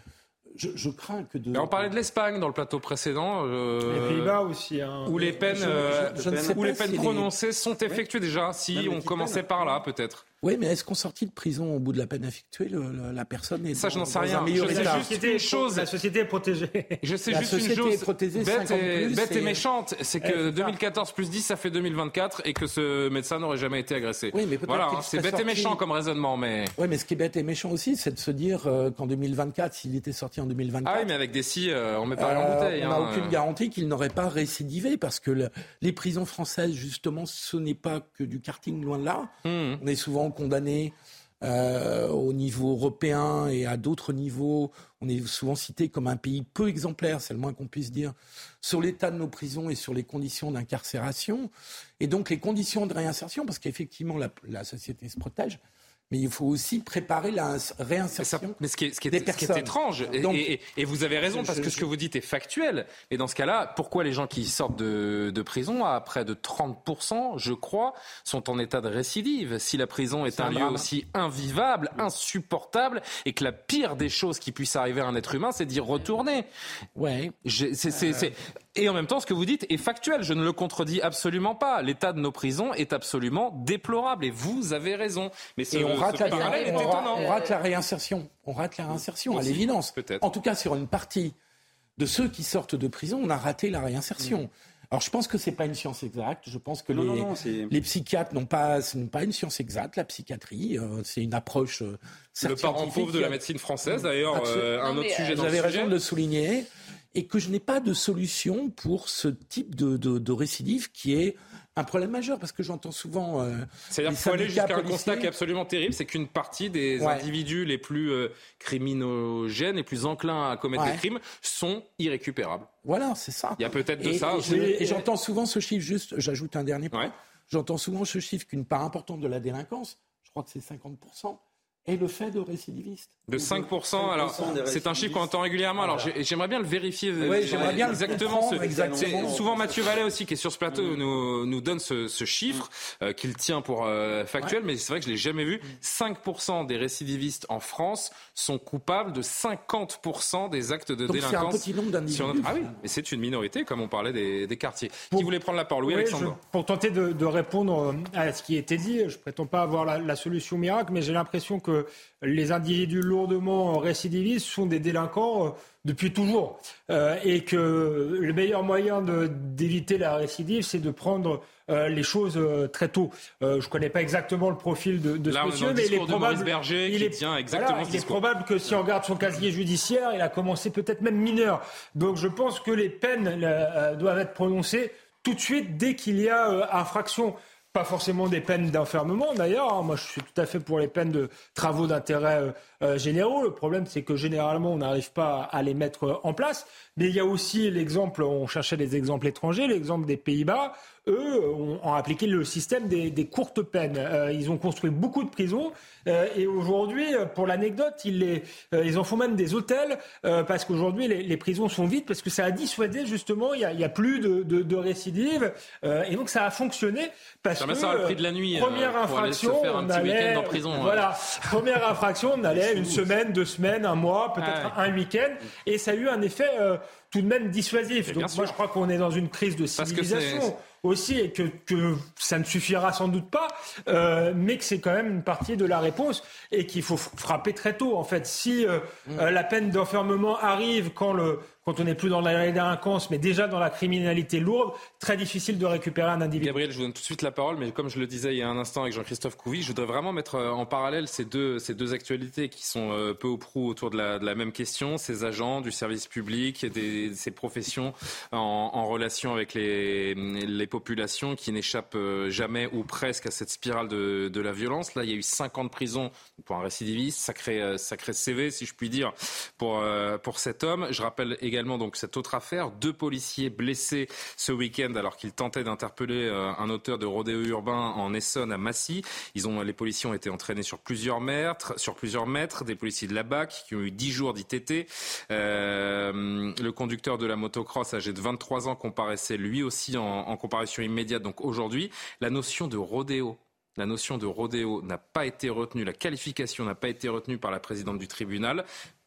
je, crains que de. on parlait de l'Espagne dans le plateau précédent. Euh, les Pays-Bas aussi. Hein. Où les peines, où les peines prononcées sont effectuées déjà. Si on commençait par là, peut-être. Oui, mais est-ce qu'on sortit de prison au bout de la peine effectuée la personne est Ça, je n'en sais rien. Je sais juste une chose. La société est protégée. Je sais juste une chose. bête, et, bête et, méchante, c'est que 2014 plus 10, ça fait 2024 et que ce médecin n'aurait jamais été agressé. Oui, mais voilà, hein, c'est bête et méchant comme raisonnement, mais. Oui, mais ce qui est bête et méchant aussi, c'est de se dire euh, qu'en 2024, s'il était sorti en 2024. Ah oui, mais avec des si, euh, on met pas en bouteille. On n'a hein. aucune garantie qu'il n'aurait pas récidivé parce que les prisons françaises, justement, ce n'est pas que du karting loin de là. Hmm. On est souvent condamné euh, au niveau européen et à d'autres niveaux. On est souvent cité comme un pays peu exemplaire, c'est le moins qu'on puisse dire, sur l'état de nos prisons et sur les conditions d'incarcération. Et donc les conditions de réinsertion, parce qu'effectivement la société se protège, mais il faut aussi préparer la réinsertion. Mais, ce, qui est, ce, qui est, ce qui est étrange, et, et, vous avez raison, parce que ce que vous dites est factuel. Et dans ce cas-là, pourquoi les gens qui sortent de, de, prison, à près de 30%, je crois, sont en état de récidive? Si la prison est, un, lieu aussi invivable, insupportable, et que la pire des choses qui puisse arriver à un être humain, c'est d'y retourner. Ouais. C'est et en même temps, ce que vous dites est factuel. Je ne le contredis absolument pas. L'état de nos prisons est absolument déplorable. Et vous avez raison. Mais et on, rate la, on, rate la réinsertion. On rate la réinsertion, à l'évidence. En tout cas, sur une partie de ceux qui sortent de prison, on a raté la réinsertion. Alors je pense que c'est pas une science exacte. Je pense que les, les, psychiatres n'ont pas, pas une science exacte. La psychiatrie, euh, c'est une approche. Euh, le parent pauvre de la médecine française, d'ailleurs, euh, un autre sujet. Vous avez raison de le souligner, et que je n'ai pas de solution pour ce type de, de, de récidive qui est un problème majeur parce que j'entends souvent. Euh, C'est-à-dire qu'il faut aller jusqu'à un constat qui est absolument terrible, c'est qu'une partie des individus les plus euh, criminogènes, les plus enclins à commettre des crimes, sont irrécupérables. Voilà, c'est ça. Il y a peut-être de ça. Et, j'entends souvent ce chiffre, juste, j'ajoute un dernier point. J'entends souvent ce chiffre qu'une part importante de la délinquance, je crois que c'est 50%, et le fait de récidivistes. De 5%, alors c'est un chiffre qu'on entend régulièrement. Alors j'aimerais bien le vérifier. j'aimerais bien exactement. Ce, exactement. Souvent Mathieu Vallet aussi qui est sur ce plateau mm. nous, nous donne ce, ce chiffre euh, qu'il tient pour euh, factuel, mais c'est vrai que je l'ai jamais vu. 5% des récidivistes en France sont coupables de 50% des actes de Donc délinquance. C'est un petit nombre d'individus. Ah oui, mais c'est une minorité, comme on parlait des, des quartiers. Qui voulait prendre la parole, oui, Alexandre. Pour tenter de, de, répondre à ce qui a été dit, je prétends pas avoir la, la solution miracle, mais j'ai l'impression que les individus lourdement récidivistes sont des délinquants euh, depuis toujours. Euh, et que le meilleur moyen d'éviter la récidive, c'est de prendre euh, les choses très tôt. je ne connais pas exactement le profil de, de ce monsieur, mais il est probable, il est, tient exactement il est probable que si on regarde son casier judiciaire, il a commencé peut-être même mineur. Donc je pense que les peines doivent être prononcées tout de suite dès qu'il y a infraction. Pas forcément des peines d'enfermement d'ailleurs. Hein. Moi, je suis tout à fait pour les peines de travaux d'intérêt euh, euh, généraux. Le problème, c'est que généralement, on n'arrive pas à les mettre en place. Mais il y a aussi l'exemple, on cherchait des exemples étrangers, l'exemple des Pays-Bas. Eux ont, appliqué le système des, courtes peines. Euh, ils ont construit beaucoup de prisons euh, et aujourd'hui, pour l'anecdote, ils, les, euh, ils en font même des hôtels parce qu'aujourd'hui les, prisons sont vides parce que ça a dissuadé justement, il n'y a, a, plus de, de, de récidives et donc ça a fonctionné parce ça que le prix de la nuit, première infraction, on allait, en prison. Voilà, première infraction, on (laughs) allait une semaine, deux semaines, un mois, peut-être un week-end et ça a eu un effet tout de même dissuasif. Donc moi, je crois qu'on est dans une crise de civilisation aussi et que, que, ça ne suffira sans doute pas, euh, mais que c'est quand même une partie de la réponse et qu'il faut frapper très tôt. En fait, si euh, mm. euh, la peine d'enfermement arrive quand le quand on n'est plus dans la délinquance, mais déjà dans la criminalité lourde, très difficile de récupérer un individu. Gabriel, je vous donne tout de suite la parole, mais comme je le disais il y a un instant avec Jean-Christophe Couvi, je voudrais vraiment mettre euh, en parallèle ces deux, ces deux actualités qui sont euh, peu ou prou autour de la, de même question, ces agents du service public, des, ces professions en, relation avec les, populations qui n'échappent euh, jamais ou presque à cette spirale de, de la violence. Là, il y a eu 50 prisons pour un récidiviste, sacré, sacré CV, si je puis dire, pour, pour cet homme. Je rappelle également également donc cette autre affaire. Deux policiers blessés ce week-end alors qu'ils tentaient d'interpeller euh, un auteur de rodéo urbain en Essonne à Massy. Ils ont, les policiers ont été entraînés sur plusieurs mètres, sur plusieurs mètres. Des policiers de la BAC qui ont eu dix jours d'ITT. Euh, le conducteur de la motocross âgé de 23 ans comparaissait lui aussi en, en comparution immédiate. Donc aujourd'hui, la notion de rodéo la notion de rodéo n'a pas été retenue, la qualification n'a pas été retenue par la présidente du tribunal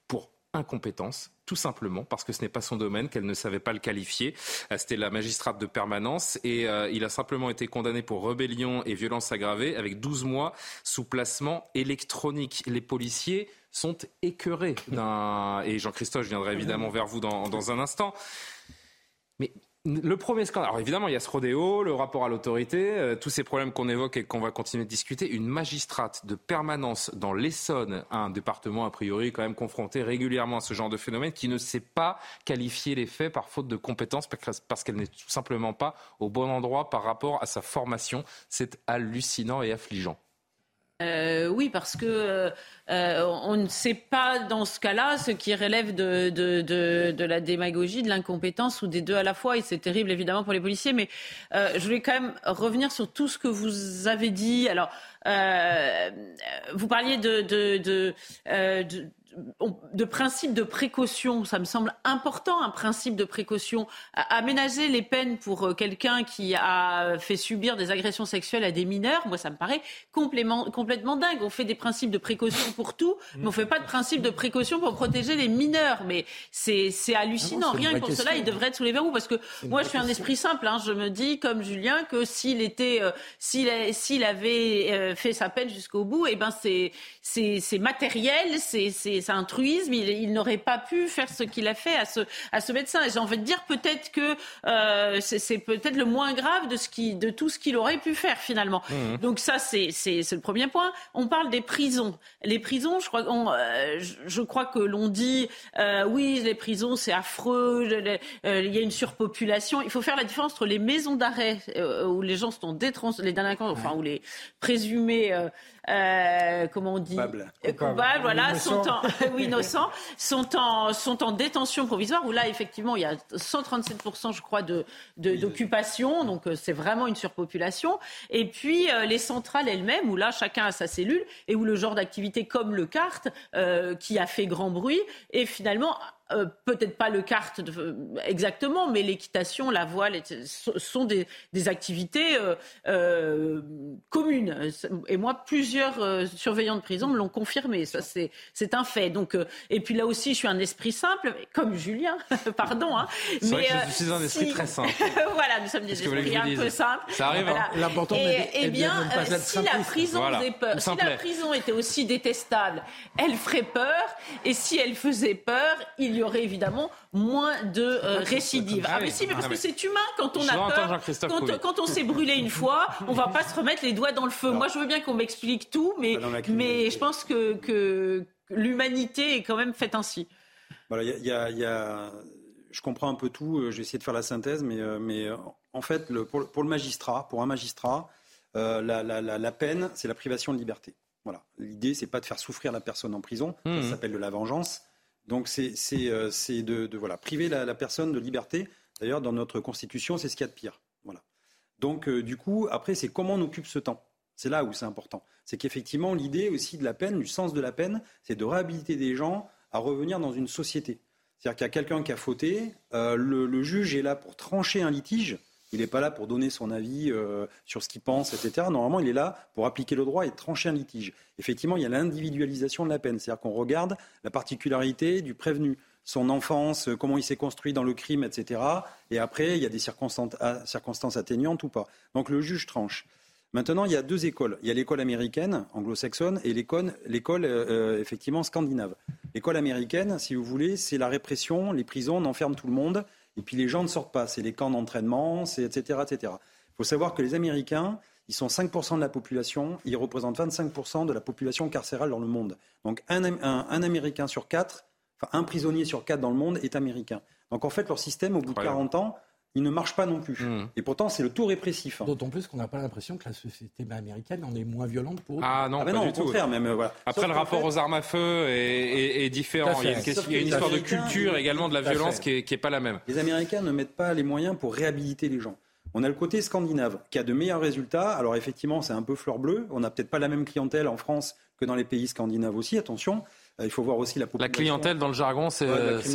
pour incompétence tout simplement parce que ce n'est pas son domaine, qu'elle ne savait pas le qualifier. Euh, c'était la magistrate de permanence et euh, il a simplement été condamné pour rébellion et violence aggravée avec 12 mois sous placement électronique. Les policiers sont écœurés d'un... Et Jean-Christophe, je viendrai évidemment vers vous dans, dans un instant. Le premier scandale, alors évidemment, il y a ce rodéo, le rapport à l'autorité, euh, tous ces problèmes qu'on évoque et qu'on va continuer de discuter. Une magistrate de permanence dans l'Essonne, un département a priori quand même confronté régulièrement à ce genre de phénomène, qui ne sait pas qualifier les faits par faute de compétences parce qu'elle n'est tout simplement pas au bon endroit par rapport à sa formation. C'est hallucinant et affligeant. Euh, oui, parce que euh, on ne sait pas dans ce cas-là ce qui relève de, de, de, de la démagogie, de l'incompétence ou des deux à la fois. Et c'est terrible évidemment pour les policiers. Mais euh, je voulais quand même revenir sur tout ce que vous avez dit. Alors, euh, vous parliez de, de, principe de précaution, ça me semble important, un principe de précaution. Aménager les peines pour euh, quelqu'un qui a fait subir des agressions sexuelles à des mineurs, moi, ça me paraît complètement dingue. On fait des principes de précaution pour tout, mais on ne fait pas de principe de précaution pour protéger les mineurs. Mais c'est hallucinant. Ah Rien que pour cela, il devrait être sous les verrous. Parce que moi, je suis un esprit simple. Hein. Je me dis, comme Julien, que s'il était, euh, s'il avait euh, fait sa peine jusqu'au bout, et eh ben c'est matériel, c'est c'est un truisme. Il, n'aurait pas pu faire ce qu'il a fait à ce, à ce médecin. Et j'ai envie de dire peut-être que euh, c'est peut-être le moins grave de, ce qui, de tout ce qu'il aurait pu faire finalement. Mmh. Donc ça, c'est le premier point. On parle des prisons. Les prisons, je crois, euh, je, crois que l'on dit euh, oui, les prisons, c'est affreux, il y a une surpopulation. Il faut faire la différence entre les maisons d'arrêt où les gens sont détrans, les délinquants, enfin où les présumés euh, comment on dit coupables, voilà, sont en, oui, innocents, sont en, sont en détention provisoire, où là, effectivement, il y a 137%, je crois, de, d'occupation, donc euh, c'est vraiment une surpopulation. Et puis, euh, les centrales elles-mêmes, où là, chacun a sa cellule, et où le genre d'activité comme le kart, qui a fait grand bruit, est finalement euh, peut-être pas le kart exactement, mais l'équitation, la voile sont des, activités euh, euh, communes. Et moi, plusieurs surveillants de prison me l'ont confirmé. Ça, c'est un fait. Donc, et puis là aussi, je suis un esprit simple, comme Julien, (laughs) pardon. Hein, mais je suis un esprit très simple. (laughs) voilà, nous sommes des esprits un peu simples. Ça arrive. Hein. L'important, et, eh bien, si la prison peur, si la prison était aussi détestable, elle ferait peur. Et si elle faisait peur, il y aurait évidemment moins de euh, récidives. Ah, mais si, mais parce que c'est humain quand on a peur, quand, on s'est brûlé une fois, on va pas se remettre les doigts dans le feu. Moi, je veux bien qu'on m'explique tout, mais, mais je pense que, que l'humanité est quand même faite ainsi. Voilà, il y a, je comprends un peu tout. Euh, je vais essayer de faire la synthèse, mais, euh, mais en fait, le, pour, le magistrat, pour un magistrat, la, la, la, peine, c'est la privation de liberté. Voilà. L'idée, c'est pas de faire souffrir la personne en prison. Ça mmh. s'appelle de la vengeance. Donc c'est euh, de, voilà, priver la, personne de liberté. D'ailleurs, dans notre Constitution, c'est ce qu'il y a de pire. Voilà. Donc euh, du coup, après, c'est comment on occupe ce temps. C'est là où c'est important. C'est qu'effectivement, l'idée aussi de la peine, du sens de la peine, c'est de réhabiliter des gens à revenir dans une société. C'est-à-dire qu'il y a quelqu'un qui a fauté, euh, le, juge est là pour trancher un litige, il n'est pas là pour donner son avis euh, sur ce qu'il pense, etc. Normalement, il est là pour appliquer le droit et trancher un litige. Effectivement, il y a l'individualisation de la peine. C'est-à-dire qu'on regarde la particularité du prévenu, son enfance, euh, comment il s'est construit dans le crime, etc. Et après, il y a des circonstances, atténuantes ou pas. Donc le juge tranche. Maintenant, il y a deux écoles. Il y a l'école américaine, anglo-saxonne, et l'école, euh, effectivement scandinave. L'école américaine, si vous voulez, c'est la répression, les prisons, on enferme tout le monde. Et puis les gens ne sortent pas. C'est les camps d'entraînement, c'est etc., etc. Il faut savoir que les Américains, ils sont 5% de la population, ils représentent 25% de la population carcérale dans le monde. Donc un, Américain sur quatre, enfin un prisonnier sur quatre dans le monde est américain. Donc en fait, leur système, au bout de 40 ans, il ne marche pas non plus. Hmm. Et pourtant, c'est le tout répressif. D'autant plus qu'on n'a pas l'impression que la société américaine en est moins violente pour eux. Ah non, ah pas du au contraire. Même, euh, voilà. Après, le rapport aux armes à feu est, différent. Il y a une, histoire de culture également de la violence qui n'est pas la même. Les Américains ne mettent pas les moyens pour réhabiliter les gens. On a le côté scandinave qui a de meilleurs résultats. Alors effectivement, c'est un peu fleur bleue. On n'a peut-être pas la même clientèle en France que dans les pays scandinaves aussi, attention. Euh, il faut voir aussi la population. La clientèle dans le jargon, c'est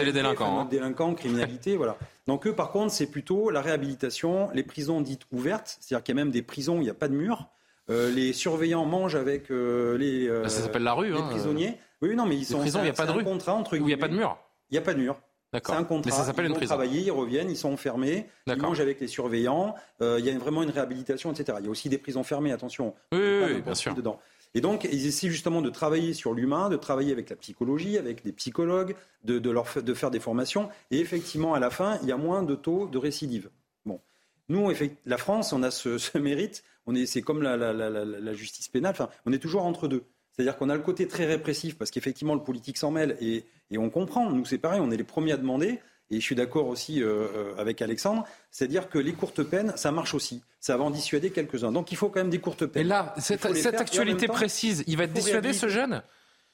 les délinquants. Hein. Délinquants, criminalité, (laughs) voilà. Donc eux, par contre, c'est plutôt la réhabilitation, les prisons dites ouvertes, c'est-à-dire qu'il y a même des prisons où il n'y a pas de mur. Euh, les surveillants mangent avec euh, les, bah, ça s'appelle la rue, les hein, prisonniers. Oui, non, mais ils sont. Prison, il n'y a pas de rue. contrat entre Où il n'y a pas de mur. Il n'y a pas de mur. C'est un contrat. Mais ça s'appelle une prison. Ils ils reviennent, ils sont enfermés, ils mangent avec les surveillants. il y a vraiment une réhabilitation, etc. Il y a aussi des prisons fermées, attention. Oui, oui, bien sûr. Dedans. Et donc, ils essaient justement de travailler sur l'humain, de travailler avec la psychologie, avec des psychologues, de, leur, de faire des formations. Et effectivement, à la fin, il y a moins de taux de récidive. Bon. Nous, la France, on a (laughs) ce, mérite. On est, c'est comme la, justice pénale. Enfin, on est toujours entre deux. C'est-à-dire qu'on a le côté très répressif parce qu'effectivement, le politique s'en mêle et, et on comprend. Nous, c'est pareil. On est les premiers à demander et je suis d'accord aussi euh, euh, avec Alexandre, c'est-à-dire que les courtes peines, ça marche aussi. Ça va en dissuader quelques-uns. Donc il faut quand même des courtes peines. Et là, cette, actualité précise, il va être dissuadé ce jeune?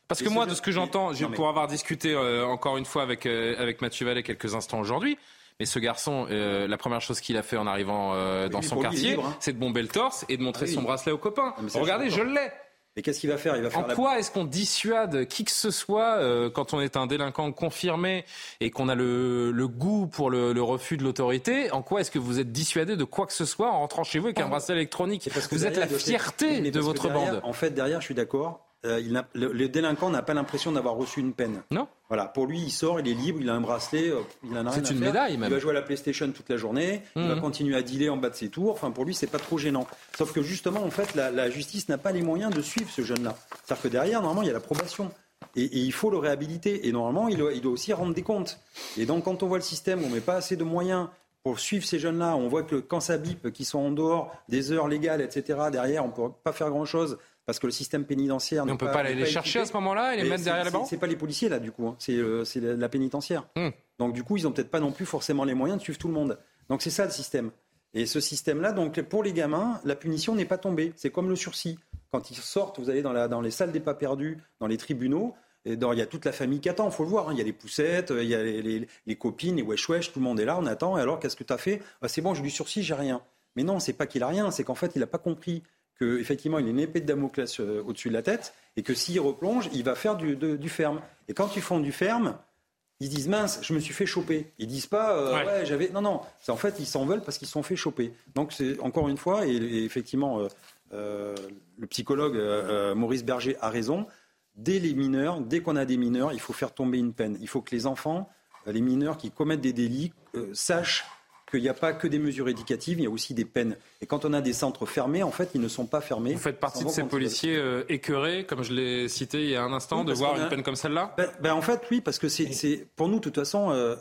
Parce que moi, de ce que j'entends, pour avoir discuté euh, encore une fois avec, avec Mathieu Vallée quelques instants aujourd'hui, mais ce garçon, la première chose qu'il a fait en arrivant dans son quartier, hein. c'est de bomber le torse et de montrer ah son bracelet aux copains. Regardez, je l'ai. Et qu'est-ce qu'il va faire? Il va faire En quoi est-ce qu'on dissuade qui que ce soit euh, quand on est un délinquant confirmé et qu'on a le, goût pour le, refus de l'autorité? En quoi est-ce que vous êtes dissuadé de quoi que ce soit en rentrant chez vous avec un bracelet électronique? parce que Vous êtes la fierté de votre bande. En fait, derrière, je suis d'accord. Euh, le, délinquant n'a pas l'impression d'avoir reçu une peine. Non. Voilà, pour lui, il sort, il est libre, il a un bracelet, euh, il en a rien C'est une médaille même. Il va jouer à la PlayStation toute la journée, il va mmh. continuer à dealer en bas de ses tours. Enfin, pour lui, c'est pas trop gênant. Sauf que justement, en fait, la, justice n'a pas les moyens de suivre ce jeune-là. C'est-à-dire que derrière, normalement, il y a l'approbation. Et, il faut le réhabiliter. Et normalement, il doit, il doit, aussi rendre des comptes. Et donc, quand on voit le système on ne met pas assez de moyens pour suivre ces jeunes-là, on voit que quand ça bip, qu'ils sont en dehors des heures légales, etc., derrière, on ne peut pas faire grand-chose parce que le système pénitentiaire. on ne peut pas, aller les chercher à ce moment-là et les mettre derrière la barre C'est pas les policiers là du coup, hein. c'est euh, la pénitentiaire. Hmm. Donc du coup, ils n'ont peut-être pas non plus forcément les moyens de suivre tout le monde. Donc c'est ça le système. Et ce système-là, donc pour les gamins, la punition n'est pas tombée. C'est comme le sursis. Quand ils sortent, vous allez dans, la, dans les salles des pas perdus, dans les tribunaux, et il y a toute la famille qui attend, il faut le voir. Hein. Il y a les poussettes, il y a les, copines, les wesh wesh, tout le monde est là, on attend. Et alors, qu'est-ce que tu as fait? Ah, C'est bon, je lui sursis, j'ai rien. Mais non, c'est pas qu'il a rien, c'est qu'en fait, il n'a pas compris qu'effectivement, il a une épée de Damoclès euh, au-dessus de la tête et que s'il replonge, il va faire du, ferme. Et quand ils font du ferme, ils disent mince, je me suis fait choper. Ils disent pas euh, ouais. j'avais. Non, non. En fait, ils s'en veulent parce qu'ils se sont fait choper. Donc, c'est encore une fois, et, effectivement, euh, le psychologue Maurice Berger a raison dès les mineurs, dès qu'on a des mineurs, il faut faire tomber une peine. Il faut que les enfants, euh, les mineurs qui commettent des délits, euh, sachent qu'il n'y a pas que des mesures éducatives, il y a aussi des peines. Et quand on a des centres fermés, en fait, ils ne sont pas fermés. Vous faites partie de ces policiers euh, écœurés, comme je l'ai cité il y a un instant, de voir une peine comme celle-là? Ben, ben, En fait, oui, parce que c'est pour nous, de toute façon,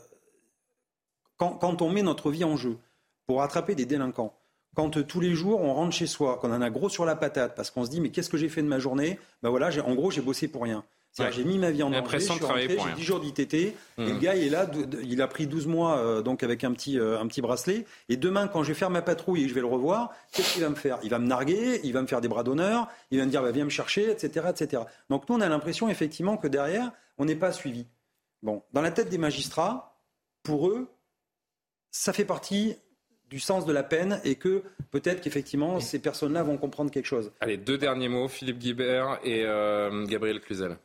quand, quand, on met notre vie en jeu pour attraper des délinquants, quand euh, tous les jours on rentre chez soi, qu'on en a gros sur la patate, parce qu'on se dit mais qu'est-ce que j'ai fait de ma journée? Ben voilà, en gros j'ai bossé pour rien. J'ai mis ma vie en danger, j'ai 10 jours d'ITT, et le mmh. gars il est là, il a pris 12 mois euh, donc avec un petit, euh, un petit bracelet, et demain quand je vais faire ma patrouille et je vais le revoir, qu'est-ce qu'il va me faire? Il va me narguer, il va me faire des bras d'honneur, il va me dire bah, viens me chercher, etc., etc. Donc nous on a l'impression effectivement que derrière on n'est pas suivi. Bon, dans la tête des magistrats, pour eux, ça fait partie du sens de la peine et que peut-être qu'effectivement ces personnes-là vont comprendre quelque chose. Allez, deux derniers mots, Philippe Guibert et euh, Gabriel Cluzel.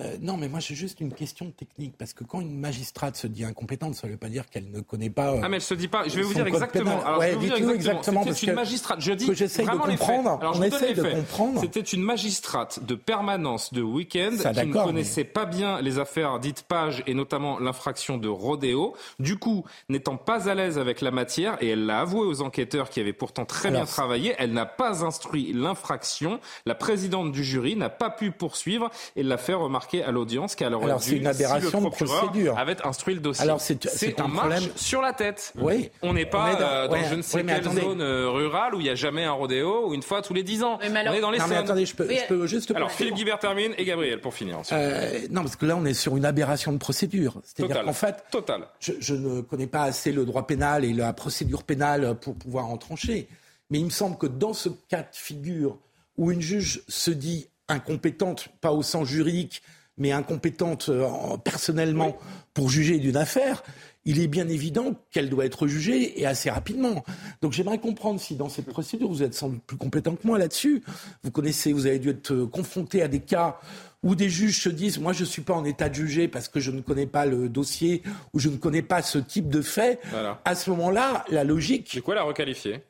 Euh, non, mais moi j'ai juste une question technique parce que quand une magistrate se dit incompétente, ça ne veut pas dire qu'elle ne connaît pas. Euh, ah mais elle se dit pas. Je vais vous dire exactement. Alors, ouais, dites-nous exactement. C'était une magistrate. Je dis que j'essaye de comprendre. Alors, on essaye de comprendre. C'était une magistrate de permanence de week-end qui ne connaissait pas bien les affaires dites pages et notamment l'infraction de rodéo. Du coup, n'étant pas à l'aise avec la matière et elle l'a avoué aux enquêteurs qui avaient pourtant très bien travaillé, elle n'a pas instruit l'infraction. La présidente du jury n'a pas pu poursuivre et l'a fait remarquer à l'audience qu'elle aurait Alors, c'est une aberration de procédure. avait instruit le dossier. Alors, c'est un problème sur la tête. Oui. On n'est pas euh, dans je ne sais quelle zone euh, rurale où il n'y a jamais un rodéo ou une fois tous les dix ans. on est dans les non, mais attendez, je peux, je peux juste. Alors, Philippe Guibert termine et Gabriel pour finir. Euh, non, parce que là, on est sur une aberration de procédure. C'est-à-dire qu'en fait, Total. Je, je ne connais pas assez le droit pénal et la procédure pénale pour pouvoir en trancher. Mais il me semble que dans ce cas de figure où une juge se dit incompétente, pas au sens juridique, mais incompétente euh, personnellement pour juger d'une affaire, il est bien évident qu'elle doit être jugée et assez rapidement. Donc j'aimerais comprendre si dans cette procédure, vous êtes sans doute plus compétent que moi là-dessus. Vous connaissez, vous avez dû être euh, confronté à des cas où des juges se disent moi je ne suis pas en état de juger parce que je ne connais pas le dossier ou je ne connais pas ce type de fait. À ce moment-là, la logique. C'est quoi la requalifier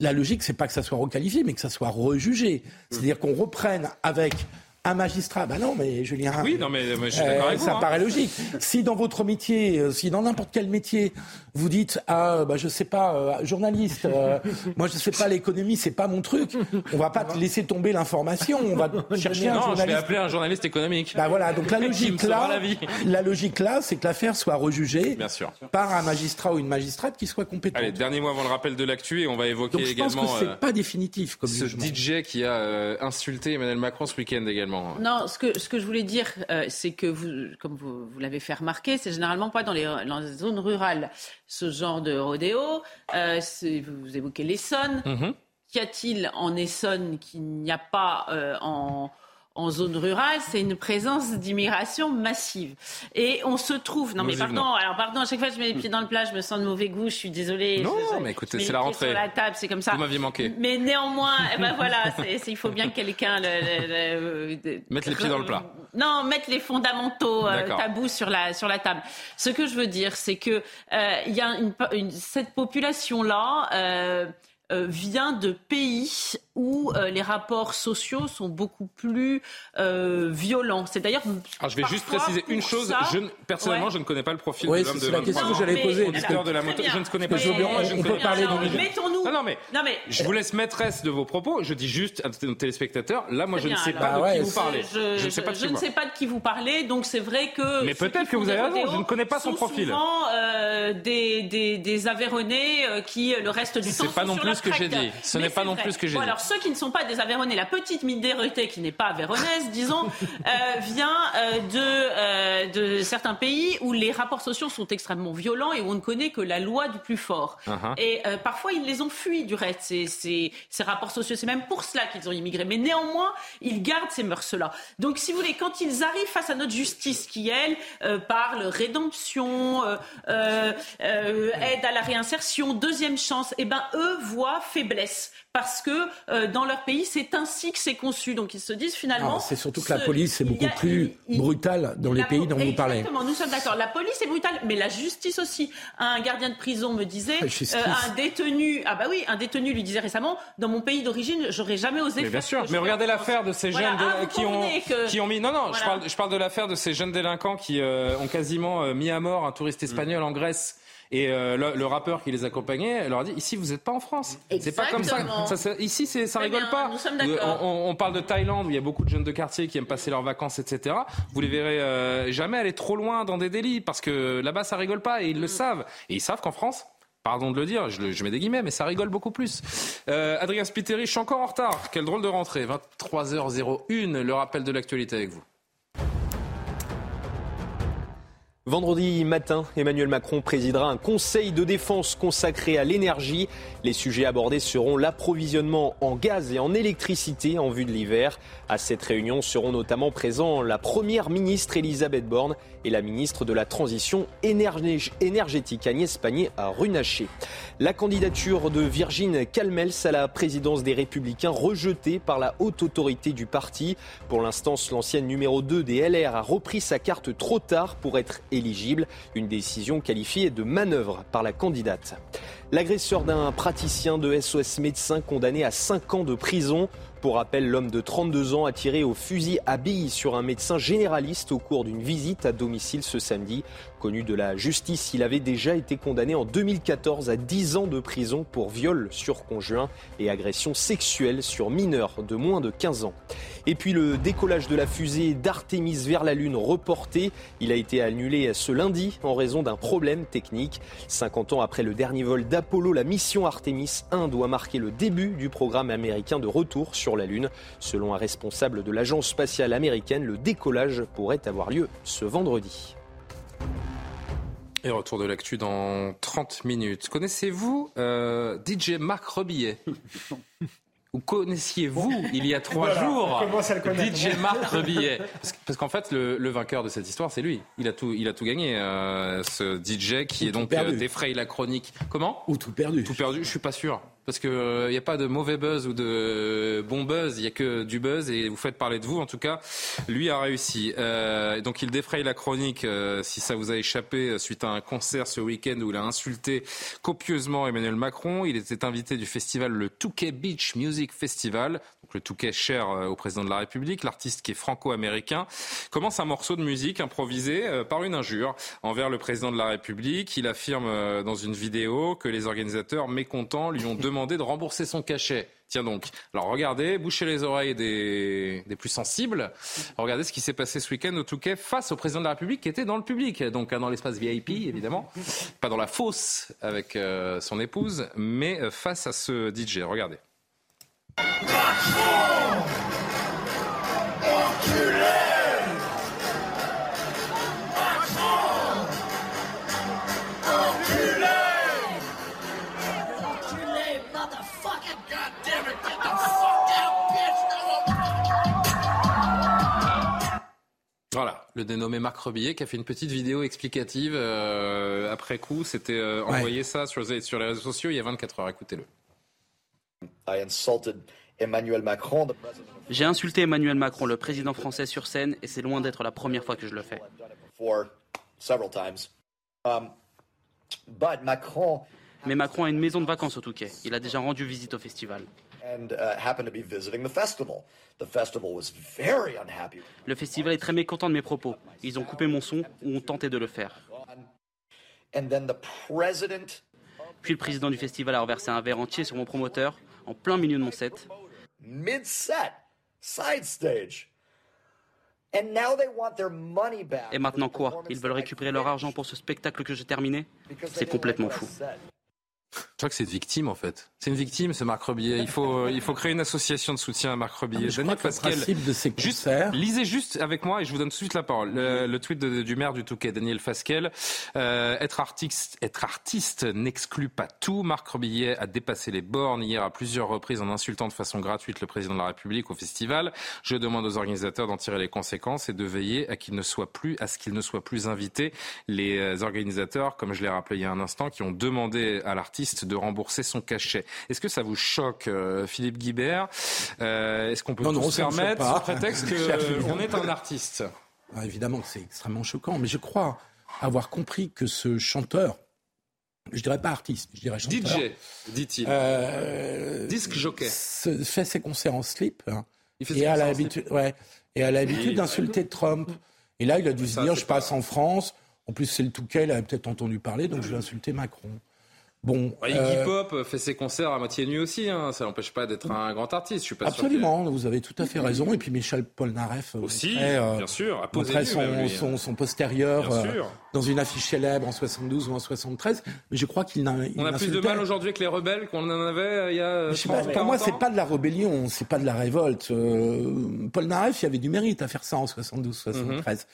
La logique, c'est pas que ça soit requalifié, mais que ça soit rejugé. C'est-à-dire qu'on reprenne avec un magistrat, ben non, mais Julien. Oui, non, mais, je suis d'accord avec Ça hein. paraît logique. Si dans votre métier, euh, si dans n'importe quel métier, vous dites, ah, bah, je sais pas, euh, journaliste, euh, (laughs) moi je sais pas l'économie, c'est pas mon truc. On va pas te laisser tomber l'information. On va (laughs) chercher un journaliste. Je vais appeler un journaliste économique. Bah voilà. Donc la (laughs) logique là, la, logique là, c'est que l'affaire soit rejugée Bien sûr. par un magistrat ou une magistrate qui soit compétent. Allez, dernier mot avant le rappel de l'actu et on va évoquer Donc, je également. Pense que c'est pas définitif comme ce DJ qui a insulté Emmanuel Macron ce week-end également. Non, ce que, ce que je voulais dire, euh, c'est que, vous, comme vous, vous l'avez fait remarquer, c'est généralement pas dans les, dans les, zones rurales ce genre de rodéo. Euh, vous évoquez l'Essonne. Mm-hmm. Qu'y a-t-il en Essonne qu'il n'y a pas euh, en en zone rurale, c'est une présence d'immigration massive. Et on se trouve. Non, mais pardon. Alors, pardon. À chaque fois que je mets les pieds dans le plat, je me sens de mauvais goût. Je suis désolée. Non, mais écoutez, c'est la rentrée. Sur la table, c'est comme ça. Vous m'aviez manqué. Mais néanmoins, eh ben (laughs) voilà, il faut bien que quelqu'un le, mettre les pieds dans le plat. Non, mettre les fondamentaux euh, tabous sur la sur la table. Ce que je veux dire, c'est que euh, y a une, cette population là. Euh, vient de pays où euh, les rapports sociaux sont beaucoup plus euh, violents. C'est d'ailleurs. Alors je vais juste préciser une chose. je, personnellement, je ne connais pas le profil de l'homme de C'est la question que j'allais poser. de la moto. Je ne connais pas. on, peut parler Mettons-nous. Non, mais, non, mais je vous laisse maîtresse de vos propos. Je dis juste à nos téléspectateurs. Là, moi, je ne sais pas de qui vous parlez. Je, ne sais pas de, je ne sais pas de qui vous parlez. Donc c'est vrai que. Mais peut-être que vous avez raison. Je ne connais pas son profil. Souvent euh, des des des Aveyronnais qui le reste du temps. C'est pas non plus ce que j'ai dit. Ce n'est pas non plus ce que j'ai dit ceux qui ne sont pas des Aveyronnais, la petite minorité qui n'est pas avéronnaise, disons, (laughs) euh, vient euh, de, euh, de certains pays où les rapports sociaux sont extrêmement violents et où on ne connaît que la loi du plus fort. Uh-huh. Et parfois, ils les ont fuis du reste, ces, ces, ces rapports sociaux. C'est même pour cela qu'ils ont immigré. Mais néanmoins, ils gardent ces mœurs-là. Donc, si vous voulez, quand ils arrivent face à notre justice qui, elle, parle rédemption, aide à la réinsertion, deuxième chance, eh ben, eux voient faiblesse parce que euh, dans leur pays, c'est ainsi que c'est conçu. Donc ils se disent finalement. C'est surtout que la police est beaucoup plus brutale dans les pays dont vous parlez. Exactement, nous sommes d'accord. La police est brutale, mais la justice aussi. Un gardien de prison me disait, euh, un détenu, ah bah oui, un détenu lui disait récemment, dans mon pays d'origine, j'aurais jamais osé. Mais bien sûr. Mais regardez l'affaire de ces jeunes ah, qui ont qui ont mis. Non non, je parle je parle de l'affaire de ces jeunes délinquants qui euh, ont quasiment mis à mort un touriste espagnol en Grèce et euh, le, rappeur qui les accompagnait leur a dit ici vous n'êtes pas en France. C'est pas comme ça. ça, ici ça rigole pas. on, parle de Thaïlande où il y a beaucoup de jeunes de quartier qui aiment passer leurs vacances, etc. Vous les verrez euh, jamais aller trop loin dans des délits parce que là-bas ça rigole pas et ils le mm. savent. Et ils savent qu'en France Pardon de le dire, je, je, mets des guillemets, mais ça rigole beaucoup plus. Euh, Adrien Spiteri, je suis encore en retard. Quelle drôle de rentrée. 23h01, le rappel de l'actualité avec vous. Vendredi matin, Emmanuel Macron présidera un conseil de défense consacré à l'énergie. Les sujets abordés seront l'approvisionnement en gaz et en électricité en vue de l'hiver. À cette réunion seront notamment présents la première ministre Elisabeth Borne et la ministre de la Transition énergétique Agnès Pannier à Runacher. La candidature de Virgin Calmels à la présidence des Républicains rejetée par la haute autorité du parti. Pour l'instant, l'ancienne numéro 2 des LR a repris sa carte trop tard pour être éligible, une décision qualifiée de manœuvre par la candidate. L'agresseur d'un praticien de SOS médecin condamné à 5 ans de prison pour rappel, l'homme de 32 ans a tiré au fusil à billes sur un médecin généraliste au cours d'une visite à domicile ce samedi. Connu de la justice, il avait déjà été condamné en 2014 à 10 ans de prison pour viol sur conjoint et agression sexuelle sur mineurs de moins de 15 ans. Et puis le décollage de la fusée d'Artemis vers la Lune reporté. Il a été annulé ce lundi en raison d'un problème technique. 50 ans après le dernier vol d'Apollo, la mission Artemis 1 doit marquer le début du programme américain de retour sur la Lune. Selon un responsable de l'agence spatiale américaine, le décollage pourrait avoir lieu ce vendredi. Et retour de l'actu dans 30 minutes. Connaissez-vous euh, DJ Marc Rebillet (laughs) Ou connaissiez-vous il y a trois jours DJ Marc Rebillet Parce, qu'en fait, le, vainqueur de cette histoire, c'est lui. Il a tout, il a tout gagné. Euh, ce DJ qui est donc euh, défraye la chronique. Comment? Ou tout perdu. Tout perdu. Je suis pas sûr parce qu'il n'y euh, a pas de mauvais buzz ou de bon buzz, il n'y a que du buzz et vous faites parler de vous. En tout cas, lui a réussi. Euh, donc il défraye la chronique, euh, si ça vous a échappé, suite à un concert ce week-end où il a insulté copieusement Emmanuel Macron. Il était invité du festival le Touquet Beach Music Festival, donc le Touquet cher au président de la République. L'artiste qui est franco-américain commence un morceau de musique improvisé par une injure envers le président de la République. Il affirme dans une vidéo que les organisateurs mécontents lui ont demandé de rembourser son cachet. Tiens donc. Alors regardez, bouchez les oreilles des, des plus sensibles. Regardez ce qui s'est passé ce week-end au Touquet face au président de la République qui était dans le public, donc hein, dans l'espace VIP évidemment, pas dans la fosse avec euh, son épouse, mais euh, face à ce DJ. Regardez. Voilà, le dénommé Marc Rebillet qui a fait une petite vidéo explicative euh, après coup. C'était euh, envoyé ça sur, sur, les réseaux sociaux il y a 24 heures. Écoutez-le. J'ai insulté Emmanuel Macron, le président français, sur scène, et c'est loin d'être la première fois que je le fais. Mais Macron a une maison de vacances au Touquet. Il a déjà rendu visite au festival. Le festival est très mécontent de mes propos. Ils ont coupé mon son ou ont tenté de le faire. Puis le président du festival a renversé un verre entier sur mon promoteur en plein milieu de mon set. Et maintenant quoi? Ils veulent récupérer leur argent pour ce spectacle que j'ai terminé? C'est complètement fou. Je crois que c'est une victime en fait. C'est une victime, ce Marc Rebillet. Il faut, euh, il faut créer une association de soutien à Marc Rebillet. Ah, de ces juste, lisez juste avec moi et je vous donne tout de suite la parole. Le, tweet du maire du Touquet, Daniel Fasquelle. Euh, être artiste, être artiste n'exclut pas tout. Marc Rebillet a dépassé les bornes hier à plusieurs reprises en insultant de façon gratuite le président de la République au festival. Je demande aux organisateurs d'en tirer les conséquences et de veiller à qu'il ne soit plus, à ce qu'il ne soit plus invité. Les euh, organisateurs, comme je l'ai rappelé il y a un instant, qui ont demandé à l'artiste de rembourser son cachet. Est-ce que ça vous choque, euh, Philippe Guibert euh, Est-ce qu'on peut non, se permettre, sous prétexte qu'on (laughs) est un artiste ah, Évidemment c'est extrêmement choquant, mais je crois avoir compris que ce chanteur, je dirais pas artiste, je dirais chanteur. DJ, dit-il. Euh, Disque jockey. Fait ses concerts en slip. Hein, et, a l'habitude, ouais, et a l'habitude d'insulter Trump. Et là, il a dû se dire, je passe en France. En plus, c'est le Touquet, il a peut-être entendu parler, donc je vais insulter Macron. Bon, Iggy euh, Pop fait ses concerts à moitié nu aussi, hein. ça n'empêche pas d'être un grand artiste. Je suis pas Absolument, vous avez tout à fait raison. Et puis Michel Polnareff aussi, euh, bien sûr, a posé son, son, son, postérieur euh, dans une affiche célèbre en 72 ou en 73. Mais je crois qu'il n'a. On a plus de mal aujourd'hui que les rebelles qu'on en avait il y a. Je sais pas, pour moi, c'est pas de la rébellion, c'est pas de la révolte. Polnareff, il y avait du mérite à faire ça en 72, 73. Mhm.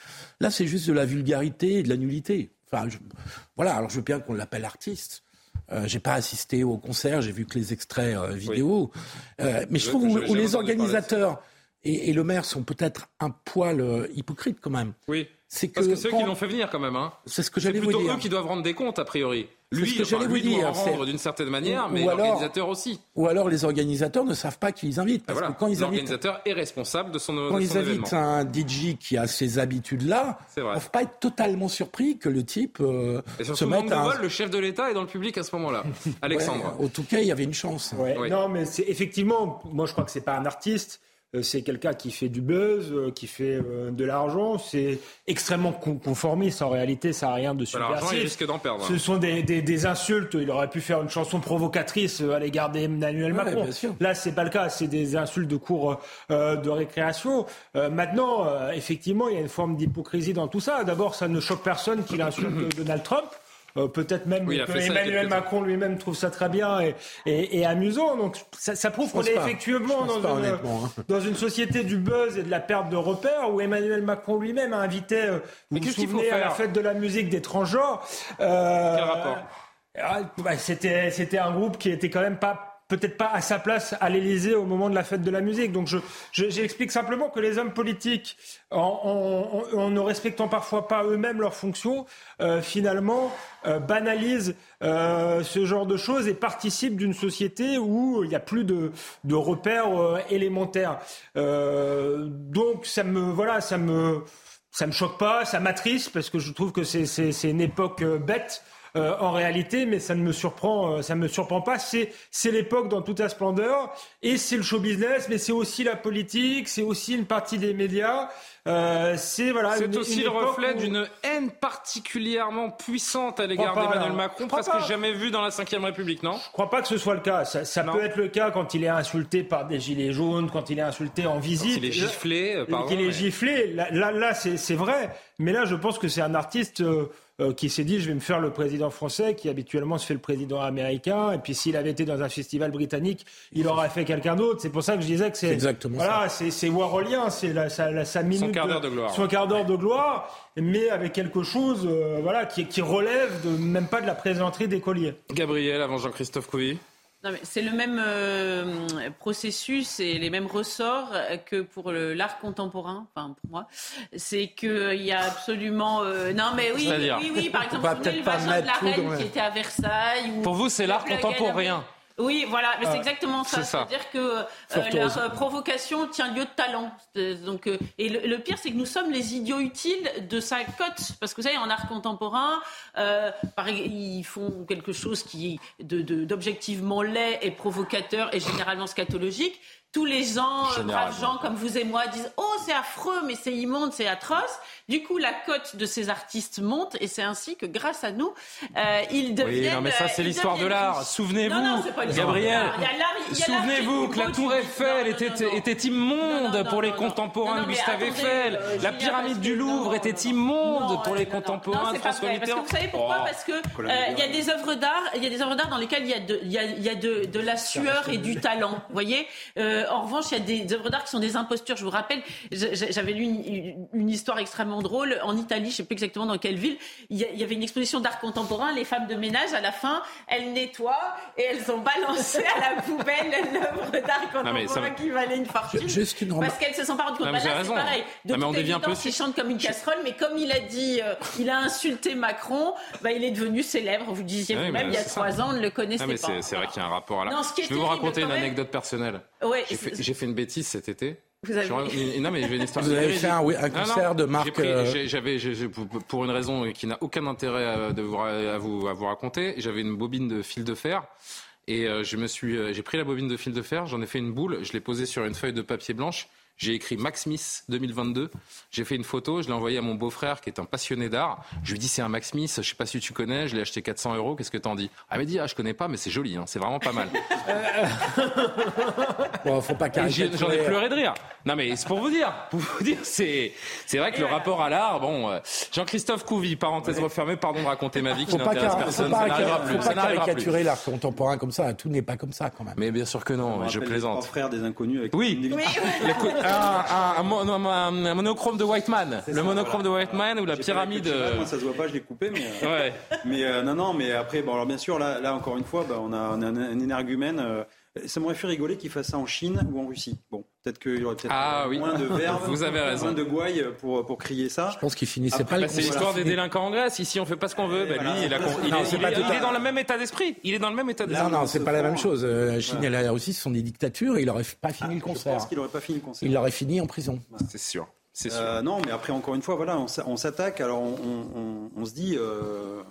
Là, c'est juste de la vulgarité et de la nullité. Enfin, voilà. Alors, je veux bien qu'on l'appelle artiste. Euh, j'ai pas assisté au concert, j'ai vu que les extraits euh, vidéo. Euh, mais je trouve où, les organisateurs et, et, le maire sont peut-être un poil hypocrites quand même. Oui. C'est que Parce que ceux qui l'ont fait venir quand même. Hein. C'est ce que j'allais vous dire. C'est plutôt eux qui doivent rendre des comptes a priori. Lui, ce que vous dire, doit rendre d'une certaine manière, mais l'organisateur aussi. Ou alors les organisateurs ne savent pas qui ils invitent. Parce que quand ils l'organisateur est responsable de son Quand ils invitent un DJ qui a ces habitudes-là, ils ne peuvent pas être totalement surpris que le type euh, Et se mette à... le chef de l'État est dans le public à ce moment-là. (laughs) Alexandre. en tout cas, il y avait une chance. Non, mais c'est effectivement, moi je crois que c'est pas un artiste. Euh, c'est quelqu'un qui fait du buzz, euh, qui fait euh, de l'argent. C'est extrêmement conformiste. En réalité, ça n'a rien de subversif. il risque d'en perdre. Ce sont des, insultes. Il aurait pu faire une chanson provocatrice à l'égard d'Emmanuel Macron. Là, c'est pas le cas. C'est des insultes de cours de récréation. maintenant, effectivement, il y a une forme d'hypocrisie dans tout ça. D'abord, ça ne choque personne qu'il insulte (clears throat) Donald Trump. Euh, peut-être même que Emmanuel Macron lui-même trouve ça très bien et, amusant. Donc ça, prouve qu'on est effectivement hein. dans une, société du buzz et de la perte de repères où Emmanuel Macron lui-même a invité, euh, vous vous souvenez, à la fête de la musique d'étrangers. Euh, Quel rapport ah, bah, c'était c'était un groupe qui était quand même pas peut-être pas à sa place à l'Élysée au moment de la fête de la musique. Donc je, j'explique simplement que les hommes politiques, en, ne respectant parfois pas eux-mêmes leurs fonctions, euh, finalement euh, banalisent euh, ce genre de choses et participent d'une société où il n'y a plus de, de repères élémentaires. donc ça me voilà, ça me ça me choque pas, ça m'attriste parce que je trouve que c'est, c'est, c'est une époque bête. Euh, en réalité, mais ça ne me surprend, euh, ça me surprend pas. C'est c'est l'époque dans toute sa splendeur et c'est le show business, mais c'est aussi la politique, c'est aussi une partie des médias. Euh, c'est voilà. C'est aussi le reflet d'une haine particulièrement puissante à l'égard d'Emmanuel Macron, presque jamais vu dans la Ve République, non? Je crois pas que ce soit le cas. Ça, peut être le cas quand il est insulté par des gilets jaunes, quand il est insulté en visite. Quand il est giflé, pardon. il est giflé. Là, là, c'est vrai. Mais là, je pense que c'est un artiste. Euh, qui s'est dit je vais me faire le président français qui habituellement se fait le président américain et puis s'il avait été dans un festival britannique il aurait fait quelqu'un d'autre. C'est pour ça que je disais que c'est exactement voilà c'est c'est Warholien c'est la, sa, sa minute son quart d'heure de gloire. son quart d'heure de gloire mais avec quelque chose euh, voilà qui, qui relève de même pas de la présenterie des colliers. Gabriel avant Jean-Christophe Couy c'est le même euh, processus et les mêmes ressorts que pour l'art contemporain, enfin pour moi. C'est qu'il y a absolument. Euh, non, mais oui, oui, oui, par exemple, le Vachon de la Reine qui était à Versailles. pour vous, c'est l'art contemporain Oui, voilà, mais c'est ah, exactement ça. C'est-à-dire que euh, leur euh, provocation tient lieu de talent. Donc, et le, pire, c'est que nous sommes les idiots utiles de sa cote. Parce que vous savez, en art contemporain, ils font quelque chose qui est d'objectivement laid et provocateur et généralement scatologique tous les gens, braves gens comme vous et moi, disent Oh, c'est affreux, mais c'est immonde, c'est atroce. Du coup, la cote de ces artistes monte et c'est ainsi que, grâce à nous, euh, ils deviennent. Oui, non, mais ça, c'est euh, l'histoire de l'art. Souvenez-vous, Gabriel, souvenez-vous que la Tour Eiffel était, était immonde pour les contemporains de Gustave Eiffel. Euh, la pyramide du Louvre était immonde pour les contemporains de François Mitterrand. Vous savez pourquoi? Parce que il y a des œuvres d'art, il y a des œuvres d'art dans lesquelles il y a de, il y a, de la sueur et du talent. Vous voyez? En revanche, il y a des œuvres d'art qui sont des impostures. Je vous rappelle, j'avais lu une histoire extrêmement drôle. En Italie, je ne sais plus exactement dans quelle ville, il y, avait une exposition d'art contemporain. Les femmes de ménage, à la fin, elles nettoient et elles ont balancé à la poubelle (laughs) l'œuvre d'art contemporain qui valait une fortune. Parce qu'elles se sont pas rendues compte. Bah là, c'est pareil. De non, toute évidence, il chante comme une casserole, mais comme il a dit, euh, il a insulté Macron, bah, il est devenu célèbre. Vous disiez vous-même, il y a trois ans, on ne le connaissait pas. C'est vrai qu'il y a un rapport à là. je vais vous raconter une anecdote personnelle. J'ai fait une bêtise cet été. Vous avez... Non, mais une histoire Vous avez fait un, un concert de marque. Euh, j'avais, pour une raison qui n'a aucun intérêt à, de vous, à, vous, à vous raconter, j'avais une bobine de fil de fer. Et euh, je me suis, euh, j'ai pris la bobine de fil de fer, j'en ai fait une boule, je l'ai posée sur une feuille de papier blanche j'ai écrit Max Smith 2022. J'ai fait une photo, je l'ai envoyée à mon beau-frère qui est un passionné d'art. Je lui dis c'est un Max Smith, je sais pas si tu connais, je l'ai acheté 400 euros. Qu'est-ce que t'en dis? Ah, il m'a dit ah je connais pas, mais c'est joli, hein, c'est vraiment pas mal. (laughs) bon, faut pas J'en ai pleuré de rire. Non mais c'est pour vous dire, pour vous dire, c'est c'est vrai que le rapport à l'art, bon, euh, Jean-Christophe Couvi, parenthèse refermée, pardon de raconter ma vie qui n'intéresse personne. ça n'arrivera plus. Faut pas caricaturer l'art contemporain comme ça. Tout n'est pas comme ça quand même. Mais bien sûr que non. Je plaisante. Frère des inconnus avec. Oui. (laughs) oui. un, monochrome de Whiteman. Le monochrome de Whiteman ou la pyramide. Euh, moi, ça se voit pas, je l'ai coupé, mais. Euh, ouais. Mais euh, non, non, mais après, bon, alors bien sûr, là, là encore une fois, bah, on, a, un, énergumène. Ça m'aurait fait rigoler qu'il fasse ça en Chine ou en Russie. Bon, peut-être qu'il y aurait peut-être ah moins de verve, (laughs) Vous avez raison. moins de gouaille pour, pour crier ça. Je pense qu'il finissait pas bah, C'est l'histoire des délinquants en Grèce. Ici, on fait pas ce qu'on veut. Bah, lui, il, est, dans le même état d'esprit. Il est dans le même état d'esprit. Non, non, c'est pas la même chose. La Chine et la Russie, ce sont des dictatures et il aurait pas fini le concert. Je pense qu'il aurait pas fini le concert. Il l'aurait fini en prison. C'est sûr. Euh, non, mais après, encore une fois, voilà, on s'attaque. Alors, on, se dit, euh,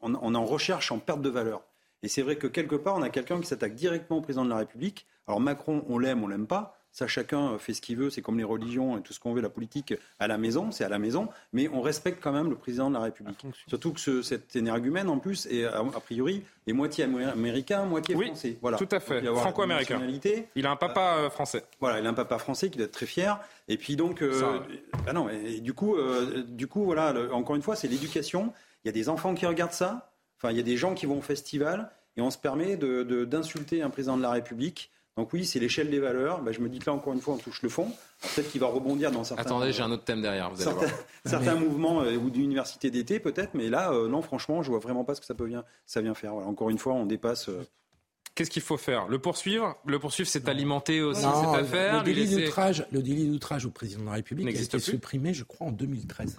on, on, est en recherche en perte de valeur. Et c'est vrai que quelque part, on a quelqu'un qui s'attaque directement au président de la République. Alors, Macron, on l'aime, on l'aime pas. Ça, chacun fait ce qu'il veut. C'est comme les religions et tout ce qu'on veut, la politique à la maison, c'est à la maison. Mais on respecte quand même le président de la République. Surtout que ce, cet énergumène, en plus, est, a, priori, est moitié américain, moitié français. Voilà. Tout à fait. Franco-américain. Il a un papa euh, français. Voilà, il a un papa français qui doit être très fier. Et puis donc, euh, ah non, et, du coup, euh, du coup, voilà, encore une fois, c'est l'éducation. Il y a des enfants qui regardent ça. Enfin, il y a des gens qui vont au festival et on se permet d'insulter de, un président de la République donc oui, c'est l'échelle des valeurs. Ben, je me dis que là, encore une fois, on touche le fond. Peut-être qu'il va rebondir dans certains... Attendez, j'ai un autre thème derrière. Vous certains, (laughs) certains mouvements euh, ou d'université d'été, peut-être. Mais là, euh, non, franchement, je vois vraiment pas ce que ça, peut bien, ça vient faire. Encore une fois, on dépasse... Euh, Qu'est-ce qu'il faut faire? Le poursuivre? Le poursuivre, c'est alimenter aussi cette affaire Le délit d'outrage le délit d'outrage au président de la République a été supprimé, je crois, en 2013.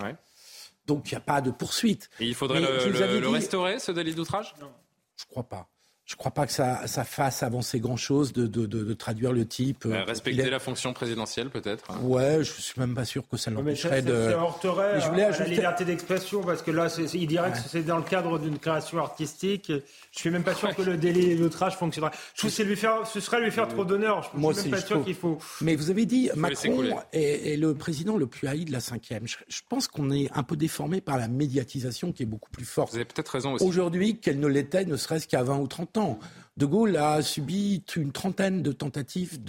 Donc il n'y a pas de poursuite. Et il faudrait le, restaurer, ce délit d'outrage? Non. Je ne crois pas je ne crois pas que ça, ça fasse avancer grand-chose de, de, de, traduire le type. Euh, respecter la fonction présidentielle, peut-être hein. Ouais, je suis même pas sûr que ça l'empêcherait de. Ça heurterait je voulais à la liberté d'expression, parce que là, il dirait que c'est dans le cadre d'une création artistique. Je suis même pas sûr que le délai d'outrage fonctionnera. Je trouve que lui faire, ce serait lui faire trop d'honneur. Je suis même pas sûr qu'il faut. Mais vous avez dit, Macron est, le président le plus haï de la cinquième. Je, je pense qu'on est un peu déformé par la médiatisation qui est beaucoup plus forte. Vous avez peut-être raison aussi. Aujourd'hui, qu'elle ne l'était, ne serait-ce qu'à 20 ou 30 De Gaulle a subi une trentaine de tentatives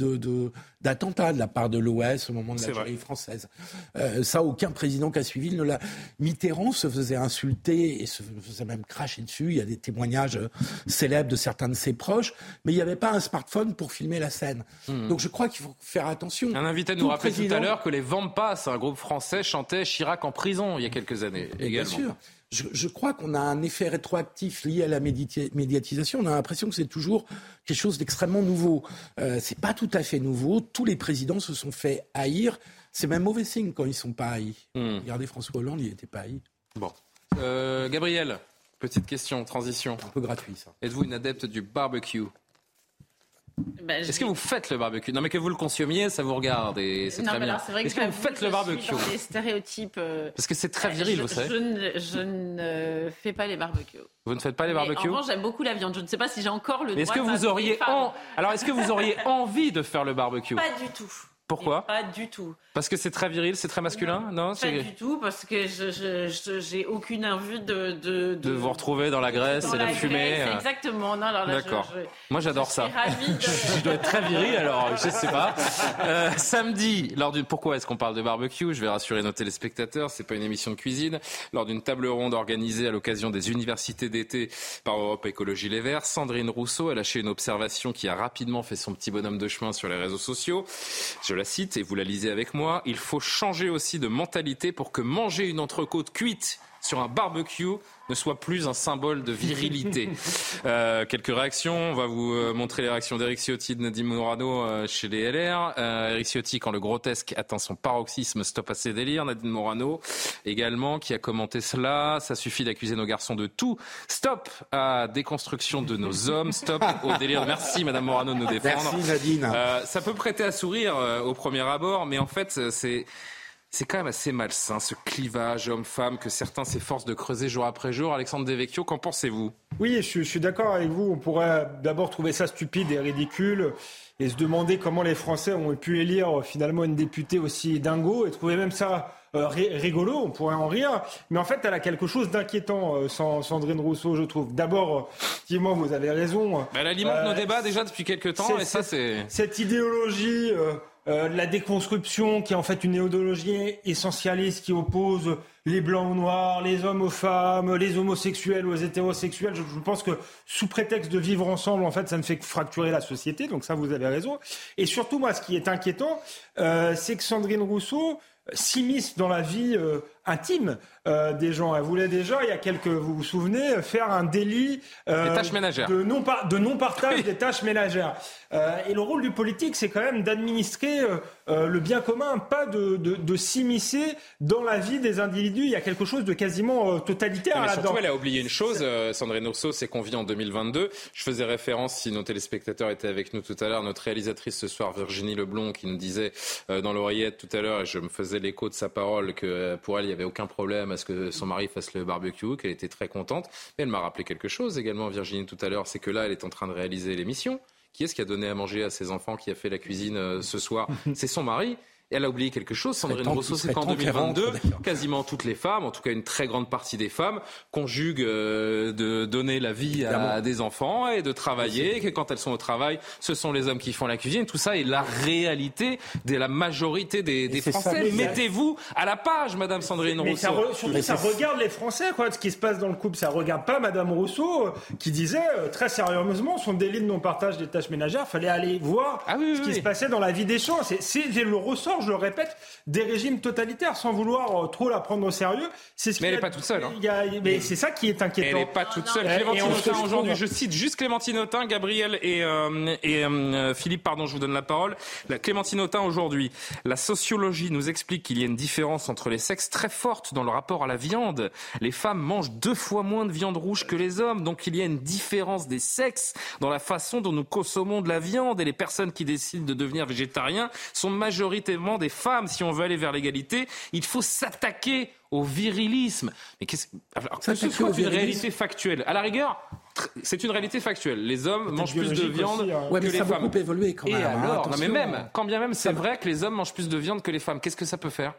d'attentats de, la part de l'OS au moment de la l'Algérie française. Euh, ça, aucun président qui a suivi ne l'a. Mitterrand se faisait insulter et se faisait même cracher dessus. Il y a des témoignages célèbres de certains de ses proches, mais il n'y avait pas un smartphone pour filmer la scène. Hmm. Donc je crois qu'il faut faire attention. Un invité nous rappelait tout à l'heure que les Vampas, un groupe français, chantait Chirac en prison il y a quelques années également. Bien sûr je, crois qu'on a un effet rétroactif lié à la médiatisation. On a l'impression que c'est toujours quelque chose d'extrêmement nouveau. Euh, c'est pas tout à fait nouveau. Tous les présidents se sont fait haïr. C'est même mauvais signe quand ils sont pas haïs. Hmm. Regardez François Hollande, il n'était pas haï. Bon. Euh, Gabriel, petite question, transition. Un peu gratuit ça. Êtes-vous une adepte du barbecue? Bah, Est-ce que vous faites le barbecue? Non, mais que vous le consommiez, ça vous regarde et c'est très bien. Est-ce que, vous faites le barbecue dans (laughs) les stéréotypes. Euh, Parce que c'est très viril, vous savez. Je ne, je ne, fais pas les barbecues. Vous ne faites pas les barbecues En revanche, j'aime beaucoup la viande. Je ne sais pas si j'ai encore le. Est-ce que vous auriez alors est-ce que vous auriez (laughs) envie de faire le barbecue? Pas du tout. Pourquoi Pas du tout. Parce que c'est très viril, c'est très masculin Non, Pas du tout, parce que je j'ai aucune envie de, de, de... vous retrouver dans la graisse et la, fumée. Euh. exactement. D'accord. Moi, j'adore ça. (laughs) je dois être très viril, alors je sais pas. Euh, samedi, lors d'une. Pourquoi est-ce qu'on parle de barbecue? Je vais rassurer nos téléspectateurs, c'est pas une émission de cuisine. Lors d'une table ronde organisée à l'occasion des universités d'été par Europe Écologie Les Verts, Sandrine Rousseau a lâché une observation qui a rapidement fait son petit bonhomme de chemin sur les réseaux sociaux. Je la cite et vous la lisez avec moi. Il faut changer aussi de mentalité pour que manger une entrecôte cuite sur un barbecue ne soit plus un symbole de virilité. (laughs) Euh, quelques réactions. On va vous euh, montrer les réactions d'Eric Ciotti et de Nadine Morano euh, chez les LR. Euh, Eric Ciotti, quand le grotesque atteint son paroxysme, stop à ses délires. Nadine Morano également, qui a commenté cela. Ça suffit d'accuser nos garçons de tout. Stop à déconstruction de nos hommes. Stop au délire. Merci, Madame Morano, de nous défendre. Merci, Nadine. ça peut prêter à sourire au premier abord, mais en fait, c'est c'est quand même assez malsain, ce clivage homme-femme que certains s'efforcent de creuser jour après jour. Alexandre Devecchio, qu'en pensez-vous? Oui, je, suis d'accord avec vous. On pourrait d'abord trouver ça stupide et ridicule et se demander comment les Français ont pu élire finalement une députée aussi dingo et trouver même ça euh, rigolo, on pourrait en rire, mais en fait, elle a quelque chose d'inquiétant, euh, Sandrine Rousseau, je trouve. D'abord, effectivement, vous avez raison. elle alimente nos euh, débats déjà depuis quelques temps, et ça, c'est... Cette idéologie euh, la déconstruction, qui est en fait une idéologie essentialiste qui oppose les blancs aux noirs, les hommes aux femmes, les homosexuels aux hétérosexuels. Je, pense que sous prétexte de vivre ensemble, en fait, ça ne fait que fracturer la société. Donc ça, vous avez raison. Et surtout, moi, ce qui est inquiétant, euh, c'est que Sandrine Rousseau s'immisce dans la vie euh, intime euh, des gens. Elle voulait déjà, il y a quelques, vous vous souvenez, faire un délit euh, tâches ménagères. de non de non partage des tâches ménagères. Euh, et le rôle du politique, c'est quand même d'administrer euh, euh, le bien commun, pas de, de, de s'immiscer dans la vie des individus. Il y a quelque chose de quasiment totalitaire là-dedans. Surtout, elle a oublié une chose, Sandrine Rousseau, c'est qu'on vit en 2022. Je faisais référence, si nos téléspectateurs étaient avec nous tout à l'heure, notre réalisatrice ce soir, Virginie Leblond, qui nous disait dans l'oreillette tout à l'heure, et je me faisais l'écho de sa parole, que pour elle, il n'y avait aucun problème à ce que son mari fasse le barbecue, qu'elle était très contente. Mais elle m'a rappelé quelque chose également, Virginie, tout à l'heure, c'est que là, elle est en train de réaliser l'émission. Qui est-ce qui a donné à manger à ses enfants, qui a fait la cuisine euh, ce soir? (laughs) C'est son mari. Et elle a oublié quelque chose, Sandrine Rousseau, c'est qu'en 2022, quasiment toutes les femmes, en tout cas une très grande partie des femmes, conjuguent euh, de donner la vie à, des enfants et de travailler, et que quand elles sont au travail, ce sont les hommes qui font la cuisine. Tout ça est la réalité de la majorité des, des Français. Mettez-vous à la page, Madame Sandrine Rousseau. Ça surtout, ça regarde les Français, quoi. Ce qui se passe dans le couple, ça regarde pas Madame Rousseau, euh, qui disait euh, très sérieusement son délit de non-partage des tâches ménagères. Fallait aller voir ah ce qui se passait dans la vie des gens. C'est le ressort je le répète, des régimes totalitaires, sans vouloir euh, trop la prendre au sérieux. C'est ce mais elle n'est pas toute seule. Hein. mais c'est ça qui est inquiétant. Elle n'est pas toute seule. Clémentine Autain aujourd'hui, je cite juste Clémentine Autain, Gabriel et, euh, et euh, Philippe, pardon, je vous donne la parole. La Clémentine Autain aujourd'hui, la sociologie nous explique qu'il y a une différence entre les sexes très forte dans le rapport à la viande. Les femmes mangent deux fois moins de viande rouge que les hommes, donc il y a une différence des sexes dans la façon dont nous consommons de la viande et les personnes qui décident de devenir végétariens sont majoritairement des femmes. Si on veut aller vers l'égalité, il faut s'attaquer au virilisme. Mais qu'est-ce alors, que ce soit une réalité factuelle, à la rigueur, c'est une réalité factuelle. Les hommes mangent plus de viande hein. que les femmes. Ça a évolué quand même. Et hein, alors, mais même, quand bien même c'est vrai que les hommes mangent plus de viande que les femmes, qu'est-ce que ça peut faire?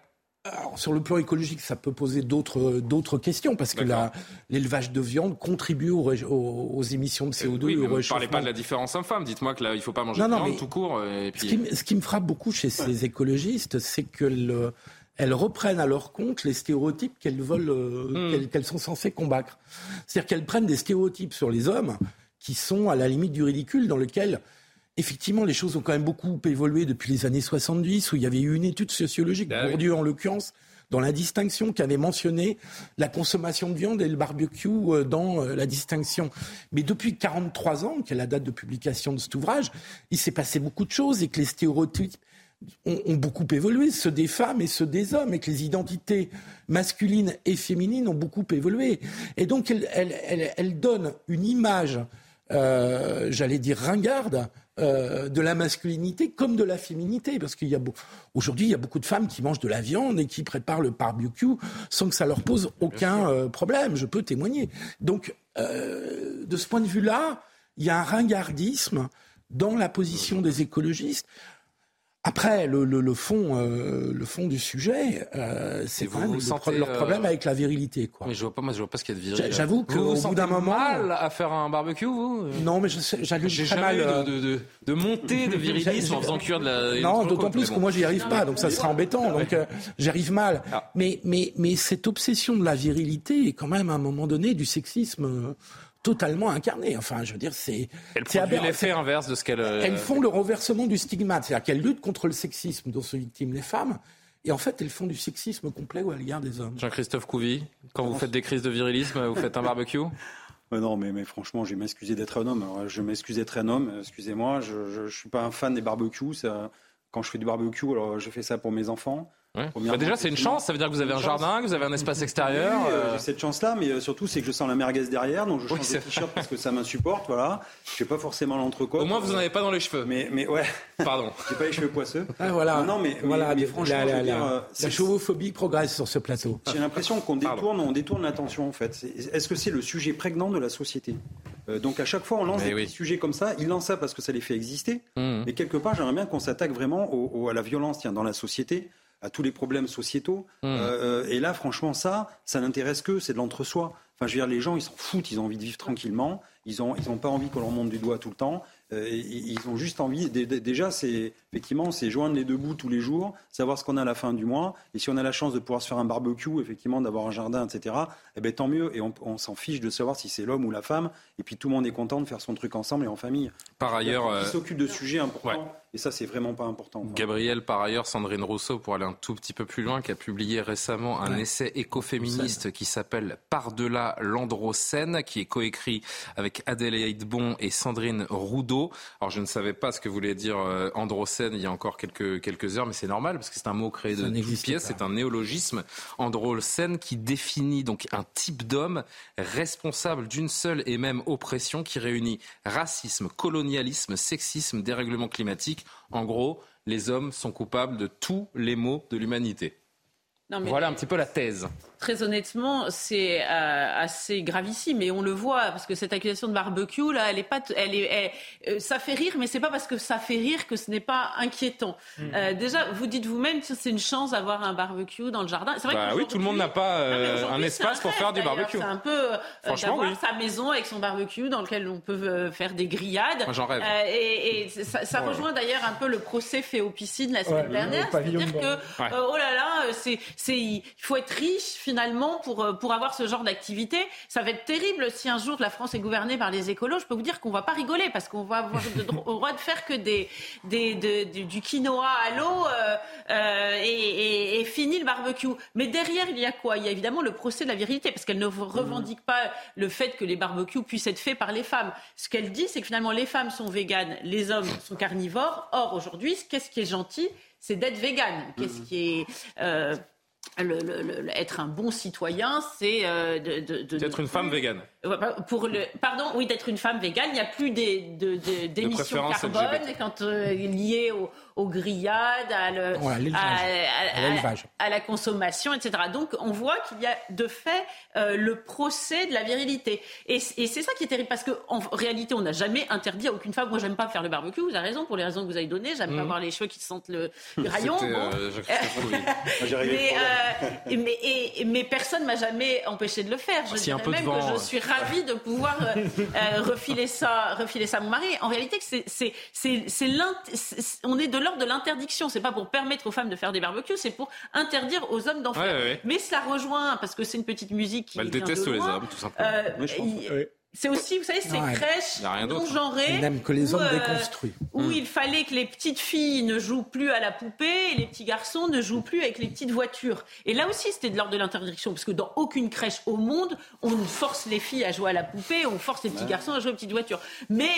Sur le plan écologique, ça peut poser d'autres d'autres questions parce que l'élevage de viande contribue aux, aux, émissions de CO2. Oui, mais ne parlez pas de la différence homme-femme. Dites-moi que là, il faut pas manger de viande tout court. Et puis... ce, qui, me frappe beaucoup chez ces écologistes, c'est que elles reprennent à leur compte les stéréotypes qu'elles veulent, euh, hmm. qu'elles sont censées combattre. C'est-à-dire qu'elles prennent des stéréotypes sur les hommes qui sont à la limite du ridicule, dans lequel effectivement, les choses ont quand même beaucoup évolué depuis les années 70, où il y avait eu une étude sociologique, bah Bourdieu en l'occurrence, dans la distinction qui avait mentionné la consommation de viande et le barbecue euh, dans euh, la distinction. Mais depuis 43 ans, qui est la date de publication de cet ouvrage, il s'est passé beaucoup de choses et que les stéréotypes ont, beaucoup évolué, ceux des femmes et ceux des hommes, et que les identités masculines et féminines ont beaucoup évolué. Et donc, elle, elle, elle, elle donne une image euh, j'allais dire, ringarde euh, de la masculinité comme de la féminité. Parce qu'il y a aujourd'hui, il y a beaucoup de femmes qui mangent de la viande et qui préparent le barbecue sans que ça leur pose aucun euh, problème. Je peux témoigner. Donc, euh, de ce point de vue-là, il y a un ringardisme dans la position des écologistes. Après, le, le, le fond, euh, le fond du sujet, euh, c'est quand même leur problème avec la virilité. Quoi. Mais je vois pas, moi, je vois pas ce qu'il y a de viril. J'avoue qu'au bout d'un moment, mal à faire un barbecue, vous Non, mais j'allume très jamais mal. De, de, de, montée de (laughs) virilisme en faisant cuire de la. Non, d'autant plus que moi, j'y arrive pas, donc ça serait embêtant. Donc, euh, j'y arrive mal. Ah. Mais, mais, mais cette obsession de la virilité est quand même à un moment donné du sexisme totalement incarnée. Enfin, je veux dire, c'est. Produit l'effet inverse de ce qu'elles. Euh, elles font le renversement du stigmate, c'est-à-dire qu'elles luttent contre le sexisme dont sont victimes les femmes. Et en fait, elles font du sexisme complet à l'égard des hommes. Jean-Christophe Couvi, quand vous faites des crises de virilisme, vous faites un barbecue? (laughs) Non, mais, mais franchement, je vais m'excuser d'être un homme. je m'excuse d'être un homme, excusez-moi. Je ne suis pas un fan des barbecues. Ça, quand je fais du barbecue, alors je fais ça pour mes enfants. Bah, déjà, c'est une chance. Ça veut dire que vous avez un jardin, que vous avez un espace extérieur. Oui, euh, J'ai cette chance-là, mais euh, surtout, c'est que je sens la merguez derrière, donc je change de t-shirt parce que ça m'insupporte. Voilà. Je fais pas forcément l'entrecôte. Au moins, vous n'en avez pas dans les cheveux. Mais, mais ouais. Pardon. (laughs) J'ai pas les cheveux poisseux. Ah, voilà. Non, mais, voilà, mais, franchement, la, la, euh, la chauvophobie progresse sur ce plateau. J'ai l'impression qu'on détourne, on détourne l'attention en fait. Est-ce que c'est le sujet prégnant de la société? Donc à chaque fois, on lance des sujets comme ça. Ils lancent ça parce que ça les fait exister. Mmh. Mais quelque part, j'aimerais bien qu'on s'attaque vraiment au, à la violence tiens, dans la société à tous les problèmes sociétaux. Mmh. Euh, et là, franchement, ça, ça n'intéresse que, c'est de l'entre-soi. Enfin, je veux dire, les gens, ils s'en foutent, ils ont envie de vivre tranquillement, ils n'ont ils ont pas envie qu'on leur monte du doigt tout le temps. Euh, ils ont juste envie. Déjà, c'est effectivement, c'est joindre les deux bouts tous les jours, savoir ce qu'on a à la fin du mois. Et si on a la chance de pouvoir se faire un barbecue, effectivement, d'avoir un jardin, etc. Eh ben tant mieux. Et on, s'en fiche de savoir si c'est l'homme ou la femme. Et puis tout le monde est content de faire son truc ensemble et en famille. Par ailleurs, euh... s'occupe de sujets importants. Et ça, c'est vraiment pas important. Gabriel, par ailleurs, Sandrine Rousseau, pour aller un tout petit peu plus loin, qui a publié récemment un essai écoféministe qui s'appelle Par-delà l'androcène, qui est coécrit avec Adélaïde Bon et Sandrine Roudot. Alors, je ne savais pas ce que voulait dire euh, androcène il y a encore quelques, quelques heures, mais c'est normal, parce que c'est un mot créé de toutes pièces, c'est un néologisme. Androcène qui définit donc un type d'homme responsable d'une seule et même oppression qui réunit racisme, colonialisme, sexisme, dérèglement climatique. En gros, les hommes sont coupables de tous les maux de l'humanité. Voilà un petit peu la thèse très honnêtement, c'est euh, assez gravissime. Et on le voit, parce que cette accusation de barbecue, là, elle est pas. Elle est, euh, ça fait rire, mais c'est pas parce que ça fait rire que ce n'est pas inquiétant. Mmh. Euh, déjà, vous dites vous-même que c'est une chance d'avoir un barbecue dans le jardin. C'est vrai bah oui, tout le monde n'a pas un espace pour faire du barbecue. C'est un peu d'avoir sa maison avec son barbecue dans lequel on peut faire des grillades. J'en rêve. et, ça, rejoint d'ailleurs un peu le procès fait au piscine la semaine dernière. C'est-à-dire que, oh là là, c'est, il faut être riche finalement pour, euh, pour avoir ce genre d'activité. Ça va être terrible si un jour la France est gouvernée par les écolos. Je peux vous dire qu'on va pas rigoler parce qu'on va avoir le (laughs) droit de faire que des, des, du quinoa à l'eau euh, euh, et, et, fini le barbecue. Mais derrière, il y a quoi? Il y a évidemment le procès de la virilité parce qu'elle ne revendique pas le fait que les barbecues puissent être faits par les femmes. Ce qu'elle dit, c'est que finalement les femmes sont véganes, les hommes sont carnivores. Or, aujourd'hui, qu'est-ce qui est gentil c'est d'être végane. Qu'est-ce qui est le, être un bon citoyen, c'est euh, d'être une femme végane. Pour le, pardon, oui, d'être une femme végane. Il n'y a plus d'émissions de, carbone quand euh, liées au, aux grillades, à, à, la consommation, etc. Donc on voit qu'il y a de fait euh, le procès de la virilité. Et, c'est ça qui est terrible, parce qu'en réalité, on n'a jamais interdit à aucune femme. Moi, j'aime pas faire le barbecue, vous avez raison, pour les raisons que vous avez données. J'aime pas mhm. avoir les cheveux qui sentent le, (laughs) rayon. Euh, (laughs) mais, mais, et, mais, personne m'a jamais empêché de le faire. Je dirais même que je suis ravie de pouvoir refiler, ça, refiler ça à mon mari. En réalité, c'est, c'est, c'est, on est de de l'interdiction. C'est pas pour permettre aux femmes de faire des barbecues, c'est pour interdire aux hommes d'en faire. Mais ça rejoint, parce que c'est une petite musique qui. Elle déteste les hommes, tout simplement. Euh, c'est aussi, vous savez, ces crèches non genrées. Même que les hommes euh, déconstruits. Où hmm. il fallait que les petites filles ne jouent plus à la poupée et les petits garçons ne jouent plus avec les petites voitures. Et là aussi, c'était de l'ordre de l'interdiction, parce que dans aucune crèche au monde, on force les filles à jouer à la poupée, on force les petits garçons à jouer aux petites voitures. Mais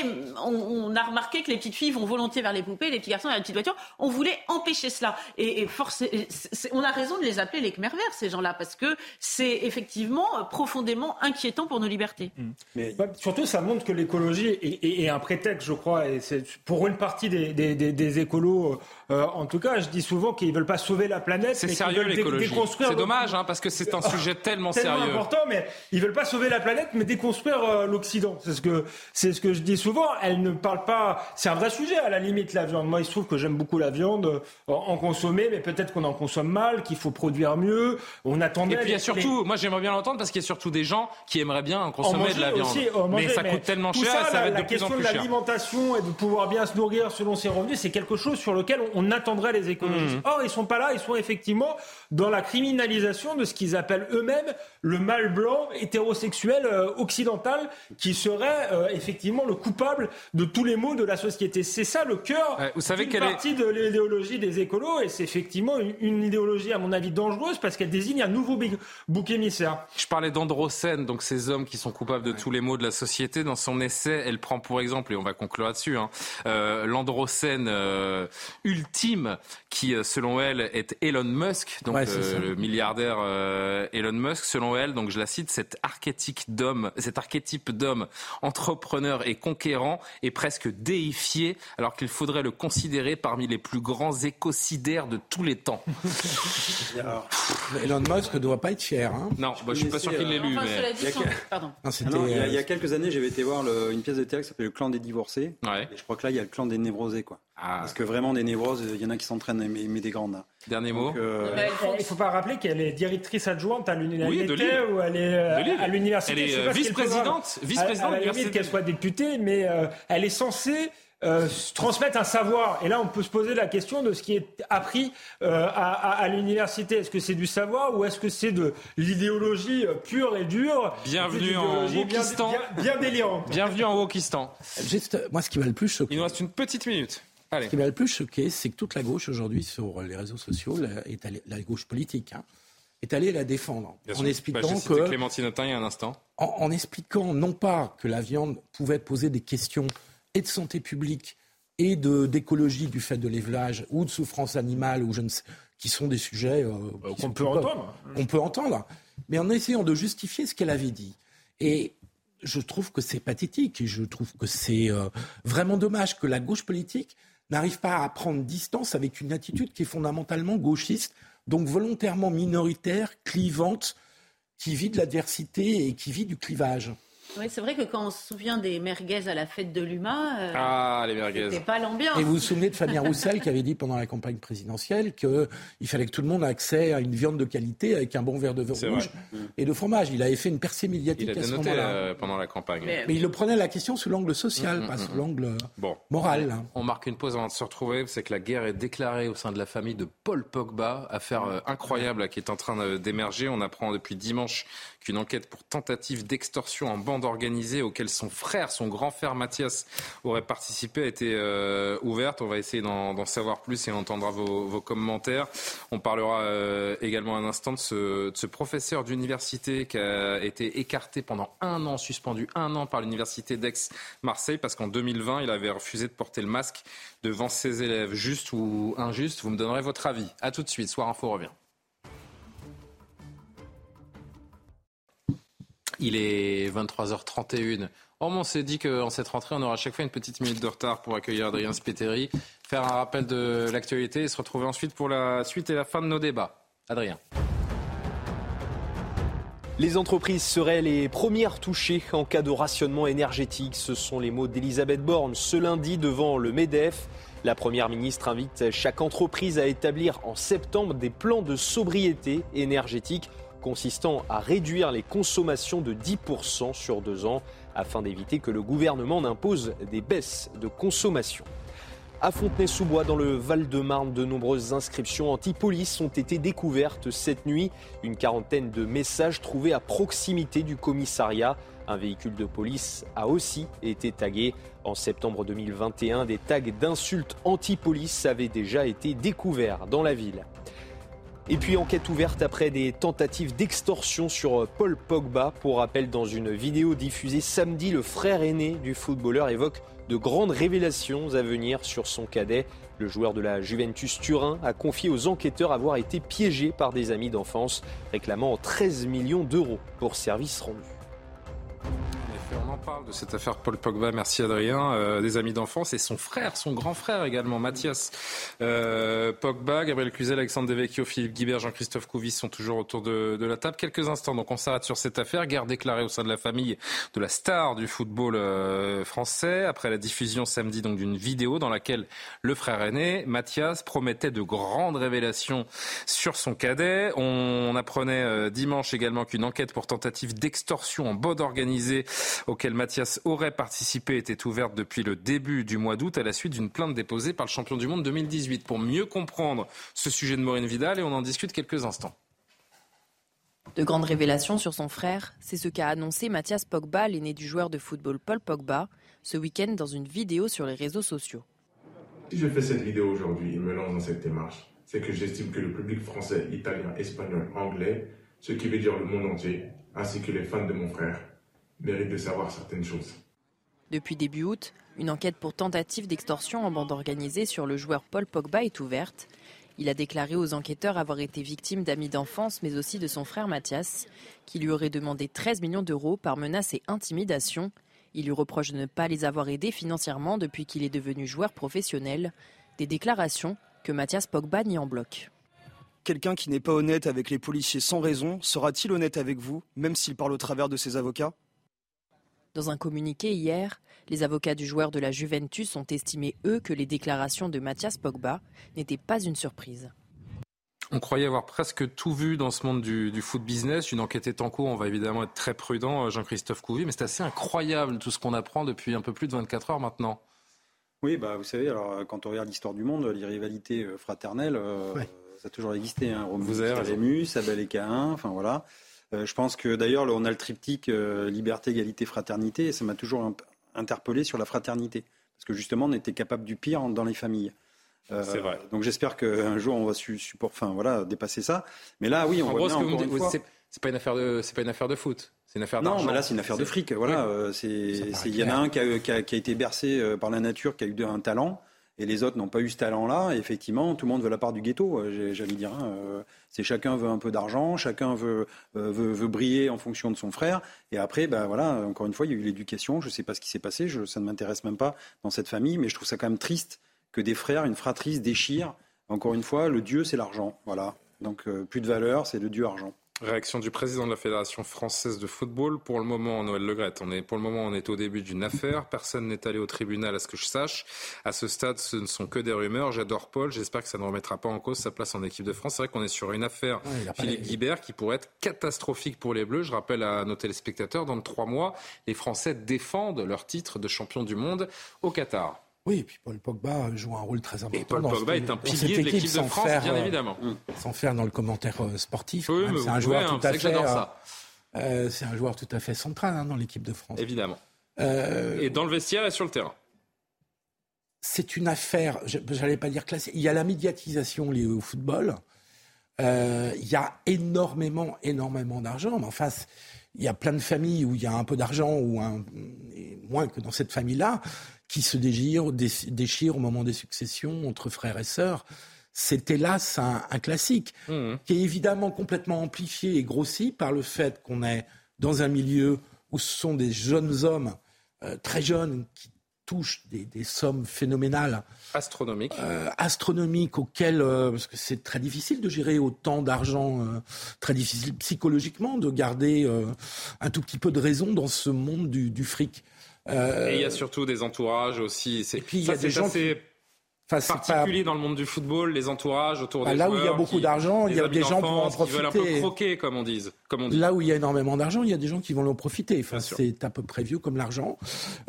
on, a remarqué que les petites filles vont volontiers vers les poupées, les petits garçons vers les petites voitures. On voulait empêcher cela. Et, forcer, on a raison de les appeler les Khmer verts, ces gens-là, parce que c'est effectivement profondément inquiétant pour nos libertés. Mais surtout, ça montre que l'écologie est, un prétexte, je crois, et c'est pour une partie des, des, écolos, euh, en tout cas, je dis souvent qu'ils veulent pas sauver la planète. C'est sérieux l'écologie. C'est dommage, hein, parce que c'est un sujet (laughs) tellement, tellement sérieux. important, mais ils veulent pas sauver la planète, mais déconstruire euh, l'Occident. C'est ce que c'est ce que je dis souvent. Elle ne parle pas. C'est un vrai sujet à la limite la viande. Moi, il se trouve que j'aime beaucoup la viande, euh, en consommer, mais peut-être qu'on en consomme mal, qu'il faut produire mieux. On attendait. Et puis il y a surtout, moi j'aimerais bien l'entendre parce qu'il y a surtout des gens qui aimeraient bien consommer de la viande. Mais ça coûte tellement cher, ça, ça va être de plus en plus cher. La question de l'alimentation et de pouvoir bien se nourrir selon ses revenus, c'est quelque chose sur lequel on attendrait les écologistes. Mmh. Or, ils sont pas là, ils sont effectivement dans la criminalisation de ce qu'ils appellent eux-mêmes le mâle blanc hétérosexuel euh, occidental qui serait euh, effectivement le coupable de tous les maux de la société. C'est ça le cœur vous savez d'une partie de l'idéologie des écolos et c'est effectivement une, idéologie à mon avis dangereuse parce qu'elle désigne un nouveau bouc émissaire. Je parlais d'Androcène, donc ces hommes qui sont coupables de tous les maux de la société. Dans son essai, elle prend pour exemple, et on va conclure là-dessus, hein, euh, l'Androcène ultime qui, selon elle, est Elon Musk, donc le milliardaire Elon Musk. Selon elle, donc je la cite, cet archétype d'homme, cet archétype d'homme entrepreneur et conquérant est presque déifié, alors qu'il faudrait le considérer parmi les plus grands écocidaires de tous les temps. (laughs) Elon Musk ne doit pas être fier. Hein. non, je ne suis pas sûr qu'il l'ait lu. mais... il, y a, quelques années, j'avais été voir une pièce de théâtre qui s'appelait Le clan des divorcés. Et je crois que là, il y a le clan des névrosés. Quoi. Ah. Parce que vraiment, des névroses, il y en a qui s'entraînent à aimer des grandes. Hein. Dernier mot. Euh, il ne faut pas rappeler qu'elle est directrice adjointe à l'université ou elle est euh, à l'université. Elle est euh, vice-présidente, vice-présidente à, la limite qu'elle soit députée, mais elle est censée transmettre un savoir. Et là, on peut se poser la question de ce qui est appris à, l'université. Est-ce que c'est du savoir ou est-ce que c'est de l'idéologie pure et dure? Bienvenue en Wokistan. Bien, bien, délirante. Bienvenue en Wokistan. Juste, moi, ce qui m'a le plus choqué. Il nous reste une petite minute. Ce qui m'a le plus choqué, c'est que toute la gauche aujourd'hui sur les réseaux sociaux, est allée, la gauche politique, hein, est allée la défendre en expliquant bah, que Clémentine il y a un instant. En, expliquant non pas que la viande pouvait poser des questions et de santé publique et d'écologie du fait de l'élevage ou de souffrance animale ou je ne sais, qui sont des sujets euh, bah, qu'on peut entendre. On peut entendre, mais en essayant de justifier ce qu'elle avait dit. Et je trouve que c'est pathétique et je trouve que c'est euh, vraiment dommage que la gauche politique n'arrive pas à prendre distance avec une attitude qui est fondamentalement gauchiste, donc volontairement minoritaire, clivante, qui vit de l'adversité et qui vit du clivage. Oui, c'est vrai que quand on se souvient des merguez à la fête de l'UMA, euh, ah, les merguez. c'était pas l'ambiance. Et vous vous souvenez de Fabien Roussel qui avait dit pendant la campagne présidentielle qu'il fallait que tout le monde ait accès à une viande de qualité avec un bon verre de vin rouge et de fromage. Il avait fait une percée médiatique il à ce moment-là. Euh, pendant la campagne. Mais, il le prenait la question sous l'angle social, mm, mm, pas mm, sous l'angle moral. On marque une pause avant de se retrouver. C'est que la guerre est déclarée au sein de la famille de Paul Pogba, affaire euh, incroyable qui est en train d'émerger. On apprend depuis dimanche qu'une enquête pour tentative d'extorsion en bande organisée auquel son frère, son grand frère Mathias, aurait participé a été euh, ouverte. On va essayer d'en savoir plus et on entendra vos, commentaires. On parlera euh, également un instant de ce, de ce professeur d'université qui a été écarté pendant un an, suspendu un an par l'université d'Aix-Marseille parce qu'en 2020, il avait refusé de porter le masque devant ses élèves. Juste ou injuste, vous me donnerez votre avis. A tout de suite. Soir Info revient. Il est 23h31. on s'est dit qu'en cette rentrée, on aura à chaque fois une petite minute de retard pour accueillir Adrien Spiteri, faire un rappel de l'actualité et se retrouver ensuite pour la suite et la fin de nos débats. Adrien. Les entreprises seraient les premières touchées en cas de rationnement énergétique. Ce sont les mots d'Elisabeth Borne ce lundi devant le MEDEF. La Première ministre invite chaque entreprise à établir en septembre des plans de sobriété énergétique consistant à réduire les consommations de 10% sur deux ans afin d'éviter que le gouvernement n'impose des baisses de consommation. À Fontenay-sous-Bois, dans le Val-de-Marne, de nombreuses inscriptions anti-police ont été découvertes cette nuit. Une quarantaine de messages trouvés à proximité du commissariat. Un véhicule de police a aussi été tagué. En septembre 2021, des tags d'insultes anti-police avaient déjà été découverts dans la ville. Et puis enquête ouverte après des tentatives d'extorsion sur Paul Pogba. Pour rappel, dans une vidéo diffusée samedi, le frère aîné du footballeur évoque de grandes révélations à venir sur son cadet. Le joueur de la Juventus Turin a confié aux enquêteurs avoir été piégé par des amis d'enfance, réclamant 13 millions d'euros pour services rendus. On en parle de cette affaire Paul Pogba. Merci Adrien. Euh, des amis d'enfance et son frère, son grand frère également, Mathias euh, Pogba, Gabriel Cluzel, Alexandre Devecchio, Philippe Guibert, Jean-Christophe Couvis sont toujours autour de, la table. Quelques instants, donc on s'arrête sur cette affaire. Guerre déclarée au sein de la famille de la star du football euh, français après la diffusion samedi donc d'une vidéo dans laquelle le frère aîné, Mathias, promettait de grandes révélations sur son cadet. On, apprenait dimanche également qu'une enquête pour tentative d'extorsion en bode organisé auquel Mathias aurait participé était ouverte depuis le début du mois d'août à la suite d'une plainte déposée par le champion du monde 2018. Pour mieux comprendre ce sujet de Maureen Vidal, et on en discute quelques instants. De grandes révélations sur son frère, c'est ce qu'a annoncé Mathias Pogba, l'aîné du joueur de football Paul Pogba, ce week-end dans une vidéo sur les réseaux sociaux. Si je fais cette vidéo aujourd'hui et me lance dans cette démarche, c'est que j'estime que le public français, italien, espagnol, anglais, ce qui veut dire le monde entier, ainsi que les fans de mon frère, méritent de savoir certaines choses. Depuis début août, une enquête pour tentative d'extorsion en bande organisée sur le joueur Paul Pogba est ouverte. Il a déclaré aux enquêteurs avoir été victime d'amis d'enfance, mais aussi de son frère Mathias, qui lui aurait demandé 13 millions d'euros par menace et intimidation. Il lui reproche de ne pas les avoir aidés financièrement depuis qu'il est devenu joueur professionnel. Des déclarations que Mathias Pogba nie en bloc. Quelqu'un qui n'est pas honnête avec les policiers sans raison sera-t-il honnête avec vous, même s'il parle au travers de ses avocats? Dans un communiqué hier, les avocats du joueur de la Juventus ont estimé, eux, que les déclarations de Mathias Pogba n'étaient pas une surprise. On croyait avoir presque tout vu dans ce monde du, foot business. Une enquête est en cours. On va évidemment être très prudent, euh, Jean-Christophe Couvi. Mais c'est assez incroyable tout ce qu'on apprend depuis un peu plus de 24 heures maintenant. Oui, bah, vous savez, alors, euh, quand on regarde l'histoire du monde, les rivalités euh, fraternelles, ça a toujours existé. Hein. Vous Rémus, Abel et Cain, enfin voilà. Euh, je pense que d'ailleurs, on a le triptyque euh, liberté, égalité, fraternité, et ça m'a toujours interpellé sur la fraternité. Parce que justement, on était capable du pire dans les familles. Euh, c'est vrai. Donc j'espère qu'un jour, on va support, enfin, voilà, dépasser ça. Mais là, oui, on voit bien, encore une fois... C'est pas une affaire de, c'est pas une affaire de foot. C'est une affaire Non, mais là, c'est une affaire de fric. Voilà, c'est, il y en a un qui a, qui a, été bercé par la nature, qui a eu un talent et les autres n'ont pas eu ce talent-là. effectivement, tout le monde veut la part du ghetto, euh, j'allais dire. Euh, c'est chacun veut un peu d'argent, chacun veut, euh, veut, briller en fonction de son frère. Et après, ben voilà, encore une fois, il y a eu l'éducation. Je ne sais pas ce qui s'est passé, je, ça ne m'intéresse même pas dans cette famille, mais je trouve ça quand même triste que des frères, une fratrie déchirent. Encore une fois, le Dieu, c'est l'argent. Voilà. Donc plus de valeur, c'est le Dieu argent. Réaction du président de la Fédération française de football. Pour le moment, Noël Legrette, on est, pour le moment, on est au début d'une affaire. Personne n'est allé au tribunal à ce que je sache. À ce stade, ce ne sont que des rumeurs. J'adore Paul. J'espère que ça ne remettra pas en cause sa place en équipe de France. C'est vrai qu'on est sur une affaire Philippe Guibert qui pourrait être catastrophique pour les Bleus. Je rappelle à nos téléspectateurs, dans trois mois, les Français défendent leur titre de champion du monde au Qatar. Oui, et puis Paul Pogba joue un rôle très important. Et Paul Pogba est un pilier de l'équipe de France, bien euh, évidemment. Sans faire dans le commentaire euh, sportif, c'est un joueur tout à fait. Euh, c'est un joueur tout à fait central hein, dans l'équipe de France. Évidemment. et dans le vestiaire et sur le terrain. C'est une affaire, j'allais pas dire classée. Il y a la médiatisation liée au football. il y a énormément, énormément d'argent. Mais enfin, il y a plein de familles où il y a un peu d'argent ou un, moins que dans cette famille-là qui se déchirent, au moment des successions entre frères et sœurs. C'est hélas un, un classique, mmh. qui est évidemment complètement amplifié et grossi par le fait qu'on est dans un milieu où ce sont des jeunes hommes euh, très jeunes qui touchent des, sommes phénoménales. Astronomiques. Euh, astronomiques auxquelles, euh, parce que c'est très difficile de gérer autant d'argent, très difficile psychologiquement de garder un tout petit peu de raison dans ce monde du fric. Euh, et il y a surtout des entourages aussi. Et puis il y a des gens qui particulier dans le monde du football, les entourages autour bah, des Là où il y a beaucoup d'argent, il y a des gens qui vont en profiter. Qui veulent un peu croquer, comme on dit. Comme on dit. Là où il y a énormément d'argent, il y a des gens qui vont en profiter. Enfin, c'est à peu près vieux comme l'argent.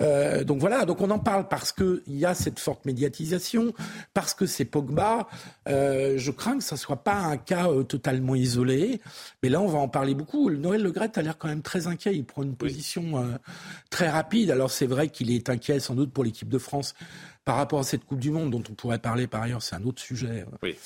Euh, donc voilà, donc on en parle parce qu'il y a cette forte médiatisation, parce que c'est Pogba. Euh, je crains que ça soit pas un cas euh, totalement isolé. Mais là, on va en parler beaucoup. Noël Le Gret a l'air quand même très inquiet. Il prend une position euh, très rapide. Alors c'est vrai qu'il est inquiet sans doute pour l'équipe de France par rapport à cette Coupe du Monde, dont on pourrait parler par ailleurs, c'est un autre sujet oui.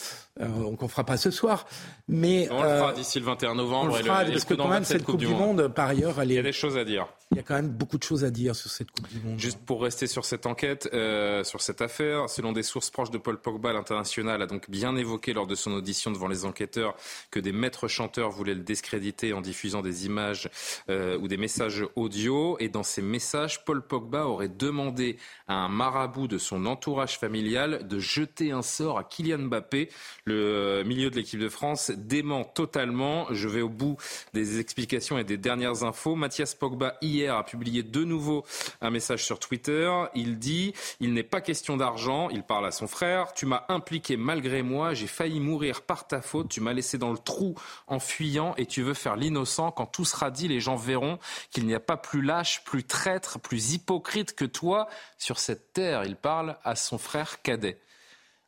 euh, qu'on ne fera pas ce soir. Mais, on le fera d'ici le 21 novembre. On le fera, parce que quand même, cette Coupe, du Monde, par ailleurs, elle est... Il y a des choses à dire. Il y a quand même beaucoup de choses à dire sur cette Coupe du Monde. Juste pour rester sur cette enquête, euh, sur cette affaire, selon des sources proches de Paul Pogba, l'international a donc bien évoqué lors de son audition devant les enquêteurs que des maîtres chanteurs voulaient le discréditer en diffusant des images euh, ou des messages audio. Et dans ces messages, Paul Pogba aurait demandé à un marabout de son entourage familial de jeter un sort à Kylian Mbappé. Le euh, milieu de l'équipe de France dément totalement. Je vais au bout des explications et des dernières infos. Mathias Pogba, hier, a publié de nouveau un message sur Twitter. Il dit Il n'est pas question d'argent. Il parle à son frère. Tu m'as impliqué malgré moi. J'ai failli mourir par ta faute. Tu m'as laissé dans le trou en fuyant et tu veux faire l'innocent. Quand tout sera dit, les gens verront qu'il n'y a pas plus lâche, plus traître, plus hypocrite que toi sur cette terre. Il parle à son frère cadet.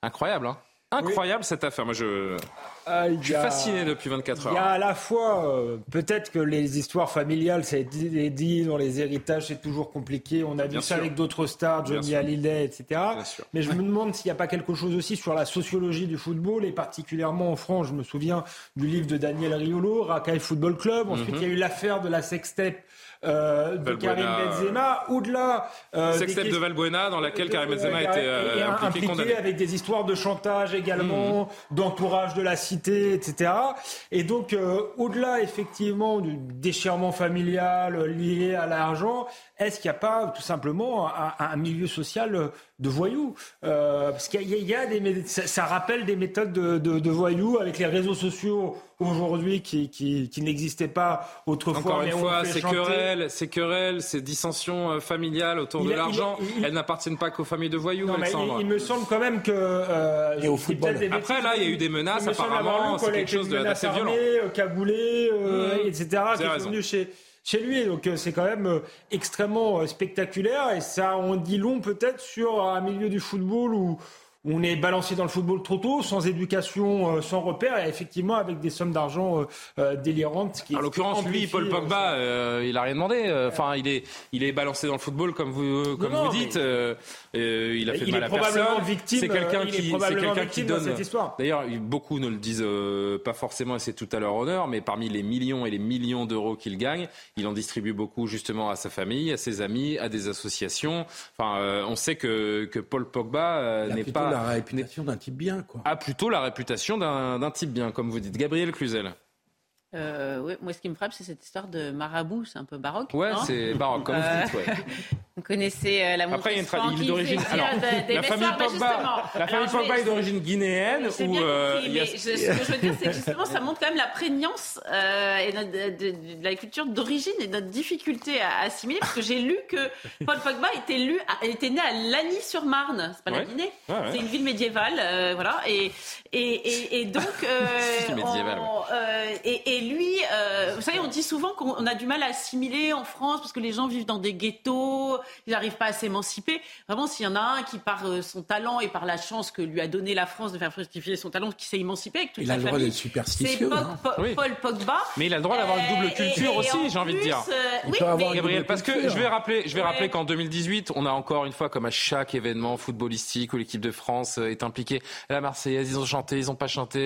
Incroyable, hein Incroyable cette affaire. Moi, je, ah, je suis fasciné depuis 24 heures. Il y a à la fois, euh, peut-être que les histoires familiales, ça a été dit dans les héritages, c'est toujours compliqué. On a vu ça avec d'autres stars, Johnny Hallyday, etc. Mais je me demande s'il n'y a pas quelque chose aussi sur la sociologie du football, et particulièrement en France. Je me souviens du livre de Daniel Riolo, Racaille Football Club. Ensuite, mhm. il y a eu l'affaire de la sextape euh, de Karim Benzema, au-delà euh, sextape de Valbuena dans laquelle Karim Benzema était euh, impliqué, avec des histoires de chantage également, hmm. d'entourage de la cité, etc. Et donc euh, au-delà effectivement du déchirement familial lié à l'argent, est-ce qu'il n'y a pas tout simplement un, milieu social de voyous? Euh, Parce qu'il y, a des ça, rappelle des méthodes de, voyous avec les réseaux sociaux aujourd'hui qui, qui, n'existaient pas autrefois. Encore une fois, ces querelles, ces querelles, ces dissensions euh, familiales autour de l'argent, elles n'appartiennent pas qu'aux familles de voyous. Non, il, me semble quand même que. Euh, Et au football. Après, là, il y a eu des menaces. Apparemment, c'est quelque chose d'assez violent. Caboulé, euh, mmh. etc. qui est venu chez chez lui. Donc euh, c'est quand même euh, extrêmement euh, spectaculaire et ça on dit long peut-être sur un milieu du football où on est balancé dans le football trop tôt, sans éducation, euh, sans repère, et effectivement avec des sommes d'argent euh, euh, délirantes. en l'occurrence, lui, Paul Pogba, il a rien demandé. Enfin, il est, il est balancé dans le football comme vous, comme vous dites. il a fait mal à personne. C'est quelqu'un qui, c'est quelqu'un qui donne. D'ailleurs, beaucoup ne le disent pas forcément, et c'est tout à leur honneur, mais parmi les millions et les millions d'euros qu'il gagne, il en distribue beaucoup justement à sa famille, à ses amis, à des associations. Enfin, on sait que, que Paul Pogba n'est pas la réputation d'un type bien, quoi. Ah, plutôt la réputation d'un type bien, comme vous dites. Gabriel Cluzel. Euh, moi, ce qui me frappe, c'est cette histoire de marabout. C'est un peu baroque. Ouais, c'est baroque, comme vous dites. Ouais. (laughs) Vous connaissez euh, la Après, il y a une tradition d'origine. la famille Pogba, la famille Pogba est d'origine guinéenne. Ou, euh, mais ce que je veux dire, c'est que justement, ça montre quand même la prégnance euh, et de, la culture d'origine et notre difficulté à assimiler. Parce que j'ai lu que Paul Pogba était, lu, était né à Lagny-sur-Marne. C'est pas la Guinée. C'est une ville médiévale. Euh, voilà. Et, et, donc. Euh, et, lui, vous savez, on dit souvent qu'on a du mal à assimiler en France parce que les gens vivent dans des ghettos ils n'arrivent pas à s'émanciper. Vraiment, s'il y en a un qui, par euh, son talent et par la chance que lui a donné la France de faire fructifier son talent, qui s'est émancipé avec toute il a le droit d'être superstitieux. C'est Paul, Pogba. Mais il a le droit d'avoir une double culture aussi, j'ai envie de dire. Euh, il peut avoir Gabriel, parce que je vais rappeler, je vais rappeler qu'en 2018, on a encore une fois, comme à chaque événement footballistique où l'équipe de France euh, est impliquée, la Marseillaise, ils ont chanté, ils n'ont pas chanté,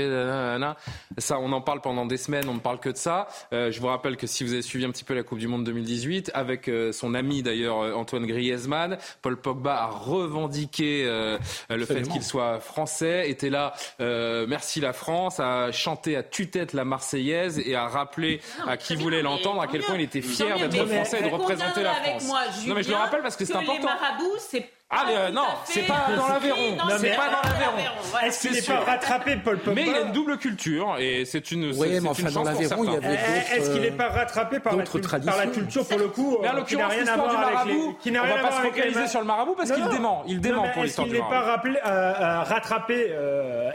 ça, on en parle pendant des semaines, on ne parle que de ça. je vous rappelle que si vous avez suivi un petit peu la Coupe du Monde 2018, avec son ami d'ailleurs Antoine Griezmann. Paul Pogba a revendiqué euh, le fait qu'il soit français, était là, euh, merci la France, a chanté à tue-tête la Marseillaise et a rappelé à qui voulait l'entendre à quel point il était fier d'être français et de représenter la France. non mais je le rappelle parce que c'est important. Les marabouts, c'est ah euh, non, c'est pas dans l'Aveyron. C'est pas dans l'Aveyron. Est-ce qu'il n'est pas rattrapé, Paul Pogba Mais il a une double culture et c'est une. Oui, mais enfin dans l'Aveyron, il y avait d'autres. Est-ce qu'il n'est pas rattrapé par la, par la culture pour le coup Mais en l'occurrence, l'histoire du marabout, qui n'a rien à voir avec. On va pas se focaliser sur le marabout parce qu'il dément. Il dément pour l'histoire du marabout. Est-ce qu'il n'est pas rattrapé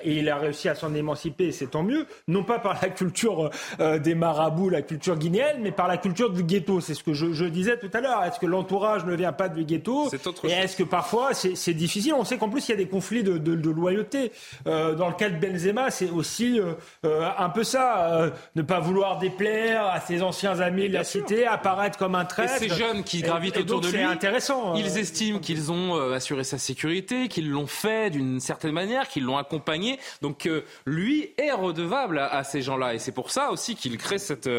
et il a réussi à s'en émanciper, c'est tant mieux. Non pas par la culture euh, des marabouts, la culture guinéenne, mais par la culture du ghetto. C'est ce que je disais tout à l'heure. Est-ce que l'entourage ne vient pas du ghetto C'est autre chose. Et est-ce que parfois, c'est difficile. On sait qu'en plus, il y a des conflits de, de, loyauté. Euh, dans le cas de Benzema, c'est aussi euh, euh, un peu ça. ne pas vouloir déplaire à ses anciens amis de la cité, apparaître comme un traître. Et ces jeunes qui gravitent autour de lui, intéressant. ils estiment qu'ils ont assuré sa sécurité, qu'ils l'ont fait d'une certaine manière, qu'ils l'ont accompagné. Donc lui est redevable à, ces gens-là. Et c'est pour ça aussi qu'il crée cette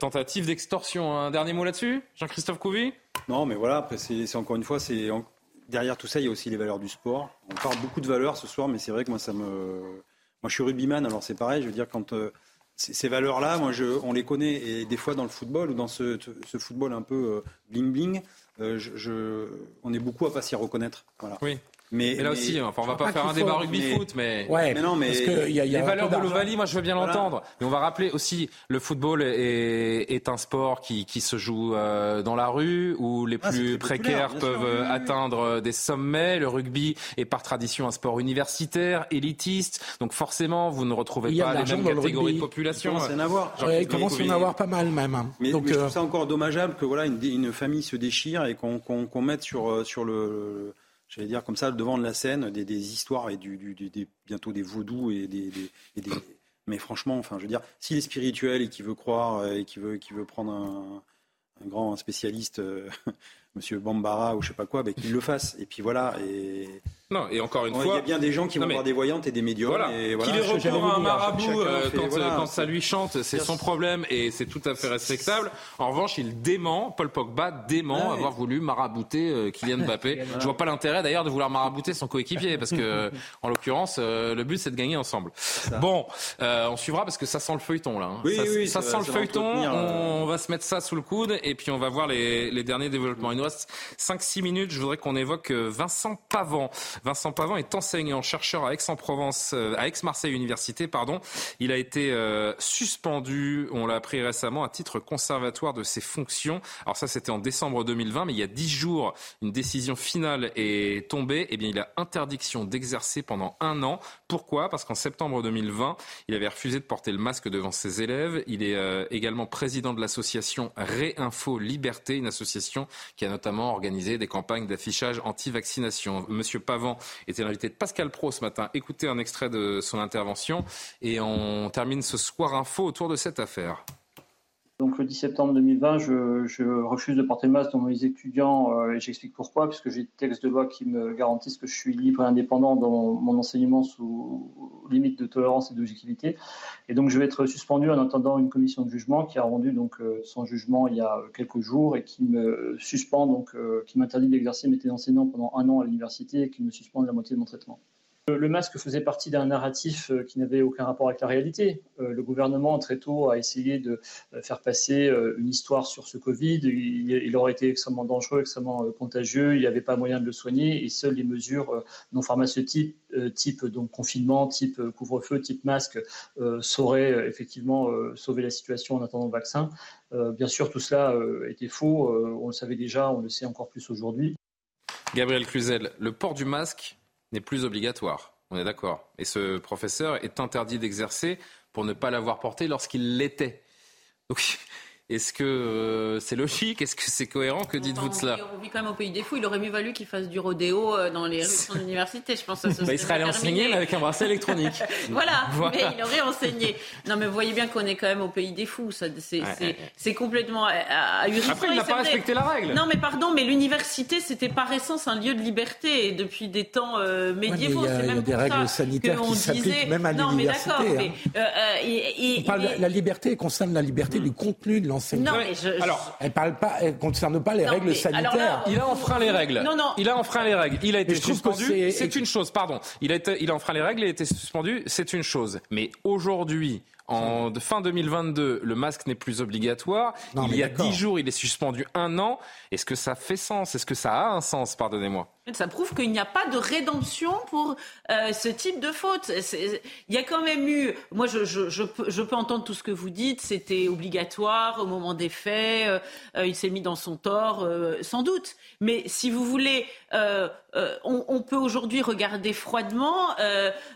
tentative d'extorsion. Un dernier mot là-dessus, Jean-Christophe Couvi? Non, mais voilà, après, c'est encore une fois, c'est derrière tout ça, il y a aussi les valeurs du sport. On parle beaucoup de valeurs ce soir, mais c'est vrai que moi, ça me. Moi, je suis rugbyman, alors c'est pareil. Je veux dire, quand euh, ces valeurs-là, moi, je, on les connaît, et des fois dans le football ou dans ce, football un peu bling bling, euh, je, on est beaucoup à pas s'y reconnaître. Oui. Mais, là aussi, enfin, on va pas faire un débat rugby-foot, mais, ouais, mais non, mais parce que y a, y a les valeurs de l'Ovalie, moi je veux bien l'entendre. Mais on va rappeler aussi, le football est, est un sport qui, qui se joue euh, dans la rue, où les ah, plus précaires peuvent euh, atteindre des sommets. Le rugby est par tradition un sport universitaire, élitiste, donc forcément vous ne retrouvez pas les mêmes catégories de population. Il commence à y en avoir pas mal même. Hein. Mais, donc, je trouve ça encore dommageable que voilà une, une famille se déchire et qu'on qu'on mette sur, sur le j'allais dire comme ça, devant de la scène, des, histoires et bientôt des vaudous et des, Mais franchement, enfin, je veux dire, s'il est spirituel et qu'il veut croire et qu'il veut, qu'il veut prendre un, grand spécialiste, euh, (laughs) Monsieur Bambara ou je sais pas quoi, ben, qu'il le fasse. Et puis voilà. Non, et encore une fois. Il y a bien des gens qui vont voir des voyantes et des médiums. Voilà. Et voilà. Qu'il recourt un marabout euh, quand, ça lui chante, c'est son problème et c'est tout à fait respectable. En revanche, il dément, Paul Pogba dément avoir voulu marabouter euh, Kylian Mbappé. (laughs) Je vois pas l'intérêt d'ailleurs de vouloir marabouter son coéquipier parce que, (laughs) en l'occurrence, euh, le but c'est de gagner ensemble. Bon, on suivra parce que ça sent le feuilleton là. Hein. Oui, ça, oui, ça, sent le feuilleton. On va se mettre ça sous le coude et puis on va voir les, les derniers développements. Il nous reste 5-6 minutes. Je voudrais qu'on évoque Vincent Pavant. Vincent Pavant est enseignant, chercheur à Aix-en-Provence, euh, à Aix-Marseille Université, pardon. Il a été euh, suspendu, on l'a appris récemment, à titre conservatoire de ses fonctions. Alors ça, c'était en décembre 2020, mais il y a dix jours, une décision finale est tombée. Eh bien, il a interdiction d'exercer pendant un an. Pourquoi? Parce qu'en septembre 2020, il avait refusé de porter le masque devant ses élèves. Il est euh, également président de l'association Réinfo Liberté, une association qui a notamment organisé des campagnes d'affichage anti-vaccination. Monsieur Pavant était l'invité de Pascal Pro ce matin. Écoutez un extrait de son intervention et on termine ce soir info autour de cette affaire. Donc le 10 septembre 2020, je, refuse de porter le masque dans mes étudiants euh, et j'explique pourquoi, puisque j'ai des textes de loi qui me garantissent que je suis libre et indépendant dans mon enseignement sous limite de tolérance et d'objectivité. Et donc je vais être suspendu en attendant une commission de jugement qui a rendu donc euh, son jugement il y a quelques jours et qui me suspend donc euh, qui m'interdit d'exercer mes métier d'enseignant pendant un an à l'université et qui me suspend de la moitié de mon traitement. Le masque faisait partie d'un narratif euh, qui n'avait aucun rapport avec la réalité. Euh, le gouvernement, très tôt, a essayé de euh, faire passer une histoire sur ce Covid. Il aurait été extrêmement dangereux, extrêmement contagieux, il n'y avait pas moyen de le soigner et seules les mesures non pharmaceutiques, type confinement, type couvre-feu, type masque, sauraient effectivement sauver la situation en attendant le vaccin. Bien sûr, tout cela était faux. On le savait déjà, on le sait encore plus aujourd'hui. Gabriel Cluzel, le port du masque n'est plus obligatoire. On est d'accord. Et ce professeur est interdit d'exercer pour ne pas l'avoir porté lorsqu'il l'était. Donc, (laughs) est-ce que euh, c'est logique? Est-ce que c'est cohérent? Que dites-vous de cela? On vit quand même au pays des fous. Il aurait mieux valu qu'il fasse du rodéo euh, dans les rues de son (laughs) université. Je pense que ça bah, Il serait allé enseigner avec un bracelet électronique. (laughs) (laughs) voilà, mais il aurait enseigné. Non, mais vous voyez bien qu'on est quand même au pays des fous. C'est complètement ahurissant. Après, il n'a pas respecté la règle. Non, mais pardon, mais l'université, c'était par essence un lieu de liberté depuis des temps euh, médiévaux. il y a, des règles sanitaires qui s'appliquent même à l'université. Non, mais d'accord. Hein. la liberté concerne la liberté du contenu de non, mais je, Alors, elle parle pas, elle concerne pas les règles sanitaires. il a enfreint les règles. Non, non. Il a enfreint les règles. Il a été suspendu. C'est une chose, pardon. Il a été, il a enfreint les règles. Il a été suspendu. C'est une chose. Mais aujourd'hui, en fin 2022, le masque n'est plus obligatoire. il y a dix jours, il est suspendu un an. Est-ce que ça fait sens? Est-ce que ça a un sens? Pardonnez-moi. Ça prouve qu'il n'y a pas de rédemption pour euh, ce type de faute. Il y a quand même eu, moi je, je, je, peux, je, peux, entendre tout ce que vous dites, c'était obligatoire au moment des faits, euh, euh, il s'est mis dans son tort, sans doute. Mais si vous voulez, on, on, peut aujourd'hui regarder froidement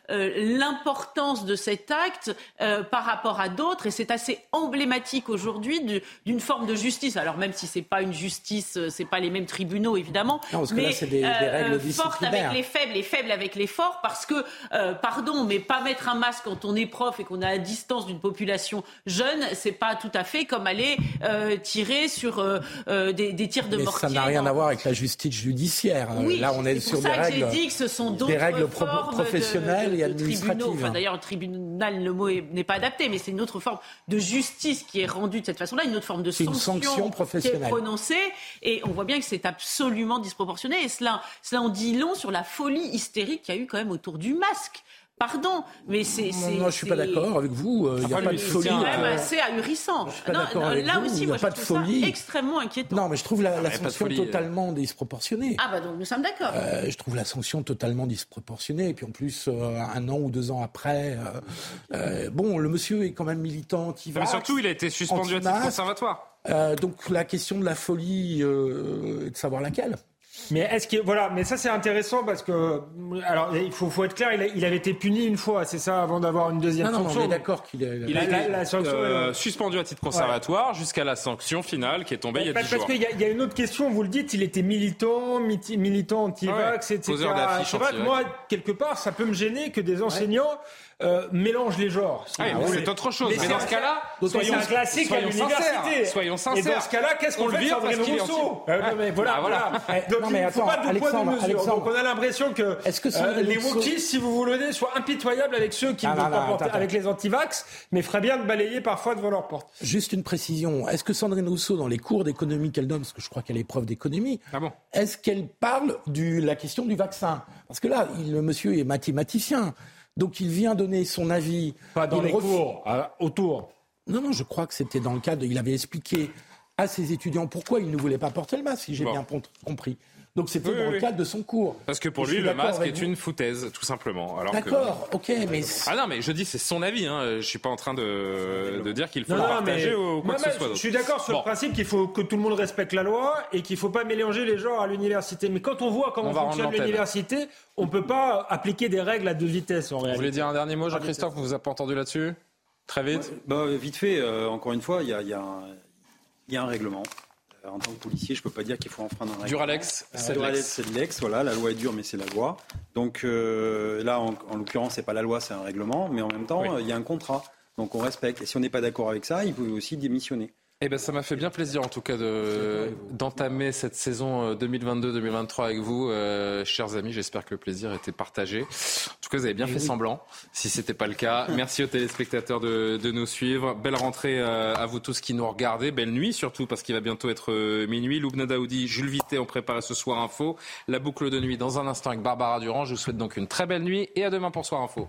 l'importance de cet acte par rapport à d'autres, et c'est assez emblématique aujourd'hui d'une forme de justice. Alors même si c'est pas une justice, euh, c'est pas les mêmes tribunaux évidemment, mais c'est des, règles fortes avec les faibles et faibles avec les forts, parce que pardon, mais pas mettre un masque quand on est prof et qu'on est à distance d'une population jeune, c'est pas tout à fait comme aller tirer sur des, tirs de mais Ça n'a rien à voir avec la justice judiciaire. Oui, Là, on est, sur des règles. dit que ce sont des règles professionnelles et administratives. Enfin, D'ailleurs, le tribunal, le mot n'est pas adapté, mais c'est une autre forme de justice qui est rendue de cette façon-là, une autre forme de sanction, sanction professionnelle. qui est prononcée. Et on voit bien que c'est absolument disproportionné. Et cela, cela en dit long sur la folie hystérique qu'il y a eu quand même autour du masque. Pardon, mais c'est. Non, je suis pas d'accord avec vous. Il n'y a pas de folie. C'est même assez ahurissant. là aussi, moi, je trouve ça extrêmement inquiétant. Non, mais je trouve la, sanction totalement disproportionnée. Ah bah donc nous sommes d'accord. Euh, je trouve la sanction totalement disproportionnée. Et puis en plus, euh, un an ou deux ans après, euh, bon, le monsieur est quand même militant anti Mais surtout, il a été suspendu à titre conservatoire. donc la question de la folie, est de savoir laquelle. Mais est-ce que voilà, mais ça c'est intéressant parce que alors il faut, faut être clair, il, avait été puni une fois, c'est ça, avant d'avoir une deuxième non, sanction. Non, on est d'accord qu'il est. Il a été la, sanction, euh, suspendu à titre conservatoire jusqu'à la sanction finale qui est tombée il y a 10 jours. Parce qu'il y, y, a une autre question, vous le dites, il était militant, militant anti-vax, etc. C'est vrai que moi quelque part ça peut me gêner que des enseignants euh, mélange les genres. Ah c'est autre chose. Mais, dans ce cas-là, soyons, un classique à l'université. Soyons sincères. Et dans ce cas-là, qu'est-ce qu'on fait Sandrine Rousseau euh, non, mais voilà, ah, voilà. Donc non, mais il ne faut pas de poids de mesure. Donc on a l'impression que, que euh, les wokistes, si vous voulez, soient impitoyables avec ceux qui ne veulent pas porter, avec les antivax, mais ferait bien de balayer parfois devant leur porte. Juste une précision. Est-ce que Sandrine Rousseau, dans les cours d'économie qu'elle donne, parce que je crois qu'elle est prof d'économie, ah bon? est-ce qu'elle parle de la question du vaccin? Parce que là, le monsieur est mathématicien. Donc il vient donner son avis. Pas dans les cours, autour. Non, non, je crois que c'était dans le cadre. Il avait expliqué à ses étudiants pourquoi il ne voulait pas porter le masque, si j'ai bien compris. Donc c'était dans le cadre de son cours. Parce que pour lui, le masque est une foutaise, tout simplement. D'accord, ok, mais... Ah non, mais je dis, c'est son avis. Hein. Je suis pas en train de, de dire qu'il faut le partager ou quoi que ce soit. Je suis d'accord sur le principe qu'il faut que tout le monde respecte la loi et qu'il faut pas mélanger les genres à l'université. Mais quand on voit comment fonctionne l'université, on peut pas appliquer des règles à deux vitesses. En vous voulez dire un dernier mot, Jean-Christophe Vous vous avez pas entendu là-dessus? Très vite bah, Vite fait, euh, encore une fois, il y a, y a un règlement. Euh, en tant que policier, je ne peux pas dire qu'il faut enfreindre un Duralex, c'est de l'ex. Voilà, la loi est dure, mais c'est la loi. Donc euh, là, en, l'occurrence, c'est pas la loi, c'est un règlement, mais en même temps, il y a un contrat. Donc on respecte. Et si on n'est pas d'accord avec ça, il peut aussi démissionner. Eh ben, ça m'a fait bien plaisir en tout cas d'entamer cette saison 2022-2023 euh, avec vous, euh, chers amis. J'espère que le plaisir était partagé. En tout cas, vous avez bien fait semblant, si c'était pas le cas. Merci aux téléspectateurs de, nous suivre. Belle rentrée euh, à vous tous qui nous regardez. Belle nuit surtout parce qu'il va bientôt être minuit. Loubna Daoudi, Jules Vité ont préparé ce soir info. La boucle de nuit dans un instant avec Barbara Durand. Je vous souhaite donc une très belle nuit et à demain pour Soir Info.